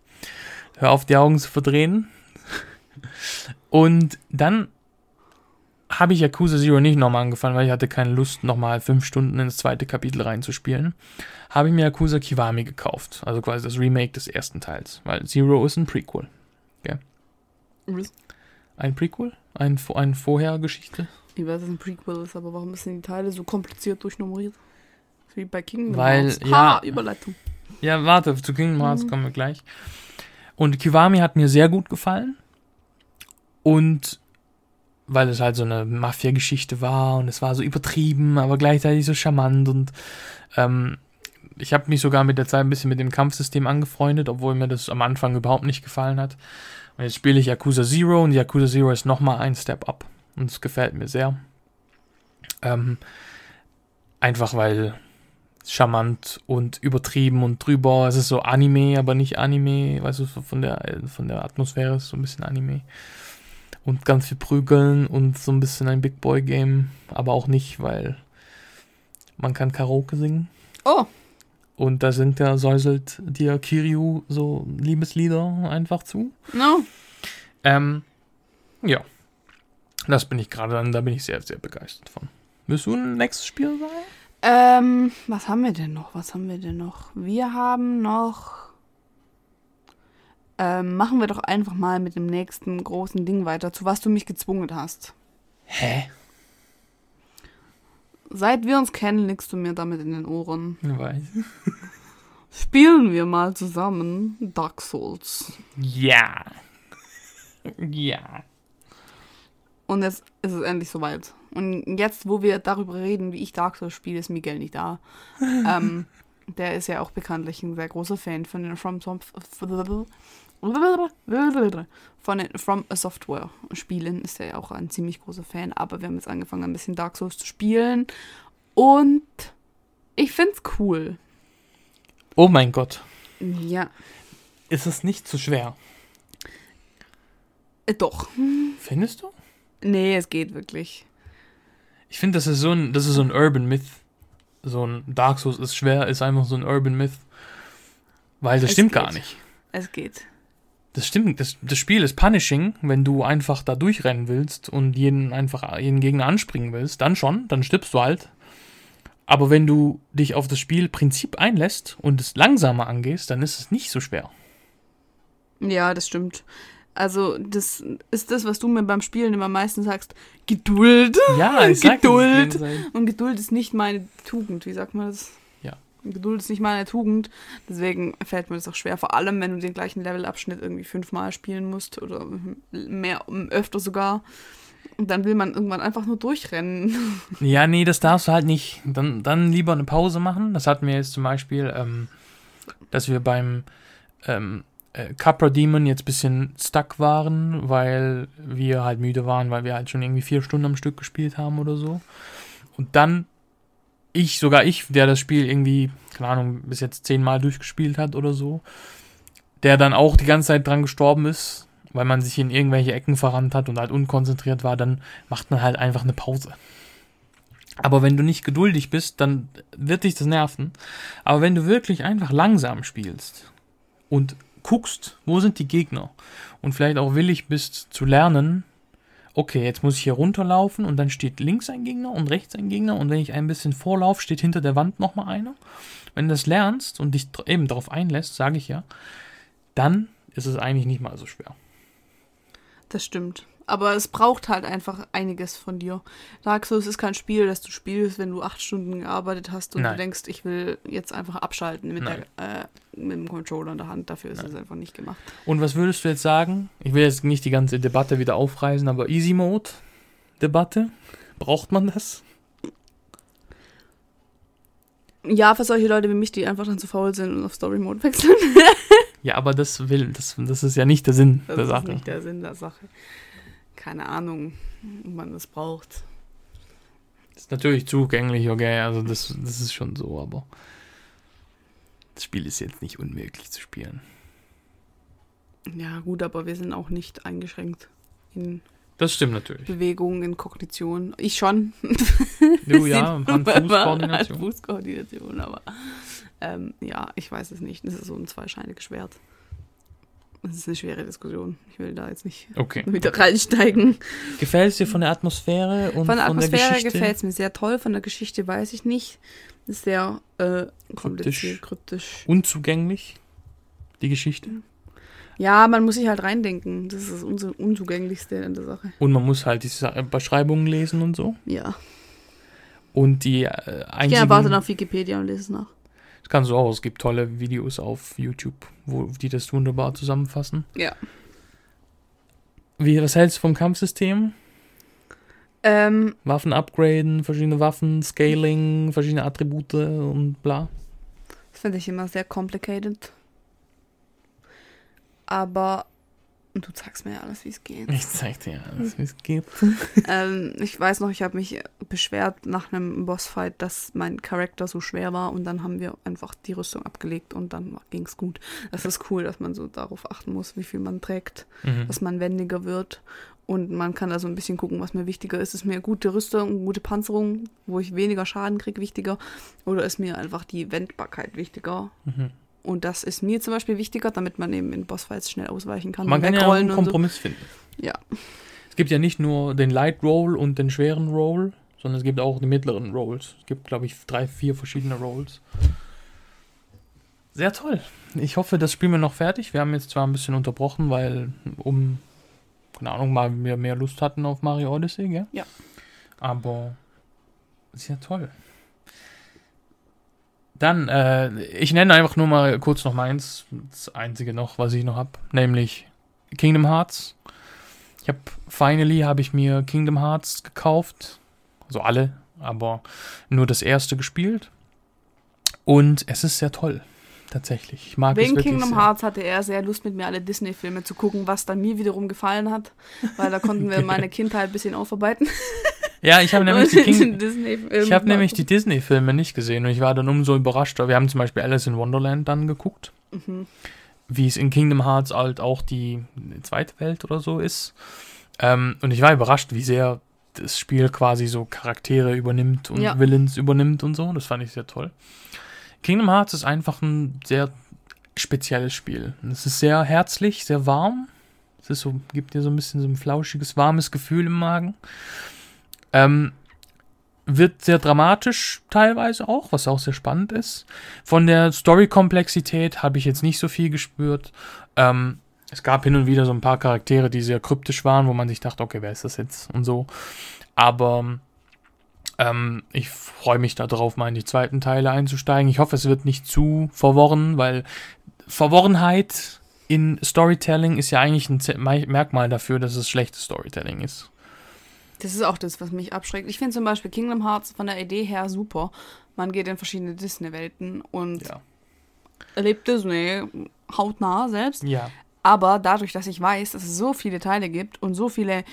Speaker 2: Hör auf, die Augen zu verdrehen. Und dann habe ich Yakuza Zero nicht nochmal angefangen, weil ich hatte keine Lust, nochmal fünf Stunden ins zweite Kapitel reinzuspielen. Habe ich mir Yakuza Kiwami gekauft, also quasi das Remake des ersten Teils, weil Zero ist ein Prequel. Ein Prequel? Ein, ein Vorhergeschichte?
Speaker 3: Ich weiß, dass es ein Prequel ist, aber warum sind die Teile so kompliziert durchnummeriert? Wie bei Kingdom
Speaker 2: Weil,
Speaker 3: Hearts.
Speaker 2: ja-
Speaker 3: Ha, Überleitung.
Speaker 2: Ja, warte, zu Kingdom Hearts
Speaker 3: Mhm.
Speaker 2: kommen wir gleich. Und Kiwami hat mir sehr gut gefallen. Und weil es halt so eine Mafia-Geschichte war und es war so übertrieben, aber gleichzeitig so charmant und ähm, ich habe mich sogar mit der Zeit ein bisschen mit dem Kampfsystem angefreundet, obwohl mir das am Anfang überhaupt nicht gefallen hat. Und jetzt spiele ich Yakuza Zero und Yakuza Zero ist nochmal ein Step up. Und es gefällt mir sehr. Ähm, einfach weil charmant und übertrieben und drüber. Es ist so Anime, aber nicht Anime, weißt du, von der, von der Atmosphäre ist so ein bisschen Anime. Und ganz viel Prügeln und so ein bisschen ein Big Boy Game, aber auch nicht, weil man kann Karaoke singen.
Speaker 3: Oh,
Speaker 2: Und da singt der, säuselt dir Kiryu so Liebeslieder einfach zu.
Speaker 3: no.
Speaker 2: Ähm, ja. Das bin ich gerade, da bin ich sehr, sehr begeistert von. Willst du ein nächstes Spiel sagen?
Speaker 3: Ähm, was haben wir denn noch? Was haben wir denn noch? Wir haben noch. Ähm, machen wir doch einfach mal mit dem nächsten großen Ding weiter, zu was du mich gezwungen hast.
Speaker 2: Hä?
Speaker 3: Seit wir uns kennen, liegst du mir damit in den Ohren.
Speaker 2: Ich weiß.
Speaker 3: Spielen wir mal zusammen Dark Souls.
Speaker 2: Ja. Ja.
Speaker 3: Und jetzt ist es endlich soweit. Und jetzt, wo wir darüber reden, wie ich Dark Souls spiele, ist Miguel nicht da. ähm, der ist ja auch bekanntlich ein sehr großer Fan von den From, von den From a Software Spielen ist er ja auch ein ziemlich großer Fan, aber wir haben jetzt angefangen, ein bisschen Dark Souls zu spielen und ich find's cool.
Speaker 2: Oh mein Gott.
Speaker 3: Ja,
Speaker 2: Ist es nicht zu schwer?
Speaker 3: äh, doch.
Speaker 2: Findest du?
Speaker 3: Nee, es geht wirklich.
Speaker 2: Ich finde, das ist so ein, das ist so ein Urban Myth. So ein Dark Souls ist schwer, ist einfach so ein Urban Myth. Weil das
Speaker 3: Es
Speaker 2: stimmt gar
Speaker 3: geht.
Speaker 2: nicht.
Speaker 3: Es geht.
Speaker 2: Das stimmt, das, das Spiel ist punishing, wenn du einfach da durchrennen willst und jeden einfach jeden Gegner anspringen willst, dann schon, dann stirbst du halt. Aber wenn du dich auf das Spielprinzip einlässt und es langsamer angehst, dann ist es nicht so schwer.
Speaker 3: Ja, das stimmt. Also, das ist das, was du mir beim Spielen immer meistens sagst. Geduld.
Speaker 2: Ja, ich sag
Speaker 3: Geduld.
Speaker 2: Zeit.
Speaker 3: Und Geduld ist nicht meine Tugend. Wie sagt man das? Geduld ist nicht meine Tugend. Deswegen fällt mir das auch schwer. Vor allem, wenn du den gleichen Levelabschnitt irgendwie fünfmal spielen musst oder mehr, öfter sogar. Und dann will man irgendwann einfach nur durchrennen.
Speaker 2: Ja, nee, das darfst du halt nicht. Dann, dann lieber eine Pause machen. Das hatten wir jetzt zum Beispiel, ähm, dass wir beim ähm, äh, Capra Demon jetzt ein bisschen stuck waren, weil wir halt müde waren, weil wir halt schon irgendwie vier Stunden am Stück gespielt haben oder so. Und dann ich, sogar ich, der das Spiel irgendwie, keine Ahnung, bis jetzt zehnmal durchgespielt hat oder so, der dann auch die ganze Zeit dran gestorben ist, weil man sich in irgendwelche Ecken verrannt hat und halt unkonzentriert war, dann macht man halt einfach eine Pause. Aber wenn du nicht geduldig bist, dann wird dich das nerven. Aber wenn du wirklich einfach langsam spielst und guckst, wo sind die Gegner und vielleicht auch willig bist zu lernen, okay, jetzt muss ich hier runterlaufen und dann steht links ein Gegner und rechts ein Gegner und wenn ich ein bisschen vorlaufe, steht hinter der Wand nochmal einer. Wenn du das lernst und dich eben darauf einlässt, sage ich ja, dann ist es eigentlich nicht mal so schwer.
Speaker 3: Das stimmt. Aber es braucht halt einfach einiges von dir. Dark Souls ist kein Spiel, das du spielst, wenn du acht Stunden gearbeitet hast und
Speaker 2: Nein.
Speaker 3: du denkst, ich will jetzt einfach abschalten mit, der, äh, mit dem Controller in der Hand. Dafür ist
Speaker 2: Nein.
Speaker 3: es einfach nicht gemacht.
Speaker 2: Und was würdest du jetzt sagen? Ich will jetzt nicht die ganze Debatte wieder aufreißen, aber Easy Mode Debatte, braucht man das?
Speaker 3: Ja, für solche Leute wie mich, die einfach dann zu faul sind und auf Story Mode wechseln.
Speaker 2: Ja, aber das will, das, das ist ja nicht der Sinn
Speaker 3: Das
Speaker 2: der
Speaker 3: ist
Speaker 2: Sache.
Speaker 3: nicht der Sinn der Sache. Keine Ahnung, ob man das braucht.
Speaker 2: Ist natürlich zugänglich, okay, also das, das ist schon so, aber das Spiel ist jetzt nicht unmöglich zu spielen.
Speaker 3: Ja, gut, aber wir sind auch nicht eingeschränkt in
Speaker 2: Das stimmt natürlich.
Speaker 3: Bewegung, in Kognition. Ich schon.
Speaker 2: Du ja,
Speaker 3: Hand-Fuß-Koordination.
Speaker 2: Hand-Fuß-Koordination.
Speaker 3: Fußkoordination, aber ähm, ja, ich weiß es nicht. Das ist so ein zweischneidiges Schwert. Das ist eine schwere Diskussion. Ich will da jetzt nicht
Speaker 2: Okay.
Speaker 3: wieder reinsteigen.
Speaker 2: Gefällt es dir von der Atmosphäre und
Speaker 3: Von der Atmosphäre
Speaker 2: Geschichte?
Speaker 3: gefällt es mir sehr toll. Von der Geschichte weiß ich nicht. Ist sehr äh, kompliziert, kryptisch.
Speaker 2: Unzugänglich, die Geschichte.
Speaker 3: Ja, man muss sich halt reindenken. Das ist das Unzu Unzugänglichste in der Sache.
Speaker 2: Und man muss halt die Sa- Beschreibungen lesen und so.
Speaker 3: Ja.
Speaker 2: Und die äh,
Speaker 3: Ich gehe
Speaker 2: einzigen...
Speaker 3: einfach dann auf Wikipedia und lese es nach.
Speaker 2: Das kannst du auch. Es gibt tolle Videos auf YouTube, wo die das wunderbar zusammenfassen.
Speaker 3: Ja.
Speaker 2: Wie, was hältst du vom Kampfsystem?
Speaker 3: Ähm,
Speaker 2: Waffen upgraden, verschiedene Waffen, Scaling, verschiedene Attribute und bla.
Speaker 3: das finde ich immer sehr complicated. Aber du sagst mir ja alles, wie es geht.
Speaker 2: Ich zeig dir alles, wie es geht.
Speaker 3: ähm, ich weiß noch, ich habe mich beschwert nach einem Bossfight, dass mein Charakter so schwer war und dann haben wir einfach die Rüstung abgelegt und dann ging es gut. Das ist cool, dass man so darauf achten muss, wie viel man trägt,
Speaker 2: Mhm.
Speaker 3: dass man wendiger wird. Und man kann da so ein bisschen gucken, was mir wichtiger ist. Ist mir gute Rüstung, gute Panzerung, wo ich weniger Schaden kriege, wichtiger? Oder ist mir einfach die Wendbarkeit wichtiger?
Speaker 2: Mhm.
Speaker 3: Und das ist mir zum Beispiel wichtiger, damit man eben in Bossfights schnell ausweichen kann.
Speaker 2: Man
Speaker 3: und
Speaker 2: kann ja einen
Speaker 3: und so.
Speaker 2: Kompromiss finden.
Speaker 3: Ja.
Speaker 2: Es gibt ja nicht nur den Light Roll und den schweren Roll, sondern es gibt auch die mittleren Rolls. Es gibt, glaube ich, drei, vier verschiedene Rolls. Sehr toll. Ich hoffe, das spielen wir noch fertig. Wir haben jetzt zwar ein bisschen unterbrochen, weil um, keine Ahnung, mal wir mehr Lust hatten auf Mario Odyssey, gell?
Speaker 3: Ja.
Speaker 2: Aber sehr toll. Dann, äh, ich nenne einfach nur mal kurz noch meins, das einzige noch, was ich noch habe, nämlich Kingdom Hearts. Ich habe finally habe ich mir Kingdom Hearts gekauft, also alle, aber nur das erste gespielt und es ist sehr toll. tatsächlich. Ich mag es
Speaker 3: Wegen
Speaker 2: wirklich
Speaker 3: Kingdom
Speaker 2: sehr.
Speaker 3: Hearts hatte er sehr Lust, mit mir alle Disney-Filme zu gucken, was dann mir wiederum gefallen hat, weil da konnten wir meine Kindheit ein bisschen aufarbeiten.
Speaker 2: Ja, ich habe nämlich die King
Speaker 3: Disney-Filme.
Speaker 2: Ich habe nämlich die Disney-Filme nicht gesehen und ich war dann umso überraschter. Wir haben zum Beispiel Alice in Wonderland dann geguckt,
Speaker 3: Mhm.
Speaker 2: wie es in Kingdom Hearts halt auch die zweite Welt oder so ist. Ähm, und ich war überrascht, wie sehr das Spiel quasi so Charaktere übernimmt und
Speaker 3: Ja.
Speaker 2: Villains übernimmt und so. Das fand ich sehr toll. Kingdom Hearts ist einfach ein sehr spezielles Spiel. Es ist sehr herzlich, sehr warm. Es ist so, gibt dir so ein bisschen so ein flauschiges, warmes Gefühl im Magen. Ähm, wird sehr dramatisch teilweise auch, was auch sehr spannend ist. Von der Story-Komplexität habe ich jetzt nicht so viel gespürt. Ähm, es gab hin und wieder so ein paar Charaktere, die sehr kryptisch waren, wo man sich dachte, okay, wer ist das jetzt und so. Aber ähm, ich freue mich darauf, mal in die zweiten Teile einzusteigen. Ich hoffe, es wird nicht zu verworren, weil Verworrenheit in Storytelling ist ja eigentlich ein Merkmal dafür, dass es schlechtes Storytelling ist.
Speaker 3: Das ist auch das, was mich abschreckt. Ich finde zum Beispiel Kingdom Hearts von der Idee her super. Man geht in verschiedene Disney-Welten und
Speaker 2: Ja.
Speaker 3: erlebt Disney hautnah selbst.
Speaker 2: Ja.
Speaker 3: Aber dadurch, dass ich weiß, dass es so viele Teile gibt und so viele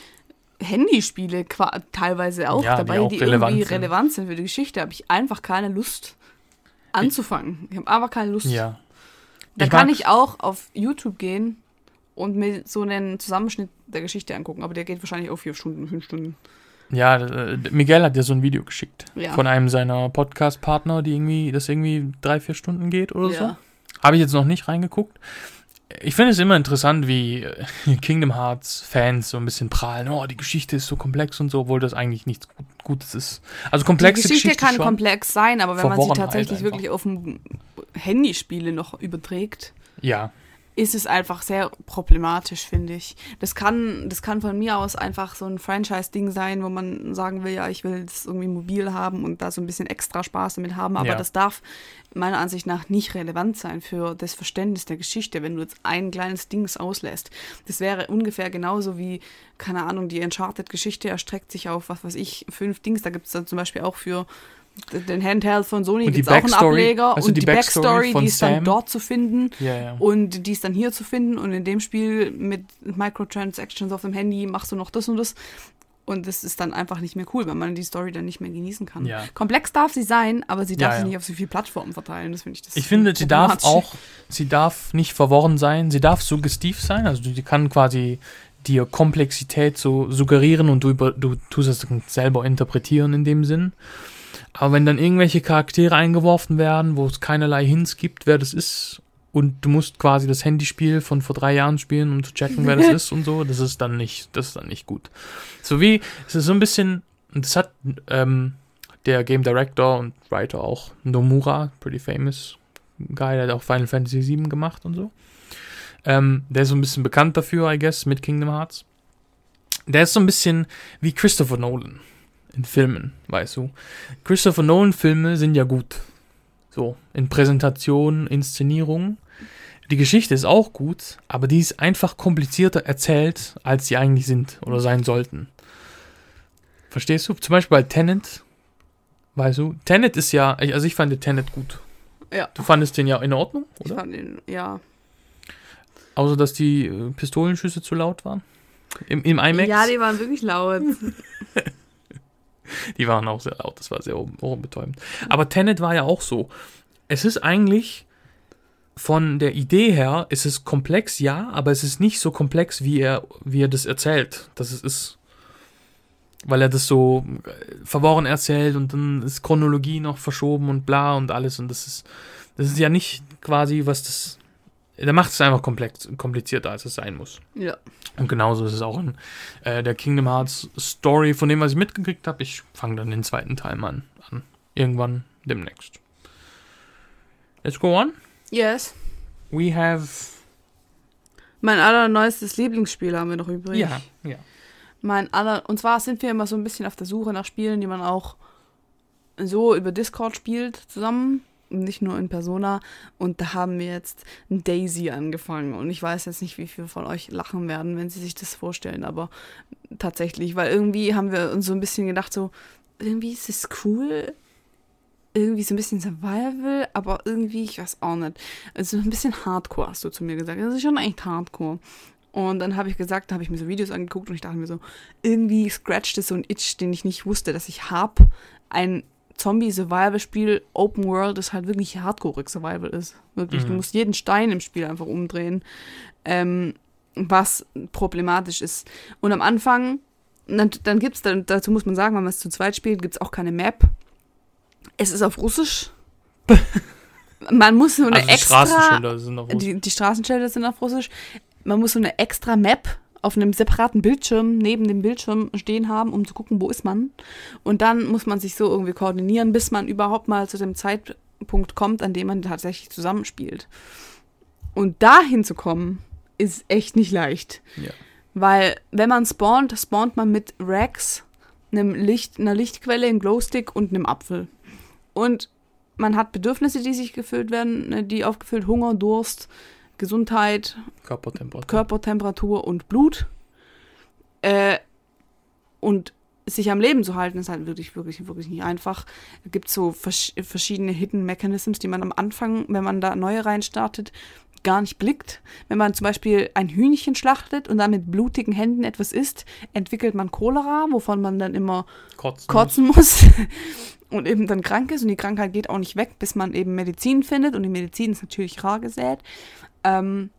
Speaker 3: Handyspiele teilweise auch
Speaker 2: Ja, die
Speaker 3: dabei,
Speaker 2: auch
Speaker 3: die,
Speaker 2: relevant
Speaker 3: irgendwie
Speaker 2: sind.
Speaker 3: relevant sind für die Geschichte, habe ich einfach keine Lust anzufangen. Ich habe einfach keine Lust.
Speaker 2: Ja.
Speaker 3: Da
Speaker 2: Ich
Speaker 3: kann ich auch auf YouTube gehen und mir so einen Zusammenschnitt der Geschichte angucken, aber der geht wahrscheinlich auch vier Stunden, fünf Stunden.
Speaker 2: Ja, äh, Miguel hat dir so ein Video geschickt.
Speaker 3: Ja.
Speaker 2: Von einem seiner Podcast-Partner, die irgendwie, das irgendwie drei, vier Stunden geht oder so.
Speaker 3: Ja.
Speaker 2: Habe ich jetzt noch nicht reingeguckt. Ich finde es immer interessant, wie äh, Kingdom Hearts-Fans so ein bisschen prahlen. Oh, die Geschichte ist so komplex und so, obwohl das eigentlich nichts Gut- Gutes ist. Also
Speaker 3: Die
Speaker 2: komplexe
Speaker 3: Geschichte,
Speaker 2: Geschichte,
Speaker 3: kann komplex sein, aber wenn man sie
Speaker 2: Verworrenheit
Speaker 3: tatsächlich
Speaker 2: einfach.
Speaker 3: wirklich auf ein Handyspiele noch überträgt,
Speaker 2: Ja,
Speaker 3: ist es einfach sehr problematisch, finde ich. Das kann, das kann von mir aus einfach so ein Franchise-Ding sein, wo man sagen will, ja, ich will das irgendwie mobil haben und da so ein bisschen extra Spaß damit haben, aber
Speaker 2: Ja.
Speaker 3: das darf meiner Ansicht nach nicht relevant sein für das Verständnis der Geschichte, wenn du jetzt ein kleines Dings auslässt. Das wäre ungefähr genauso wie, keine Ahnung, die Uncharted-Geschichte erstreckt sich auf, was weiß ich, fünf Dings. Da gibt es dann zum Beispiel auch für den Handheld von Sony gibt es auch einen Ableger
Speaker 2: du,
Speaker 3: und
Speaker 2: die
Speaker 3: die
Speaker 2: Backstory
Speaker 3: Backstory, die ist dann
Speaker 2: Sam?
Speaker 3: dort zu finden
Speaker 2: ja, ja.
Speaker 3: und die ist dann hier zu finden und in dem Spiel mit Microtransactions auf dem Handy machst du noch das und das und das ist dann einfach nicht mehr cool, weil man die Story dann nicht mehr genießen kann.
Speaker 2: Ja.
Speaker 3: Komplex darf sie sein, aber sie darf sich nicht auf so viele Plattformen verteilen. Das finde ich das
Speaker 2: Ich finde, sie darf auch, sie darf nicht verworren sein, sie darf suggestiv sein, also die kann quasi dir Komplexität so suggerieren und du, über, du tust es dann selber interpretieren in dem Sinn. Aber wenn dann irgendwelche Charaktere eingeworfen werden, wo es keinerlei Hints gibt, wer das ist, und du musst quasi das Handyspiel von vor drei Jahren spielen, um zu checken, wer das ist und so, das ist dann nicht, das ist dann nicht gut. So wie, es ist so ein bisschen, das hat ähm, der Game Director und Writer auch, Nomura, pretty famous Guy, der hat auch Final Fantasy VII gemacht und so. Ähm, der ist so ein bisschen bekannt dafür, I guess, mit Kingdom Hearts. Der ist so ein bisschen wie Christopher Nolan in Filmen, weißt du. Christopher Nolan-Filme sind ja gut. So, in Präsentation, Inszenierung. Die Geschichte ist auch gut, aber die ist einfach komplizierter erzählt, als sie eigentlich sind oder sein sollten. Verstehst du? Zum Beispiel bei Tenet, weißt du, Tenet ist ja, also ich fand den Tenet gut.
Speaker 3: Ja.
Speaker 2: Du fandest den ja in Ordnung,
Speaker 3: Ich
Speaker 2: oder?
Speaker 3: fand den, ja.
Speaker 2: Außer, dass die äh, Pistolenschüsse zu laut waren. Im, im IMAX.
Speaker 3: Ja, die waren wirklich laut.
Speaker 2: Die waren auch sehr laut, das war sehr ohren- ohrenbetäubend. Aber Tenet war ja auch so. Es ist eigentlich von der Idee her, ist es komplex, ja, aber es ist nicht so komplex, wie er, wie er das erzählt, dass es ist. Weil er das so äh, verworren erzählt und dann ist Chronologie noch verschoben und bla und alles und das ist, das ist ja nicht quasi, was das, der macht es einfach komplex, komplizierter, als es sein muss.
Speaker 3: ja.
Speaker 2: Und genauso ist es auch in äh, der Kingdom Hearts Story, von dem, was ich mitgekriegt habe. Ich fange dann den zweiten Teil mal an, an. Irgendwann demnächst. Let's go on.
Speaker 3: Yes.
Speaker 2: We have.
Speaker 3: Mein allerneuestes Lieblingsspiel haben wir noch übrig.
Speaker 2: Ja, ja.
Speaker 3: Mein aller, und zwar sind wir immer so ein bisschen auf der Suche nach Spielen, die man auch so über Discord spielt zusammen nicht nur in Persona. Und da haben wir jetzt Daisy angefangen. Und ich weiß jetzt nicht, wie viele von euch lachen werden, wenn sie sich das vorstellen, aber tatsächlich, weil irgendwie haben wir uns so ein bisschen gedacht, so, irgendwie ist es cool, irgendwie so ein bisschen Survival, aber irgendwie, ich weiß auch nicht. Also ein bisschen Hardcore, hast du zu mir gesagt. Das ist schon echt Hardcore. Und dann habe ich gesagt, da habe ich mir so Videos angeguckt und ich dachte mir so, irgendwie scratcht es so ein Itch, den ich nicht wusste, dass ich habe. Ein Zombie-Survival-Spiel, Open World, das halt wirklich hardcore Survival ist. Wirklich, du
Speaker 2: Mhm.
Speaker 3: musst jeden Stein im Spiel einfach umdrehen. Ähm, was problematisch ist. Und am Anfang, dann, dann gibt es, dazu muss man sagen, wenn man es zu zweit spielt, gibt es auch keine Map. Es ist auf Russisch. man muss so eine
Speaker 2: Also die
Speaker 3: extra.
Speaker 2: Straßenschilder sind noch
Speaker 3: Die, die Straßenschilder sind auf Russisch. Man muss so eine extra Map auf einem separaten Bildschirm neben dem Bildschirm stehen haben, um zu gucken, wo ist man. Und dann muss man sich so irgendwie koordinieren, bis man überhaupt mal zu dem Zeitpunkt kommt, an dem man tatsächlich zusammenspielt. Und dahin zu kommen, ist echt nicht leicht.
Speaker 2: Ja.
Speaker 3: Weil, wenn man spawnt, spawnt man mit Rags, einem Licht, einer Lichtquelle, einem Glowstick und einem Apfel. Und man hat Bedürfnisse, die sich gefüllt werden, ne, die aufgefüllt, Hunger, Durst, Gesundheit,
Speaker 2: Körpertemperatur.
Speaker 3: Körpertemperatur und Blut. Äh, und sich am Leben zu halten, ist halt wirklich, wirklich, wirklich nicht einfach. Es gibt so vers verschiedene Hidden Mechanisms, die man am Anfang, wenn man da neu reinstartet, gar nicht blickt. Wenn man zum Beispiel ein Hühnchen schlachtet und dann mit blutigen Händen etwas isst, entwickelt man Cholera, wovon man dann immer
Speaker 2: Kotzen.
Speaker 3: kotzen muss und eben dann krank ist und die Krankheit geht auch nicht weg, bis man eben Medizin findet und die Medizin ist natürlich rar gesät. Ähm,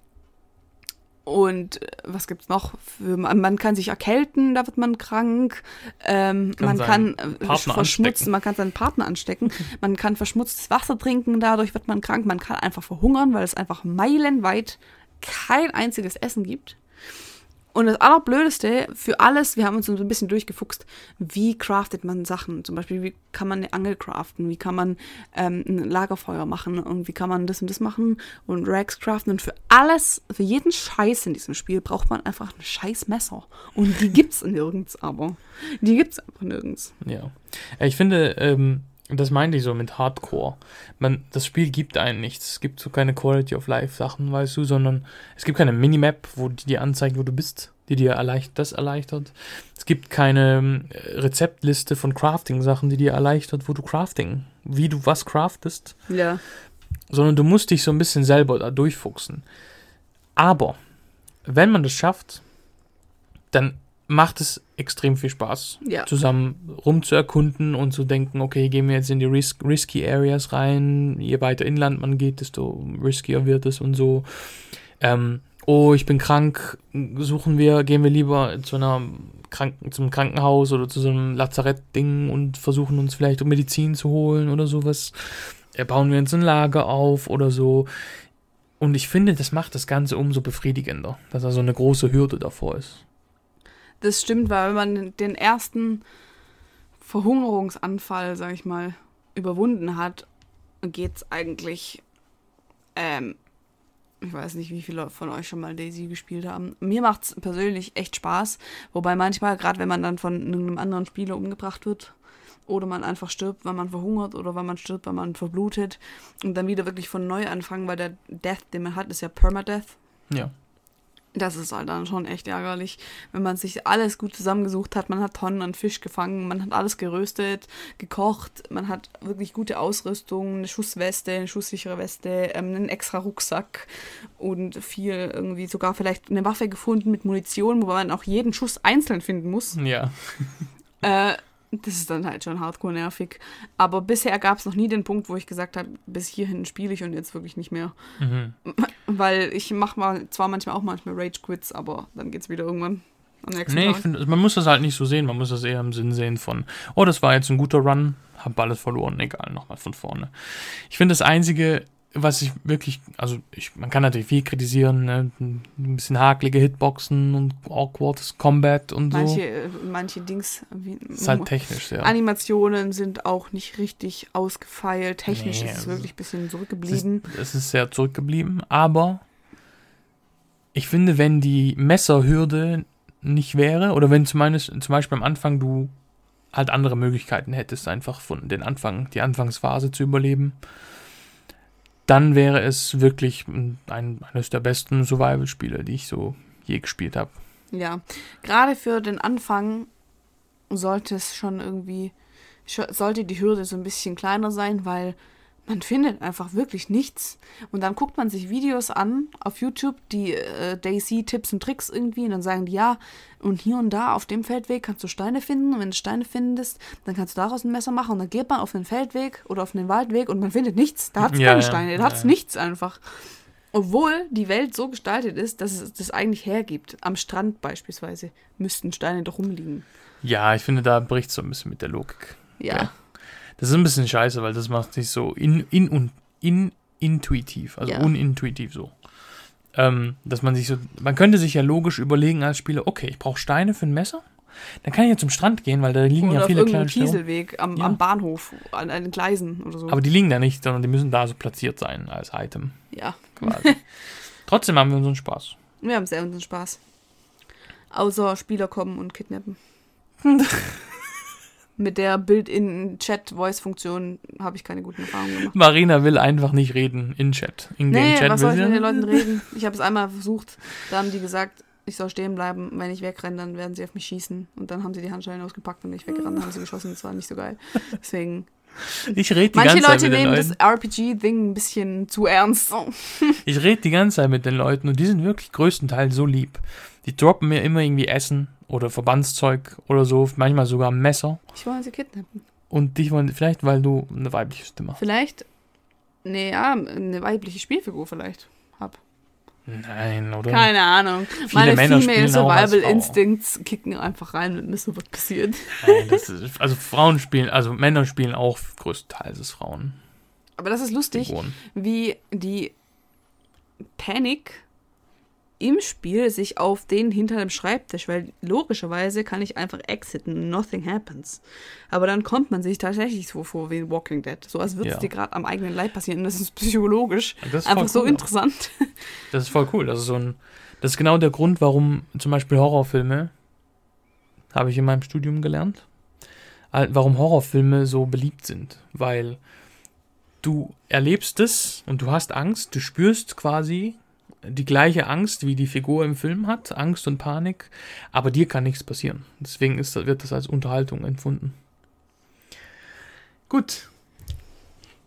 Speaker 3: und äh, was gibt's noch? Für, man, kann sich erkälten, da wird man krank. Ähm,
Speaker 2: Kann
Speaker 3: man kann äh,
Speaker 2: Partner
Speaker 3: verschmutzen,
Speaker 2: anstecken.
Speaker 3: man kann seinen Partner anstecken. man kann verschmutztes Wasser trinken, dadurch wird man krank. Man kann einfach verhungern, weil es einfach meilenweit kein einziges Essen gibt. Und das Allerblödeste für alles, wir haben uns so ein bisschen durchgefuchst, wie craftet man Sachen? Zum Beispiel, wie kann man eine Angel craften? Wie kann man ähm, ein Lagerfeuer machen? Und wie kann man das und das machen? Und Rags craften? Und für alles, für jeden Scheiß in diesem Spiel braucht man einfach ein scheiß Messer. Und die gibt's nirgends aber. Die gibt's einfach nirgends.
Speaker 2: Ja. Äh, Ich finde, ähm, das meinte ich so mit Hardcore. Man, das Spiel gibt einen nichts. Es gibt so keine Quality of Life Sachen, weißt du, sondern es gibt keine Minimap, wo die dir anzeigt, wo du bist, die dir erleicht, das erleichtert. Es gibt keine ähm, Rezeptliste von Crafting-Sachen, die dir erleichtert, wo du Crafting, wie du was craftest,
Speaker 3: Ja.
Speaker 2: sondern du musst dich so ein bisschen selber da durchfuchsen. Aber wenn man das schafft, dann macht es extrem viel Spaß
Speaker 3: Ja.
Speaker 2: zusammen rumzuerkunden und zu denken, okay, gehen wir jetzt in die ris risky Areas rein. Je weiter inland man geht, desto riskier wird es und so. Ähm, oh, ich bin krank, suchen wir, gehen wir lieber zu einer Kranken zum Krankenhaus oder zu so einem Lazarett-Ding und versuchen uns vielleicht um Medizin zu holen oder sowas. Äh, bauen wir uns ein Lager auf oder so. Und ich finde, das macht das Ganze umso befriedigender, dass da so eine große Hürde davor ist.
Speaker 3: Das stimmt, weil wenn man den ersten Verhungerungsanfall, sag ich mal, überwunden hat, geht's eigentlich, ähm, ich weiß nicht, wie viele von euch schon mal Daisy gespielt haben. Mir macht's persönlich echt Spaß, wobei manchmal, gerade wenn man dann von einem anderen Spieler umgebracht wird, oder man einfach stirbt, weil man verhungert, oder weil man stirbt, weil man verblutet, und dann wieder wirklich von neu anfangen, weil der Death, den man hat, ist ja Permadeath.
Speaker 2: Ja.
Speaker 3: Das ist halt dann schon echt ärgerlich, wenn man sich alles gut zusammengesucht hat. Man hat Tonnen an Fisch gefangen, man hat alles geröstet, gekocht, man hat wirklich gute Ausrüstung, eine Schussweste, eine schusssichere Weste, ähm, einen extra Rucksack und viel irgendwie sogar vielleicht eine Waffe gefunden mit Munition, wobei man auch jeden Schuss einzeln finden muss.
Speaker 2: Ja.
Speaker 3: Äh, das ist dann halt schon hardcore nervig. Aber bisher gab es noch nie den Punkt, wo ich gesagt habe, bis hierhin spiele ich und jetzt wirklich nicht mehr.
Speaker 2: Mhm.
Speaker 3: Weil ich mache mal zwar manchmal auch manchmal Rage Quits, aber dann geht's wieder irgendwann am nächsten
Speaker 2: Nee, ich
Speaker 3: Tag.
Speaker 2: finde, man muss das halt nicht so sehen, man muss das eher im Sinn sehen von, oh, das war jetzt ein guter Run, hab alles verloren, egal, nochmal von vorne. Ich finde das Einzige, was ich wirklich, also ich, man kann natürlich viel kritisieren, ne? ein bisschen hakelige Hitboxen und awkward Combat und so.
Speaker 3: Manche, äh, manche Dings, wie,
Speaker 2: ist halt technisch sehr.
Speaker 3: Animationen sind auch nicht richtig ausgefeilt. Technisch
Speaker 2: Nee,
Speaker 3: ist es wirklich ein bisschen
Speaker 2: es, ist,
Speaker 3: zurückgeblieben.
Speaker 2: es ist sehr zurückgeblieben, aber ich finde, wenn die Messerhürde nicht wäre, oder wenn zumindest, zum Beispiel am Anfang du halt andere Möglichkeiten hättest, einfach von den Anfang, die Anfangsphase zu überleben, dann wäre es wirklich ein, eines der besten Survival-Spiele, die ich so je gespielt habe.
Speaker 3: Ja, gerade für den Anfang sollte es schon irgendwie sollte die Hürde so ein bisschen kleiner sein, weil man findet einfach wirklich nichts. Und dann guckt man sich Videos an auf YouTube, die äh, Daisy Tipps und Tricks irgendwie, und dann sagen die, ja, und hier und da auf dem Feldweg kannst du Steine finden, und wenn du Steine findest, dann kannst du daraus ein Messer machen, und dann geht man auf den Feldweg oder auf den Waldweg und man findet nichts. Da hat es
Speaker 2: Ja,
Speaker 3: keine Steine, da
Speaker 2: ja,
Speaker 3: hat es nichts einfach. Obwohl die Welt so gestaltet ist, dass es das eigentlich hergibt. Am Strand beispielsweise müssten Steine doch rumliegen.
Speaker 2: Ja, ich finde, da bricht so ein bisschen mit der Logik.
Speaker 3: Ja.
Speaker 2: Ja. Das ist ein bisschen scheiße, weil das macht sich so in, in, un, in, intuitiv, also
Speaker 3: Ja.
Speaker 2: unintuitiv so. Ähm, dass man sich so, man könnte sich ja logisch überlegen als Spieler, okay, ich brauche Steine für ein Messer, dann kann ich ja zum Strand gehen, weil da liegen
Speaker 3: Oder
Speaker 2: ja
Speaker 3: auf
Speaker 2: viele
Speaker 3: irgendeinem
Speaker 2: kleine.
Speaker 3: Kieselweg am,
Speaker 2: Ja.
Speaker 3: am Bahnhof, an, an den Gleisen oder so.
Speaker 2: Aber die liegen da nicht, sondern die müssen da so platziert sein als Item
Speaker 3: ja,
Speaker 2: quasi. Trotzdem haben wir unseren Spaß.
Speaker 3: wir haben sehr unseren Spaß. Außer Spieler kommen und kidnappen. Mit der Bild-in-Chat-Voice-Funktion habe ich keine guten Erfahrungen gemacht.
Speaker 2: Marina will einfach nicht reden in Chat. In
Speaker 3: Nee,
Speaker 2: Chat
Speaker 3: was soll ich mit den Leuten reden? Ich habe es einmal versucht, da haben die gesagt, ich soll stehen bleiben. Wenn ich wegrenne, dann werden sie auf mich schießen. Und dann haben sie die Handschellen ausgepackt und ich weggerannt, haben sie geschossen. Das war nicht so geil. Deswegen.
Speaker 2: Ich rede die
Speaker 3: Manche
Speaker 2: ganze Zeit
Speaker 3: Leute
Speaker 2: mit den
Speaker 3: nehmen
Speaker 2: Leuten.
Speaker 3: das RPG-Ding ein bisschen zu ernst.
Speaker 2: Ich rede die ganze Zeit mit den Leuten und die sind wirklich größtenteils so lieb. Die droppen mir immer irgendwie Essen oder Verbandszeug oder so, manchmal sogar ein Messer.
Speaker 3: Ich wollte sie kidnappen.
Speaker 2: Und dich wollen, vielleicht weil du eine weibliche Stimme hast.
Speaker 3: Vielleicht, nee, ja, eine weibliche Spielfigur vielleicht hab.
Speaker 2: Nein, oder?
Speaker 3: Keine Ahnung.
Speaker 2: Viele
Speaker 3: Meine
Speaker 2: Männer
Speaker 3: Female Survival. Instincts kicken einfach rein und wissen, was passiert.
Speaker 2: Nein, das ist, also Frauen spielen, also Männer spielen auch größtenteils als Frauen.
Speaker 3: Aber das ist lustig,
Speaker 2: Figuren.
Speaker 3: wie die Panik im Spiel sich auf den hinter dem Schreibtisch, weil logischerweise kann ich einfach exiten, nothing happens. Aber dann kommt man sich tatsächlich so vor wie in Walking Dead, so als würde es
Speaker 2: Ja.
Speaker 3: dir gerade am eigenen Leib passieren. Das ist psychologisch
Speaker 2: Das ist
Speaker 3: einfach so
Speaker 2: cool.
Speaker 3: interessant.
Speaker 2: Das ist voll cool. Das ist so ein, das ist genau der Grund, warum zum Beispiel Horrorfilme, habe ich in meinem Studium gelernt, warum Horrorfilme so beliebt sind. Weil du erlebst es und du hast Angst, du spürst quasi die gleiche Angst, wie die Figur im Film hat, Angst und Panik, aber dir kann nichts passieren. Deswegen ist, wird das als Unterhaltung empfunden. Gut.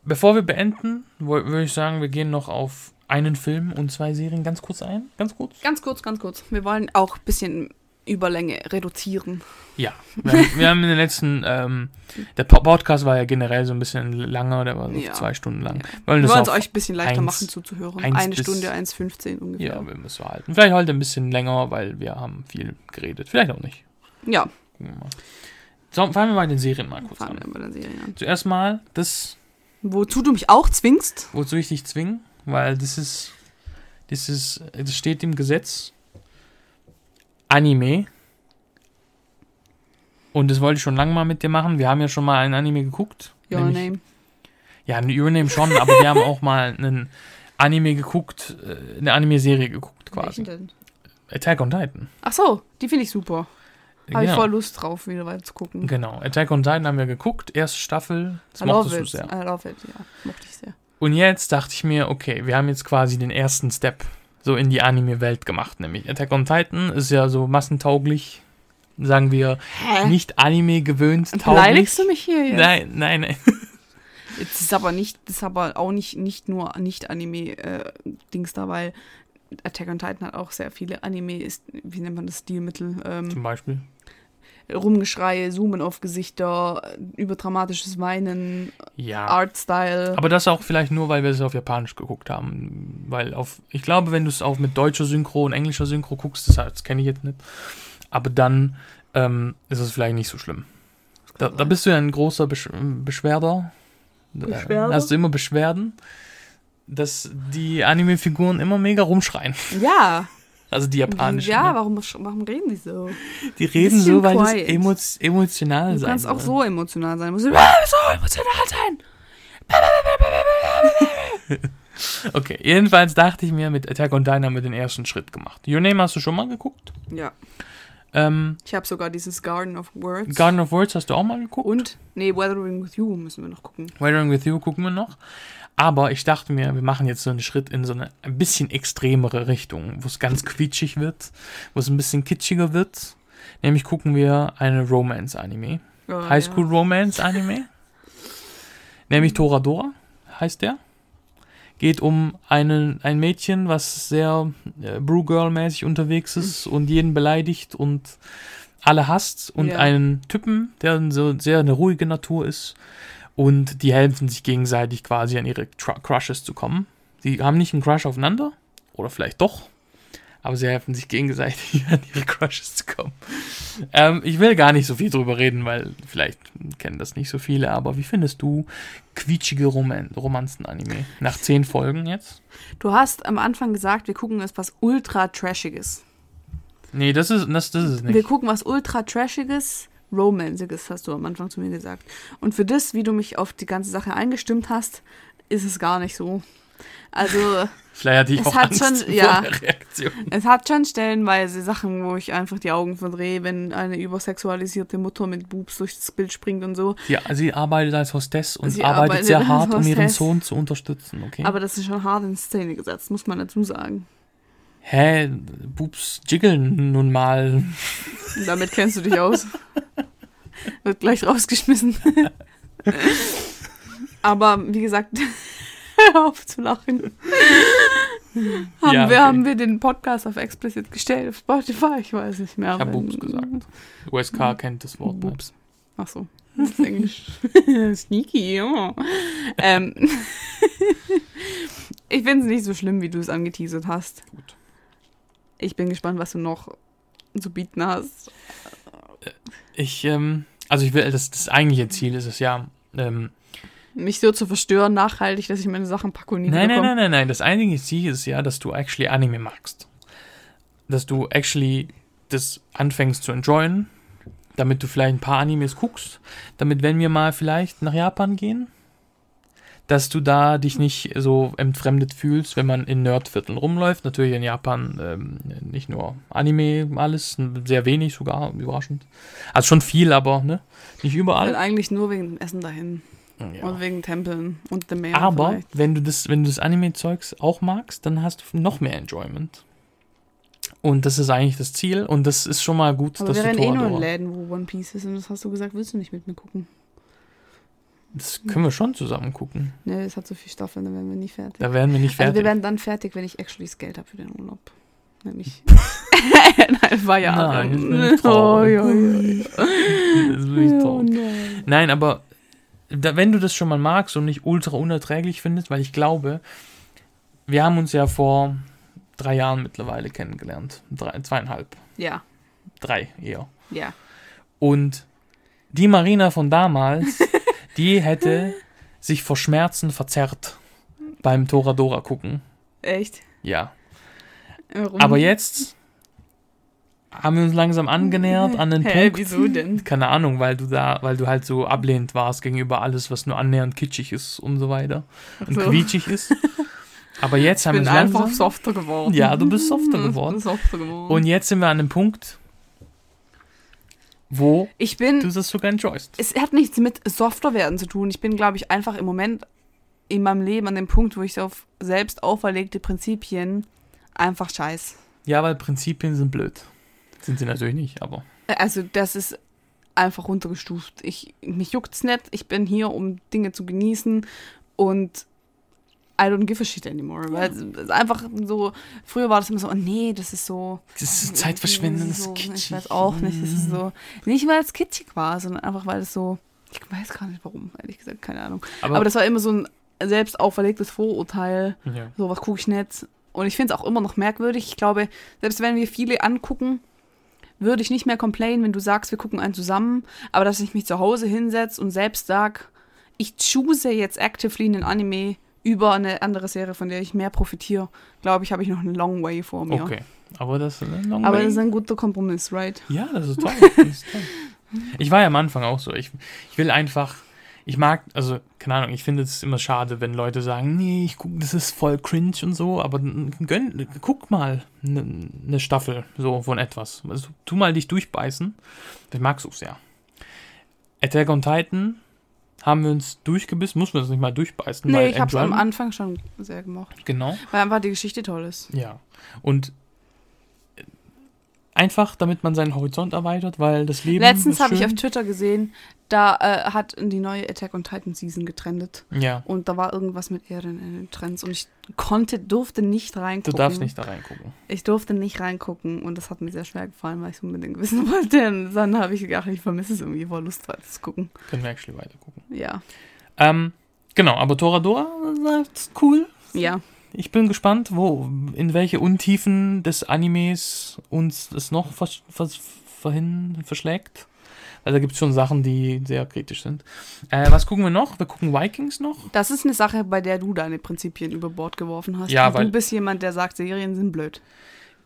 Speaker 2: Bevor wir beenden, würde ich sagen, wir gehen noch auf einen Film und zwei Serien ganz kurz ein. Ganz kurz.
Speaker 3: Ganz kurz, ganz kurz. Wir wollen auch ein bisschen Überlänge reduzieren.
Speaker 2: Ja, wir haben, wir haben in den letzten, ähm, der Po- Podcast war ja generell so ein bisschen langer, der war so
Speaker 3: Ja.
Speaker 2: zwei Stunden lang.
Speaker 3: Ja.
Speaker 2: Wir wollen
Speaker 3: Wir
Speaker 2: das
Speaker 3: wollen es euch ein bisschen leichter
Speaker 2: eins-
Speaker 3: machen zuzuhören. Eine Stunde, 1,15 ungefähr.
Speaker 2: ja, wir müssen halten. Vielleicht heute ein bisschen länger, weil wir haben viel geredet. Vielleicht auch nicht.
Speaker 3: Ja,
Speaker 2: mal. So, fangen wir mal in den Serien mal kurz
Speaker 3: fangen
Speaker 2: an.
Speaker 3: wir bei den Serien an.
Speaker 2: Zuerst mal das,
Speaker 3: Wozu du mich auch zwingst?
Speaker 2: wozu ich dich zwinge, weil das ist, das ist, das steht im Gesetz. Anime. Und das wollte ich schon lange mal mit dir machen. Wir haben ja schon mal ein Anime geguckt.
Speaker 3: Your Name.
Speaker 2: Ja, Your Name schon, aber wir haben auch mal einen Anime geguckt, äh, eine Anime-Serie geguckt quasi.
Speaker 3: Welchen denn?
Speaker 2: Attack on Titan.
Speaker 3: Ach so, die finde ich super. Habe ich
Speaker 2: Genau.
Speaker 3: voll Lust drauf, wieder weiter zu gucken.
Speaker 2: genau, Attack on Titan haben wir geguckt, erste Staffel, das
Speaker 3: I
Speaker 2: mochtest du sehr.
Speaker 3: I love it, ja. Mochte ich sehr.
Speaker 2: Und jetzt dachte ich mir, okay, wir haben jetzt quasi den ersten Step so in die Anime-Welt gemacht, nämlich Attack on Titan ist ja so massentauglich, sagen wir,
Speaker 3: Hä?
Speaker 2: nicht Anime gewöhnt.
Speaker 3: Beleidigst du mich hier jetzt?
Speaker 2: Nein, nein, nein.
Speaker 3: Das ist aber nicht, ist aber auch nicht, nicht nur Nicht-Anime-Dings da, weil Attack on Titan hat auch sehr viele Anime, ist, wie nennt man das, Stilmittel, ähm,
Speaker 2: Zum Beispiel.
Speaker 3: Rumgeschreie, Zoomen auf Gesichter, überdramatisches Weinen,
Speaker 2: Ja.
Speaker 3: Artstyle.
Speaker 2: Aber das auch vielleicht nur, weil wir es auf Japanisch geguckt haben. Weil auf, ich glaube, wenn du es auch mit deutscher Synchro und englischer Synchro guckst, das, das kenne ich jetzt nicht. Aber dann ähm, ist es vielleicht nicht so schlimm. Da, da bist du ja ein großer Besch Beschwerder. Da
Speaker 3: Beschwerder?
Speaker 2: Hast du immer Beschwerden, dass die Anime-Figuren immer mega rumschreien.
Speaker 3: ja,
Speaker 2: Also die japanischen.
Speaker 3: ja,
Speaker 2: ne?
Speaker 3: warum, warum reden die so?
Speaker 2: Die reden so, weil das
Speaker 3: quiet.
Speaker 2: emo emotional
Speaker 3: Du
Speaker 2: sein
Speaker 3: kannst auch
Speaker 2: soll.
Speaker 3: so emotional sein. Du musst so emotional sein.
Speaker 2: Okay, jedenfalls dachte ich mir, mit Attack on Titan haben wir den ersten Schritt gemacht. Your Name hast du schon mal geguckt?
Speaker 3: Ja,
Speaker 2: Ähm,
Speaker 3: ich habe sogar dieses Garden of Words.
Speaker 2: Garden of Words hast du auch mal geguckt?
Speaker 3: Und, nee, Weathering with You müssen wir noch gucken.
Speaker 2: Weathering with You gucken wir noch. Aber ich dachte mir, wir machen jetzt so einen Schritt in so eine ein bisschen extremere Richtung, wo es ganz quietschig wird, wo es ein bisschen kitschiger wird. Nämlich gucken wir eine Romance-Anime.
Speaker 3: Ja,
Speaker 2: High School Romance Anime. Nämlich Toradora heißt der. Geht um einen, ein Mädchen, was sehr äh, Brewgirl-mäßig unterwegs ist und jeden beleidigt und alle hasst. Und
Speaker 3: Ja.
Speaker 2: einen Typen, der so sehr eine ruhige Natur ist. Und die helfen sich gegenseitig quasi an ihre Tr Crushes zu kommen. Die haben nicht einen Crush aufeinander. Oder vielleicht doch. Aber sie helfen sich gegenseitig an ihre Crushes zu kommen. Ähm, ich will gar nicht so viel drüber reden, weil vielleicht kennen das nicht so viele, aber wie findest du quietschige Roman Romanzen-Anime? Nach zehn Folgen jetzt?
Speaker 3: Du hast am Anfang gesagt, wir gucken jetzt was ultra trashiges.
Speaker 2: Nee, das ist, das, das ist es
Speaker 3: Wir
Speaker 2: nicht.
Speaker 3: gucken was ultra trashiges, romanziges, hast du am Anfang zu mir gesagt. Und für das, wie du mich auf die ganze Sache eingestimmt hast, ist es gar nicht so. Also,
Speaker 2: Vielleicht hatte ich
Speaker 3: es
Speaker 2: auch
Speaker 3: hat
Speaker 2: Angst
Speaker 3: schon- ja.
Speaker 2: Reaktion.
Speaker 3: es hat schon stellenweise Sachen, wo ich einfach die Augen verdrehe, wenn eine übersexualisierte Mutter mit Boobs durchs Bild springt und so.
Speaker 2: Ja, sie arbeitet als Hostess und
Speaker 3: Sie
Speaker 2: arbeitet
Speaker 3: arbeitet
Speaker 2: sehr hart, um ihren. Sohn zu unterstützen, okay?
Speaker 3: Aber das ist schon hart in Szene gesetzt, muss man dazu sagen.
Speaker 2: Hä? Boobs jiggeln nun mal.
Speaker 3: Damit kennst du dich aus. Wird gleich rausgeschmissen. Aber wie gesagt, hör auf zu lachen. haben,
Speaker 2: Ja,
Speaker 3: wir,
Speaker 2: okay.
Speaker 3: haben wir den Podcast auf Explicit gestellt, auf Spotify? Ich weiß nicht mehr.
Speaker 2: Ich habe Boobs gesagt. USK kennt das Wort.
Speaker 3: Boobs. Ach so, das ist Englisch. Sneaky, ja. Ähm, ich finde es nicht so schlimm, wie du es angeteasert hast.
Speaker 2: Gut.
Speaker 3: Ich bin gespannt, was du noch zu bieten hast.
Speaker 2: Ich, ähm, also ich will, das, das eigentliche Ziel ist es ja, ähm,
Speaker 3: Mich so zu verstören, nachhaltig, dass ich meine Sachen packe und nie
Speaker 2: Nein, nein, nein, nein, nein. Das eigentliche Ziel ist ja, dass du actually Anime magst. Dass du actually das anfängst zu enjoyen, damit du vielleicht ein paar Animes guckst, damit, wenn wir mal vielleicht nach Japan gehen, dass du da dich nicht so entfremdet fühlst, wenn man in Nerdvierteln rumläuft. Natürlich in Japan ähm, nicht nur Anime, alles, sehr wenig sogar, überraschend. Also schon viel, aber ne? nicht
Speaker 3: Weil
Speaker 2: überall.
Speaker 3: eigentlich nur wegen dem Essen dahin.
Speaker 2: Ja.
Speaker 3: Und wegen Tempeln und dem Meer.
Speaker 2: Aber
Speaker 3: vielleicht.
Speaker 2: wenn du das, wenn du das Anime-Zeugs auch magst, dann hast du noch mehr Enjoyment. Und das ist eigentlich das Ziel. Und das ist schon mal gut,
Speaker 3: Aber
Speaker 2: dass
Speaker 3: wir
Speaker 2: du
Speaker 3: rennen eh nur in
Speaker 2: Toradora.
Speaker 3: Läden, wo One Piece ist. Und das hast du gesagt, willst du nicht mit mir gucken.
Speaker 2: Das können wir schon zusammen gucken.
Speaker 3: Nee, das hat so viel Staffeln, dann werden wir nie fertig.
Speaker 2: Da werden wir nicht
Speaker 3: Also
Speaker 2: fertig.
Speaker 3: wir werden dann fertig, wenn ich actually das Geld habe für den Urlaub. Nämlich. Nein, war ja.
Speaker 2: Nein, bin ich.
Speaker 3: Oh, ja, ja,
Speaker 2: Das ist wirklich
Speaker 3: ja. Oh,
Speaker 2: traurig.
Speaker 3: nein.
Speaker 2: Nein, aber da, wenn du das schon mal magst und nicht ultra unerträglich findest, weil ich glaube, wir haben uns ja vor drei Jahren mittlerweile kennengelernt. Drei, zweieinhalb.
Speaker 3: Ja,
Speaker 2: Drei eher.
Speaker 3: ja.
Speaker 2: Und die Marina von damals, die hätte sich vor Schmerzen verzerrt beim Toradora gucken.
Speaker 3: Echt?
Speaker 2: Ja.
Speaker 3: Warum?
Speaker 2: Aber jetzt haben wir uns langsam angenähert an den
Speaker 3: Hä,
Speaker 2: Punkt.
Speaker 3: wieso denn?
Speaker 2: Keine Ahnung, weil du da, weil du halt so ablehnend warst gegenüber alles, was nur annähernd kitschig ist und so weiter. Und
Speaker 3: so.
Speaker 2: quietschig ist. Aber jetzt haben wir es
Speaker 3: einfach softer geworden.
Speaker 2: Ja, du bist softer
Speaker 3: Ich
Speaker 2: geworden.
Speaker 3: softer geworden.
Speaker 2: Und jetzt sind wir an dem Punkt, wo
Speaker 3: ich bin
Speaker 2: du das sogar enjoyst.
Speaker 3: es hat nichts mit softer werden zu tun. Ich bin, glaube ich, einfach im Moment in meinem Leben an dem Punkt, wo ich auf selbst auferlegte Prinzipien einfach scheiß.
Speaker 2: Ja, weil Prinzipien sind blöd. Sind sie natürlich nicht, aber.
Speaker 3: Also das ist einfach runtergestuft. Ich, mich juckt's nicht. Ich bin hier, um Dinge zu genießen und I don't give a shit anymore. Weil es einfach so, früher war das immer so, oh nee, das ist so.
Speaker 2: Das ist Zeitverschwendung, das
Speaker 3: so,
Speaker 2: ist kitschig.
Speaker 3: Ich weiß auch nicht, das ist so. Nicht, weil es kitschig war, sondern einfach, weil es so. Ich weiß gar nicht warum, ehrlich gesagt, keine Ahnung.
Speaker 2: Aber,
Speaker 3: Aber das war immer so ein selbst auferlegtes Vorurteil.
Speaker 2: ja.
Speaker 3: So, was gucke ich nicht? Und ich finde es auch immer noch merkwürdig. Ich glaube, selbst wenn wir viele angucken, würde ich nicht mehr complainen, wenn du sagst, wir gucken einen zusammen. Aber dass ich mich zu Hause hinsetze und selbst sag, ich choose jetzt actively einen Anime über eine andere Serie, von der ich mehr profitiere, glaube ich, habe ich noch einen long way vor mir.
Speaker 2: Okay. Aber das ist ein long
Speaker 3: Aber
Speaker 2: way.
Speaker 3: das ist ein guter Kompromiss, right?
Speaker 2: Ja, das ist toll. Das ist toll. Ich war ja am Anfang auch so. Ich, ich will einfach, ich mag, also, keine Ahnung, ich finde es immer schade, wenn Leute sagen, nee, ich guck, das ist voll cringe und so, aber gönn, guck mal eine ne Staffel so von etwas. Also, tu mal dich durchbeißen. Ich mag es auch sehr. Attack on Titan haben wir uns durchgebissen, muss man das nicht mal durchbeißen.
Speaker 3: Nee,
Speaker 2: weil
Speaker 3: ich habe es am Anfang schon sehr gemocht.
Speaker 2: Genau.
Speaker 3: Weil einfach die Geschichte toll ist.
Speaker 2: Ja. Und Einfach, damit man seinen Horizont erweitert, weil das Leben.
Speaker 3: Letztens habe ich auf Twitter gesehen, da äh, hat die neue Attack on Titan Season getrendet.
Speaker 2: Ja,
Speaker 3: Und da war irgendwas mit Ehren in den Trends. Und ich konnte, durfte nicht
Speaker 2: du
Speaker 3: reingucken.
Speaker 2: darfst nicht da reingucken.
Speaker 3: Ich durfte nicht reingucken und das hat mir sehr schwer gefallen, weil ich es unbedingt wissen wollte. Und dann habe ich gedacht, ich vermisse es irgendwie, voll Lust weiter zu gucken.
Speaker 2: Können wir actually weiter gucken.
Speaker 3: Ja.
Speaker 2: Ähm, genau, aber Toradora ist cool.
Speaker 3: Ja.
Speaker 2: Ich bin gespannt, wo, in welche Untiefen des Animes uns das noch vers, vers, verhin, verschlägt. Weil da gibt es schon Sachen, die sehr kritisch sind. Äh, was gucken wir noch? Wir gucken Vikings noch.
Speaker 3: Das ist eine Sache, bei der du deine Prinzipien über Bord geworfen hast.
Speaker 2: Ja, weil-
Speaker 3: du bist jemand, der sagt, Serien sind blöd.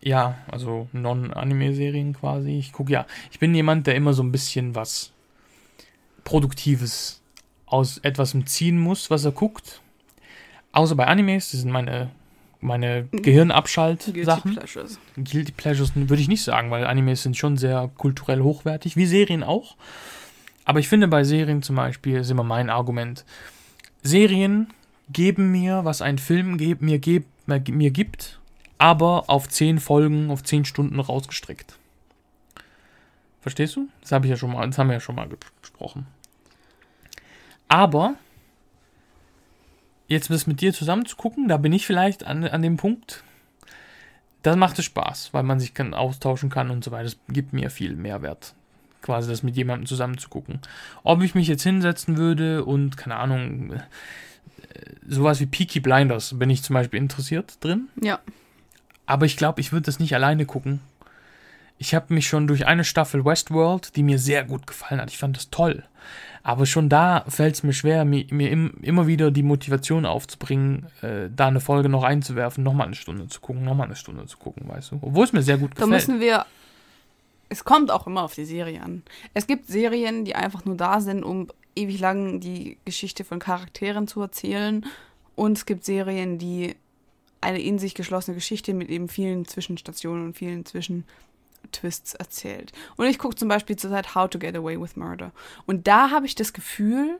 Speaker 2: Ja, also Non-Anime-Serien quasi. Ich gucke ja. Ich bin jemand, der immer so ein bisschen was Produktives aus etwas ziehen muss, was er guckt. Außer bei Animes, das sind meine, meine
Speaker 3: Guilty
Speaker 2: Gehirnabschalt-Sachen.
Speaker 3: Pleasures.
Speaker 2: Guilty Pleasures würde ich nicht sagen, weil Animes sind schon sehr kulturell hochwertig, wie Serien auch. Aber ich finde bei Serien zum Beispiel, ist immer mein Argument, Serien geben mir, was ein Film geb, mir, geb, mir, mir gibt, aber auf zehn Folgen, auf zehn Stunden rausgestreckt. Verstehst du? Das habe ich ja schon mal, das haben wir ja schon mal besprochen. Aber jetzt das mit dir zusammen zu gucken, da bin ich vielleicht an, an dem Punkt, das macht es Spaß, weil man sich kann, austauschen kann und so weiter. Das gibt mir viel Mehrwert, quasi das mit jemandem zusammen zu gucken. Ob ich mich jetzt hinsetzen würde und, keine Ahnung, äh, sowas wie Peaky Blinders bin ich zum Beispiel interessiert drin.
Speaker 3: Ja.
Speaker 2: Aber ich glaube, ich würde das nicht alleine gucken. Ich habe mich schon durch eine Staffel Westworld, die mir sehr gut gefallen hat, ich fand das toll. Aber schon da fällt es mir schwer, mir, mir im, immer wieder die Motivation aufzubringen, äh, da eine Folge noch einzuwerfen, nochmal eine Stunde zu gucken, nochmal eine Stunde zu gucken, weißt du. Obwohl es mir sehr gut
Speaker 3: Da
Speaker 2: gefällt.
Speaker 3: müssen wir. Es kommt auch immer auf die Serie an. Es gibt Serien, die einfach nur da sind, um ewig lang die Geschichte von Charakteren zu erzählen. Und es gibt Serien, die eine in sich geschlossene Geschichte mit eben vielen Zwischenstationen und vielen Zwischentwists erzählt. Und ich gucke zum Beispiel zurzeit How to Get Away with Murder. Und da habe ich das Gefühl,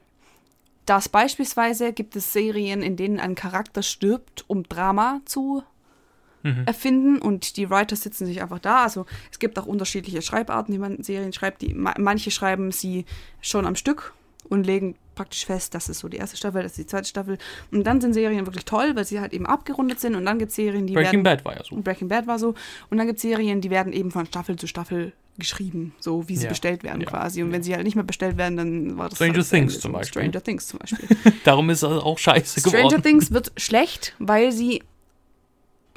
Speaker 3: dass beispielsweise gibt es Serien, in denen ein Charakter stirbt, um Drama zu
Speaker 2: Mhm.
Speaker 3: erfinden und die Writer sitzen sich einfach da. Also es gibt auch unterschiedliche Schreibarten, die man Serien schreibt. Die, ma- manche schreiben sie schon am Stück und legen praktisch fest, das ist so die erste Staffel, das ist die zweite Staffel. Und dann sind Serien wirklich toll, weil sie halt eben abgerundet sind. Und dann gibt es Serien, die
Speaker 2: Breaking
Speaker 3: werden...
Speaker 2: Bad war ja so.
Speaker 3: Breaking Bad war so. Und dann gibt es Serien, die werden eben von Staffel zu Staffel geschrieben, so wie sie
Speaker 2: Ja,
Speaker 3: bestellt werden
Speaker 2: ja,
Speaker 3: quasi. Und
Speaker 2: ja.
Speaker 3: wenn sie halt nicht mehr bestellt werden, dann war das
Speaker 2: Stranger
Speaker 3: halt das
Speaker 2: Things zum Beispiel.
Speaker 3: Stranger Things zum Beispiel.
Speaker 2: Darum ist er auch scheiße
Speaker 3: Stranger
Speaker 2: geworden.
Speaker 3: Things wird schlecht, weil sie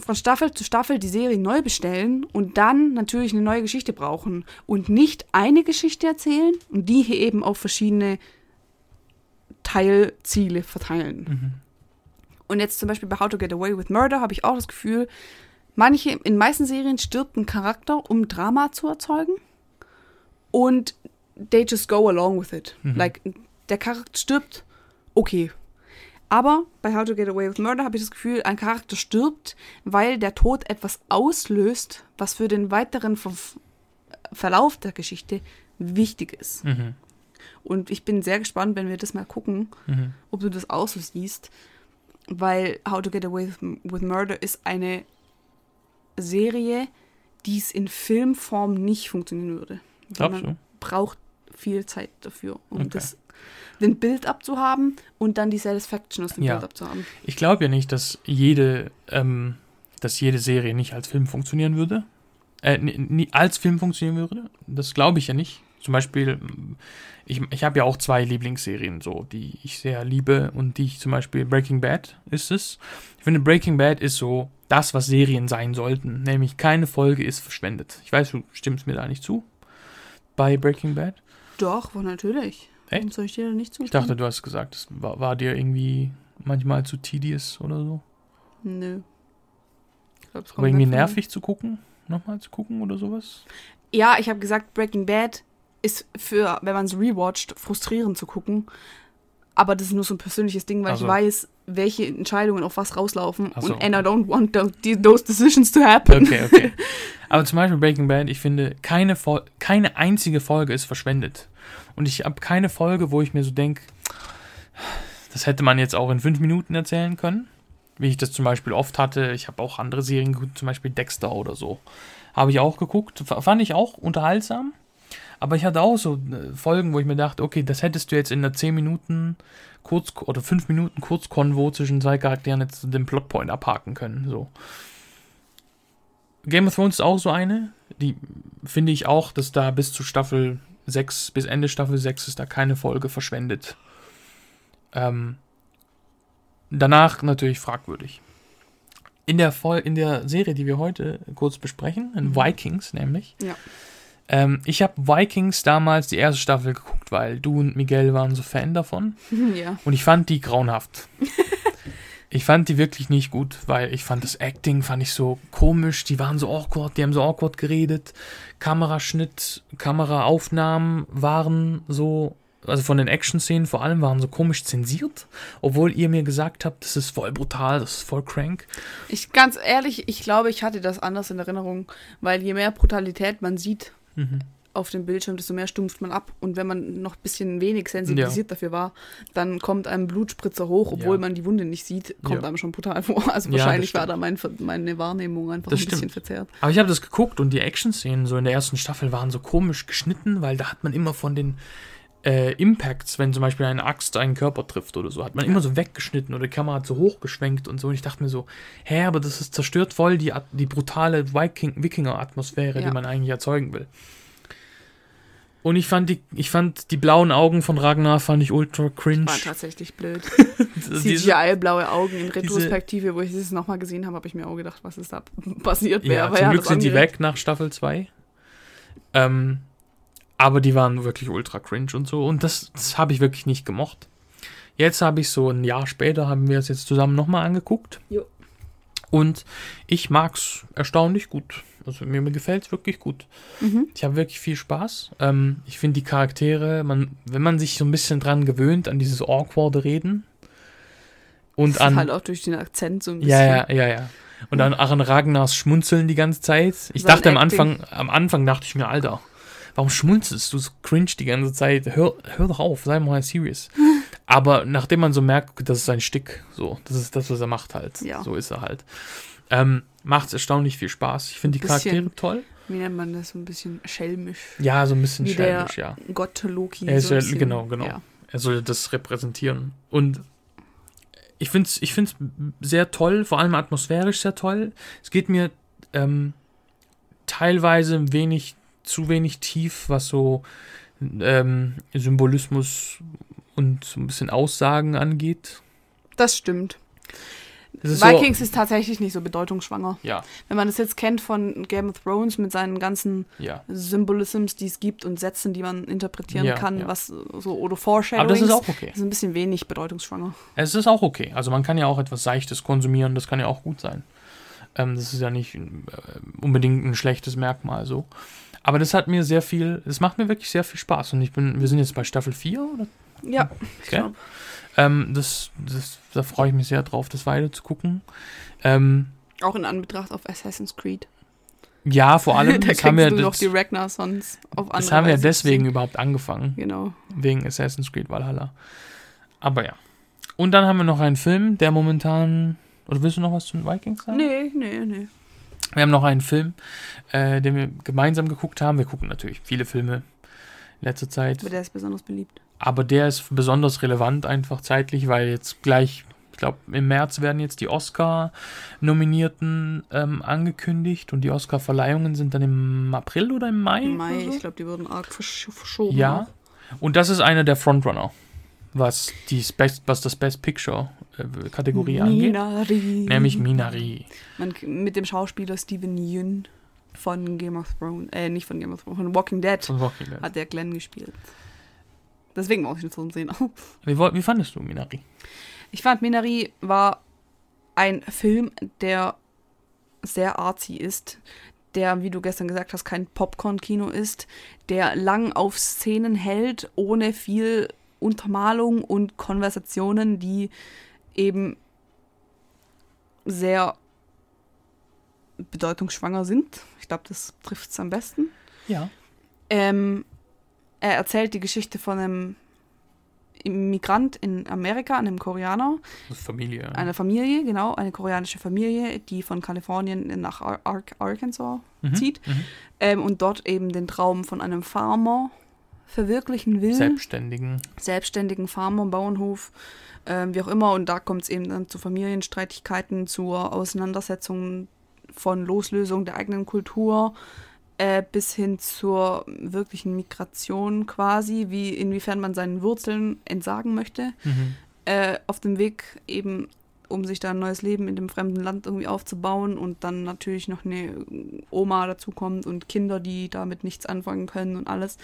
Speaker 3: von Staffel zu Staffel die Serie neu bestellen und dann natürlich eine neue Geschichte brauchen und nicht eine Geschichte erzählen und die hier eben auf verschiedene Teilziele verteilen.
Speaker 2: Mhm.
Speaker 3: Und jetzt zum Beispiel bei How to Get Away with Murder habe ich auch das Gefühl, manche, in meisten Serien stirbt ein Charakter, um Drama zu erzeugen. Und they just go along with it.
Speaker 2: Mhm.
Speaker 3: Like, der Charakter stirbt, okay. Aber bei How to Get Away with Murder habe ich das Gefühl, ein Charakter stirbt, weil der Tod etwas auslöst, was für den weiteren Ver Verlauf der Geschichte wichtig ist.
Speaker 2: Mhm.
Speaker 3: Und ich bin sehr gespannt, wenn wir das mal gucken,
Speaker 2: Mhm.
Speaker 3: ob du das auch so siehst, weil How to Get Away with, Murder ist eine Serie, die es in Filmform nicht funktionieren würde. Man
Speaker 2: du?
Speaker 3: braucht viel Zeit dafür, um
Speaker 2: Okay.
Speaker 3: das, den Bild abzuhaben und dann die Satisfaction aus dem
Speaker 2: Ja.
Speaker 3: Bild abzuhaben.
Speaker 2: Ich glaube ja nicht, dass jede, ähm, dass jede Serie nicht als Film funktionieren würde. Äh, nie, nie als Film funktionieren würde. Das glaube ich ja nicht. Zum Beispiel, ich, ich habe ja auch zwei Lieblingsserien, so, die ich sehr liebe und die ich zum Beispiel Breaking Bad ist es. Ich finde, Breaking Bad ist so das, was Serien sein sollten. Nämlich keine Folge ist verschwendet. Ich weiß, du stimmst mir da nicht zu. Bei Breaking Bad.
Speaker 3: Doch, natürlich.
Speaker 2: Echt?
Speaker 3: Warum soll ich dir da nicht
Speaker 2: Ich
Speaker 3: zustimmen?
Speaker 2: dachte, du hast gesagt, es war, war dir irgendwie manchmal zu tedious oder so.
Speaker 3: Nö. Ich glaub, es kommt
Speaker 2: Aber irgendwie nervig zu gucken, nochmal zu gucken oder sowas.
Speaker 3: Ja, ich habe gesagt, Breaking Bad ist für, wenn man es rewatcht, frustrierend zu gucken. Aber das ist nur so ein persönliches Ding, weil
Speaker 2: Also-
Speaker 3: ich weiß, welche Entscheidungen auf was rauslaufen.
Speaker 2: So,
Speaker 3: und and I don't want those, decisions to happen.
Speaker 2: Okay, okay. Aber zum Beispiel Breaking Bad, ich finde, keine, Fol keine einzige Folge ist verschwendet. Und ich habe keine Folge, wo ich mir so denke, das hätte man jetzt auch in fünf Minuten erzählen können. Wie ich das zum Beispiel oft hatte. Ich habe auch andere Serien geguckt, zum Beispiel Dexter oder so. Habe ich auch geguckt. Fand ich auch unterhaltsam. Aber ich hatte auch so äh, Folgen, wo ich mir dachte, okay, das hättest du jetzt in einer 10 Minuten kurz oder 5 Minuten Kurzkonvo zwischen zwei Charakteren jetzt den Plotpoint abhaken können. So. Game of Thrones ist auch so eine. Die finde ich auch, dass da bis zu Staffel 6, bis Ende Staffel 6 ist da keine Folge verschwendet. Ähm, danach natürlich fragwürdig. In der, Vol in der Serie, die wir heute kurz besprechen, in
Speaker 3: Mhm.
Speaker 2: Vikings nämlich,
Speaker 3: Ja.
Speaker 2: Ähm, ich habe Vikings damals die erste Staffel geguckt, weil du und Miguel waren so Fan davon.
Speaker 3: ja.
Speaker 2: Und ich fand die grauenhaft. ich fand die wirklich nicht gut, weil ich fand das Acting, fand ich so komisch. Die waren so awkward, die haben so awkward geredet. Kameraschnitt, Kameraaufnahmen waren so, also von den Action-Szenen vor allem, waren so komisch zensiert. Obwohl ihr mir gesagt habt, das ist voll brutal, das ist voll crank.
Speaker 3: Ich ganz ehrlich, ich glaube, ich hatte das anders in Erinnerung, weil je mehr Brutalität man sieht
Speaker 2: Mhm.
Speaker 3: auf dem Bildschirm, desto mehr stumpft man ab. Und wenn man noch ein bisschen wenig sensibilisiert dafür war, dann kommt einem Blutspritzer hoch, obwohl
Speaker 2: Ja.
Speaker 3: man die Wunde nicht sieht, kommt
Speaker 2: Ja.
Speaker 3: einem schon brutal vor. Also
Speaker 2: Ja,
Speaker 3: wahrscheinlich war da mein, meine Wahrnehmung einfach
Speaker 2: Das
Speaker 3: ein bisschen
Speaker 2: stimmt.
Speaker 3: verzerrt.
Speaker 2: Aber ich habe das geguckt und die Action-Szenen so in der ersten Staffel waren so komisch geschnitten, weil da hat man immer von den äh, Impacts, wenn zum Beispiel eine Axt einen Körper trifft oder so, hat man immer so weggeschnitten oder die Kamera hat so hochgeschwenkt und so. Und ich dachte mir so, hä, aber das ist zerstört voll die, die brutale Viking Wikinger-Atmosphäre,
Speaker 3: Ja.
Speaker 2: die man eigentlich erzeugen will. Und ich fand die, ich fand die blauen Augen von Ragnar fand ich ultra cringe.
Speaker 3: War tatsächlich blöd. CGI-blaue Augen in Retrospektive, wo ich das nochmal gesehen habe, habe ich mir auch gedacht, was ist da passiert.
Speaker 2: Ja, zum Glück
Speaker 3: das
Speaker 2: sind die weg nach Staffel 2. Ähm, aber die waren wirklich ultra cringe und so. Und das, das habe ich wirklich nicht gemocht. Jetzt habe ich so ein Jahr später, haben wir es jetzt zusammen nochmal angeguckt.
Speaker 3: Jo.
Speaker 2: Und ich mag es erstaunlich gut. Also mir, mir gefällt es wirklich gut.
Speaker 3: Mhm.
Speaker 2: Ich habe wirklich viel Spaß. Ähm, ich finde die Charaktere, man, wenn man sich so ein bisschen dran gewöhnt, an dieses awkwarde Reden und
Speaker 3: Das
Speaker 2: an
Speaker 3: halt auch durch den Akzent so ein bisschen.
Speaker 2: ja, ja, ja, ja. Und dann Aaron Ragnars Schmunzeln die ganze Zeit. Ich
Speaker 3: Sein
Speaker 2: dachte am. Anfang, am Anfang dachte ich mir, Alter, warum schmunzelst du so cringe die ganze Zeit? Hör, hör doch auf, sei mal serious. Aber nachdem man so merkt, das ist sein Stick, so, das ist das, was er macht halt.
Speaker 3: Ja.
Speaker 2: So ist er halt. Ähm, Macht es erstaunlich viel Spaß. Ich finde die Charaktere toll.
Speaker 3: Wie nennt man das? So ein bisschen schelmisch.
Speaker 2: Ja, so ein bisschen
Speaker 3: Wie
Speaker 2: schelmisch, ja.
Speaker 3: Gott Loki.
Speaker 2: Er ist
Speaker 3: so
Speaker 2: genau, genau.
Speaker 3: Ja.
Speaker 2: Er soll das repräsentieren. Und ich finde es ich find's sehr toll, vor allem atmosphärisch sehr toll. Es geht mir ähm, teilweise ein wenig, zu wenig tief, was so ähm, Symbolismus und so ein bisschen Aussagen angeht.
Speaker 3: Das stimmt.
Speaker 2: Ist
Speaker 3: Vikings ist tatsächlich nicht so bedeutungsschwanger.
Speaker 2: So, ja,
Speaker 3: Wenn man das jetzt kennt von Game of Thrones mit seinen ganzen
Speaker 2: ja.
Speaker 3: Symbolisms, die es gibt und Sätzen, die man interpretieren
Speaker 2: Ja,
Speaker 3: kann,
Speaker 2: ja.
Speaker 3: was so oder Foreshadowings.
Speaker 2: Aber das ist auch okay.
Speaker 3: Das ist ein bisschen wenig bedeutungsschwanger.
Speaker 2: Es ist auch okay. Also man kann ja auch etwas Seichtes konsumieren, das kann ja auch gut sein. Ähm, das ist ja nicht äh, unbedingt ein schlechtes Merkmal so. Aber das hat mir sehr viel, es macht mir wirklich sehr viel Spaß. Und ich bin, wir sind jetzt bei Staffel 4, oder?
Speaker 3: Ja, ich
Speaker 2: Okay. Ähm, das, das, da freue ich mich sehr drauf, das weiter zu gucken. Ähm,
Speaker 3: Auch in Anbetracht auf Assassin's Creed.
Speaker 2: ja, vor allem,
Speaker 3: da
Speaker 2: das haben wir, das,
Speaker 3: die Ragnar-Sons auf andere
Speaker 2: das haben wir
Speaker 3: Weise
Speaker 2: deswegen überhaupt angefangen.
Speaker 3: Genau.
Speaker 2: Wegen Assassin's Creed Valhalla. Aber ja. Und dann haben wir noch einen Film, der momentan. Oder willst du noch was zu den Vikings sagen?
Speaker 3: Nee, nee, nee.
Speaker 2: Wir haben noch einen Film, äh, den wir gemeinsam geguckt haben. Wir gucken natürlich viele Filme in letzter Zeit.
Speaker 3: Aber der ist besonders beliebt.
Speaker 2: Aber der ist besonders relevant einfach zeitlich, weil jetzt gleich, ich glaube, im März werden jetzt die Oscar-Nominierten ähm, angekündigt und die Oscar-Verleihungen sind dann im April oder im Mai?
Speaker 3: Im Mai,
Speaker 2: so?
Speaker 3: ich glaube, die wurden arg versch verschoben.
Speaker 2: Ja. Und das ist einer der Frontrunner, was, die Best, was das Best Picture-Kategorie angeht.
Speaker 3: Minari.
Speaker 2: Nämlich Minari.
Speaker 3: Man, mit dem Schauspieler Steven Yeun von Game of Thrones, äh, nicht von Game of Thrones, von Walking Dead
Speaker 2: Von Walking Dead.
Speaker 3: hat der Glenn gespielt. Deswegen muss ich nicht so sehen.
Speaker 2: Wie, wie fandest du Minari?
Speaker 3: Ich fand, Minari war ein Film, der sehr artsy ist, der, wie du gestern gesagt hast, kein Popcorn-Kino ist, der lang auf Szenen hält, ohne viel Untermalung und Konversationen, die eben sehr bedeutungsschwanger sind. Ich glaube, das trifft es am besten.
Speaker 2: Ja.
Speaker 3: Ähm, er erzählt die Geschichte von einem Immigrant in Amerika, einem Koreaner,
Speaker 2: ist Familie. ja.
Speaker 3: eine Familie, genau, eine koreanische Familie, die von Kalifornien nach Ar Ar Arkansas
Speaker 2: Mhm,
Speaker 3: zieht
Speaker 2: mhm.
Speaker 3: ähm, und dort eben den Traum von einem Farmer verwirklichen will.
Speaker 2: Selbstständigen.
Speaker 3: selbstständigen Farmer, Bauernhof, ähm, wie auch immer. Und da kommt es eben dann zu Familienstreitigkeiten, zur Auseinandersetzung von Loslösung der eigenen Kultur äh, bis hin zur wirklichen Migration quasi, wie inwiefern man seinen Wurzeln entsagen möchte.
Speaker 2: Mhm.
Speaker 3: Äh, auf dem Weg eben, um sich da ein neues Leben in dem fremden Land irgendwie aufzubauen und dann natürlich noch eine Oma dazukommt und Kinder, die damit nichts anfangen können und alles.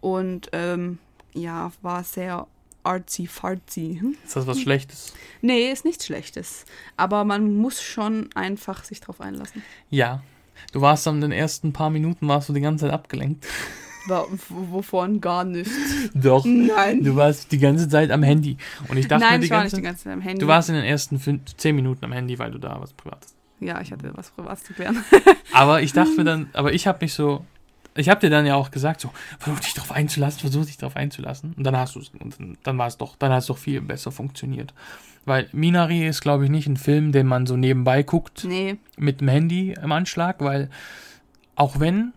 Speaker 3: Und ähm, ja, war sehr artsy-fartsy.
Speaker 2: Ist das was Schlechtes?
Speaker 3: Nee, ist nichts Schlechtes. Aber man muss schon einfach sich drauf einlassen.
Speaker 2: Ja. Du warst dann in den ersten paar Minuten warst du die ganze Zeit abgelenkt.
Speaker 3: W- Wovon gar nichts.
Speaker 2: Doch.
Speaker 3: Nein.
Speaker 2: Du warst die ganze Zeit am Handy. Und ich dachte mir
Speaker 3: Nein,
Speaker 2: die
Speaker 3: ich war
Speaker 2: ganze
Speaker 3: nicht die ganze Zeit am Handy.
Speaker 2: Du warst in den ersten fünf, zehn Minuten am Handy, weil du da was Privates.
Speaker 3: Ja, ich hatte was Privates zu klären.
Speaker 2: Aber ich dachte mir dann, aber ich habe mich so, ich habe dir dann ja auch gesagt, so, versuch dich drauf einzulassen, versuch dich drauf einzulassen. Und dann hast du es, und dann- dann war es doch, dann hat es doch viel besser funktioniert. Weil Minari ist, glaube ich, nicht ein Film, den man so nebenbei guckt
Speaker 3: Nee,
Speaker 2: mit dem Handy im Anschlag, weil auch wenn,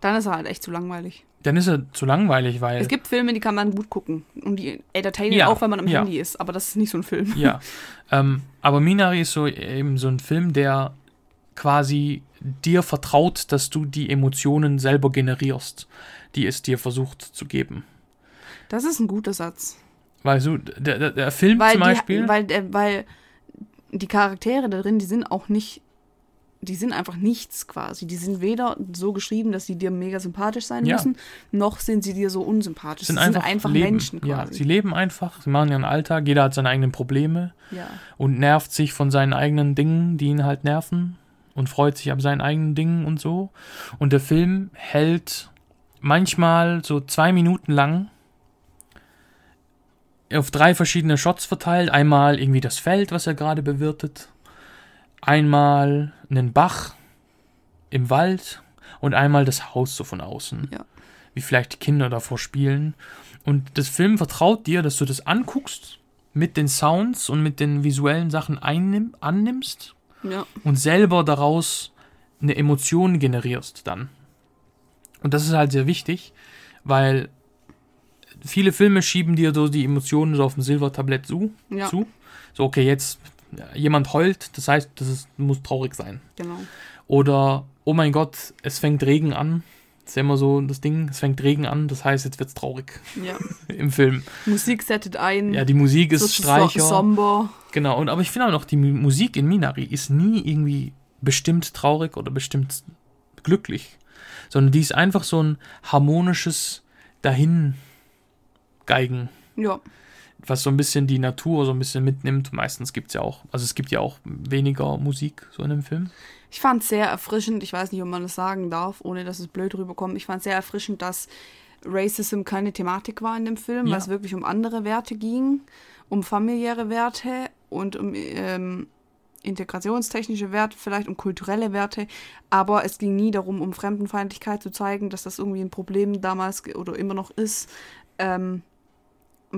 Speaker 3: dann ist er halt echt zu langweilig.
Speaker 2: dann ist er zu langweilig, weil.
Speaker 3: Es gibt Filme, die kann man gut gucken. Und die entertainen
Speaker 2: Ja,
Speaker 3: auch, wenn man am
Speaker 2: ja.
Speaker 3: Handy ist. Aber das ist nicht so ein Film.
Speaker 2: Ja. ähm, aber Minari ist so eben so ein Film, der quasi dir vertraut, dass du die Emotionen selber generierst, die es dir versucht zu geben.
Speaker 3: Das ist ein guter Satz.
Speaker 2: Weil so, der, der, der Film
Speaker 3: Weil
Speaker 2: zum
Speaker 3: die,
Speaker 2: Beispiel.
Speaker 3: weil, äh, weil die Charaktere da drin, die sind auch nicht, die sind einfach nichts quasi. Die sind weder so geschrieben, dass sie dir mega sympathisch sein
Speaker 2: Ja.
Speaker 3: müssen, noch sind sie dir so unsympathisch.
Speaker 2: sind
Speaker 3: sie
Speaker 2: einfach,
Speaker 3: sind einfach
Speaker 2: leben.
Speaker 3: Menschen
Speaker 2: Ja,
Speaker 3: quasi.
Speaker 2: sie leben einfach, sie machen ihren Alltag, jeder hat seine eigenen Probleme
Speaker 3: Ja.
Speaker 2: und nervt sich von seinen eigenen Dingen, die ihn halt nerven und freut sich ab seinen eigenen Dingen und so. Und der Film hält manchmal so zwei Minuten lang auf drei verschiedene Shots verteilt. Einmal irgendwie das Feld, was er gerade bewirtet. Einmal einen Bach im Wald und einmal das Haus so von außen.
Speaker 3: Ja.
Speaker 2: Wie vielleicht die Kinder davor spielen. Und das Film vertraut dir, dass du das anguckst, mit den Sounds und mit den visuellen Sachen einnimm, annimmst
Speaker 3: ja.
Speaker 2: und selber daraus eine Emotion generierst dann. Und das ist halt sehr wichtig, weil viele Filme schieben dir so die Emotionen so auf dem Silbertablett zu.
Speaker 3: Ja,
Speaker 2: zu. So, okay, jetzt jemand heult, das heißt, das ist, muss traurig sein.
Speaker 3: genau.
Speaker 2: Oder, oh mein Gott, es fängt Regen an. Das ist ja immer so das Ding, es fängt Regen an, das heißt, jetzt wird's traurig
Speaker 3: Ja.
Speaker 2: im Film.
Speaker 3: Musik settet ein.
Speaker 2: Ja, die Musik ist
Speaker 3: so so-
Speaker 2: Streicher.
Speaker 3: Somber.
Speaker 2: Genau, und aber ich finde auch noch, die Mu- Musik in Minari ist nie irgendwie bestimmt traurig oder bestimmt glücklich, sondern die ist einfach so ein harmonisches Dahingeigen,
Speaker 3: Ja.
Speaker 2: was so ein bisschen die Natur so ein bisschen mitnimmt. Meistens gibt es ja auch, also es gibt ja auch weniger Musik so in dem Film.
Speaker 3: Ich fand es sehr erfrischend, ich weiß nicht, ob man das sagen darf, ohne dass es blöd rüberkommt. Ich fand es sehr erfrischend, dass Racism keine Thematik war in dem Film,
Speaker 2: Ja.
Speaker 3: weil es wirklich um andere Werte ging, um familiäre Werte und um ähm, integrationstechnische Werte, vielleicht um kulturelle Werte, aber es ging nie darum, um Fremdenfeindlichkeit zu zeigen, dass das irgendwie ein Problem damals oder immer noch ist, ähm,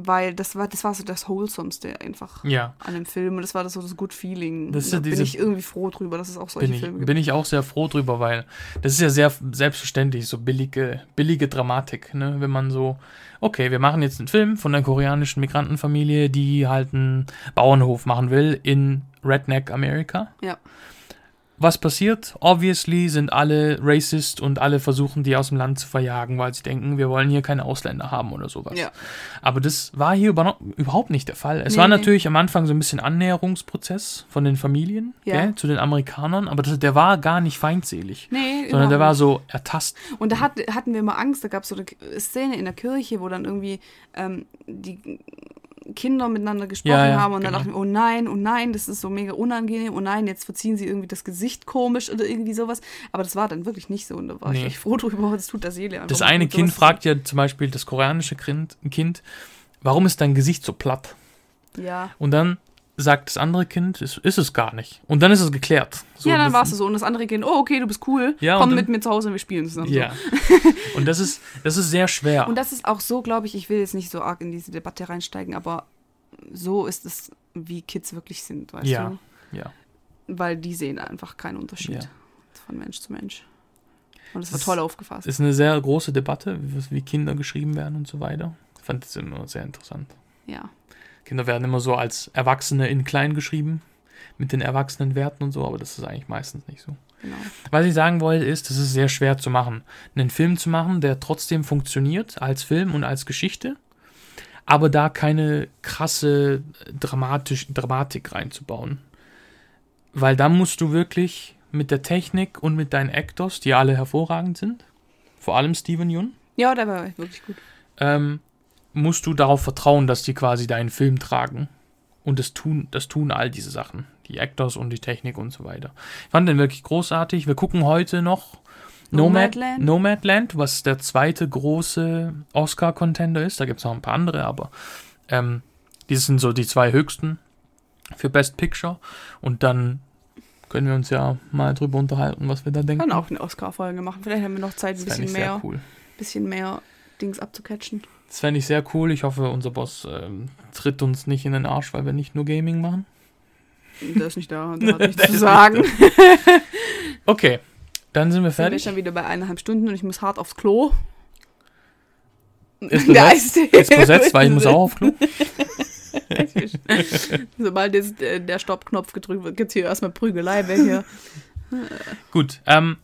Speaker 3: weil das war, das war so das Wholesomeste einfach
Speaker 2: Ja,
Speaker 3: an dem Film und das war das so das Good Feeling.
Speaker 2: Das
Speaker 3: da
Speaker 2: ja
Speaker 3: bin
Speaker 2: diese-
Speaker 3: ich irgendwie froh drüber, dass es auch solche
Speaker 2: bin ich,
Speaker 3: Filme gibt.
Speaker 2: bin ich auch sehr froh drüber, weil das ist ja sehr selbstverständlich, so billige, billige Dramatik, ne? Wenn man so, okay, wir machen jetzt einen Film von einer koreanischen Migrantenfamilie, die halt einen Bauernhof machen will in Redneck Amerika.
Speaker 3: Ja.
Speaker 2: Was passiert? Obviously sind alle racist und alle versuchen, die aus dem Land zu verjagen, weil sie denken, wir wollen hier keine Ausländer haben oder sowas.
Speaker 3: Ja.
Speaker 2: Aber das war hier über überhaupt nicht der Fall. Es
Speaker 3: Nee,
Speaker 2: war
Speaker 3: nee.
Speaker 2: natürlich am Anfang so ein bisschen Annäherungsprozess von den Familien
Speaker 3: Ja.
Speaker 2: gell, zu den Amerikanern, aber das, der war gar nicht feindselig,
Speaker 3: Nee,
Speaker 2: sondern der war so ertast.
Speaker 3: Und da hat, hatten wir mal Angst, da gab es so eine Szene in der Kirche, wo dann irgendwie ähm, die Kinder miteinander gesprochen
Speaker 2: Ja, ja,
Speaker 3: haben und dann
Speaker 2: genau.
Speaker 3: dachten wir, oh nein, oh nein, das ist so mega unangenehm, oh nein, jetzt verziehen sie irgendwie das Gesicht komisch oder irgendwie sowas. Aber das war dann wirklich nicht so und da war ich
Speaker 2: Nee.
Speaker 3: echt froh drüber, das tut der Seele einfach.
Speaker 2: Das eine Kind fragt ja zum Beispiel das koreanische kind, warum ist dein Gesicht so platt?
Speaker 3: Ja,
Speaker 2: Und dann sagt das andere Kind, ist, ist es gar nicht. Und dann ist es geklärt. So,
Speaker 3: ja, dann warst du so. Und das andere Kind, oh, okay, du bist cool.
Speaker 2: Ja,
Speaker 3: Komm
Speaker 2: dann-
Speaker 3: mit mir zu Hause und wir spielen zusammen.
Speaker 2: Ja. Und das ist, das ist sehr schwer.
Speaker 3: Und das ist auch so, glaube ich, ich will jetzt nicht so arg in diese Debatte reinsteigen, aber so ist es, wie Kids wirklich sind, weißt
Speaker 2: Ja,
Speaker 3: du?
Speaker 2: ja.
Speaker 3: Weil die sehen einfach keinen Unterschied
Speaker 2: Ja.
Speaker 3: von Mensch zu Mensch. Und das
Speaker 2: Das
Speaker 3: war toll aufgefasst.
Speaker 2: ist eine sehr große Debatte, wie, wie Kinder geschrieben werden und so weiter. Ich fand das immer sehr interessant.
Speaker 3: Ja.
Speaker 2: Kinder werden immer so als Erwachsene in klein geschrieben, mit den erwachsenen Werten und so, aber das ist eigentlich meistens nicht so.
Speaker 3: Genau.
Speaker 2: Was ich sagen wollte, ist, es ist sehr schwer zu machen. Einen Film zu machen, der trotzdem funktioniert als Film und als Geschichte, aber da keine krasse dramatisch, Dramatik reinzubauen. Weil da musst du wirklich mit der Technik und mit deinen Actors, die alle hervorragend sind, vor allem Steven Yeun,
Speaker 3: Ja, der war wirklich gut.
Speaker 2: ähm, musst du darauf vertrauen, dass die quasi deinen Film tragen. Und das tun, das tun all diese Sachen. Die Actors und die Technik und so weiter. Ich fand den wirklich großartig. Wir gucken heute noch Nomad,
Speaker 3: Nomadland?
Speaker 2: Nomadland, was der zweite große Oscar-Contender ist. Da gibt es noch ein paar andere, aber ähm, die sind so die zwei höchsten für Best Picture. Und dann können wir uns ja mal drüber unterhalten, was wir da denken.
Speaker 3: Können auch eine Oscar-Folge machen. Vielleicht haben wir noch Zeit, ein bisschen mehr,
Speaker 2: cool.
Speaker 3: bisschen mehr Dings abzucatchen.
Speaker 2: Das fände ich sehr cool. Ich hoffe, unser Boss ähm, tritt uns nicht in den Arsch, weil wir nicht nur Gaming machen.
Speaker 3: Der ist nicht da, der hat nichts zu sagen.
Speaker 2: Okay, dann sind wir
Speaker 3: Sind wir
Speaker 2: fertig.
Speaker 3: schon wieder bei eineinhalb Stunden und ich muss hart aufs Klo.
Speaker 2: Ist besetzt, ist besetzt, weil ich muss auch auf Klo.
Speaker 3: Sobald jetzt äh, der Stoppknopf gedrückt wird, gibt es hier erstmal Prügelei. Wer hier.
Speaker 2: Gut, ähm,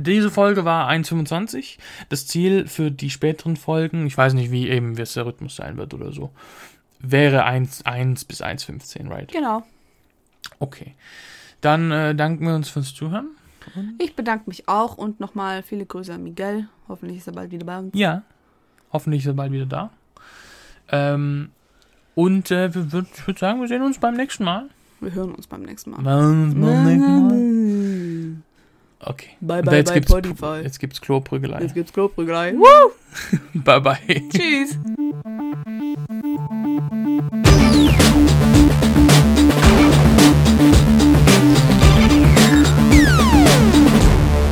Speaker 2: diese Folge war 1,25. Das Ziel für die späteren Folgen, ich weiß nicht, wie eben wie es der Rhythmus sein wird oder so, wäre 1, 1 bis 1,15, right?
Speaker 3: Genau.
Speaker 2: Okay. Dann äh, danken wir uns fürs Zuhören.
Speaker 3: Ich bedanke mich auch und nochmal viele Grüße an Miguel. Hoffentlich ist er bald wieder bei uns.
Speaker 2: Ja, hoffentlich ist er bald wieder da. Ähm, und äh, wir ich würde sagen, wir sehen uns beim nächsten Mal.
Speaker 3: Wir hören uns beim nächsten Mal.
Speaker 2: Beim nächsten Mal. Okay.
Speaker 3: Bye, bye,
Speaker 2: jetzt
Speaker 3: bye,
Speaker 2: gibt's
Speaker 3: Spotify.
Speaker 2: Jetzt gibt's Kloprügelei.
Speaker 3: Jetzt gibt's Kloprügelei. Woo!
Speaker 2: bye, bye.
Speaker 3: Tschüss.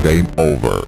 Speaker 3: Game over.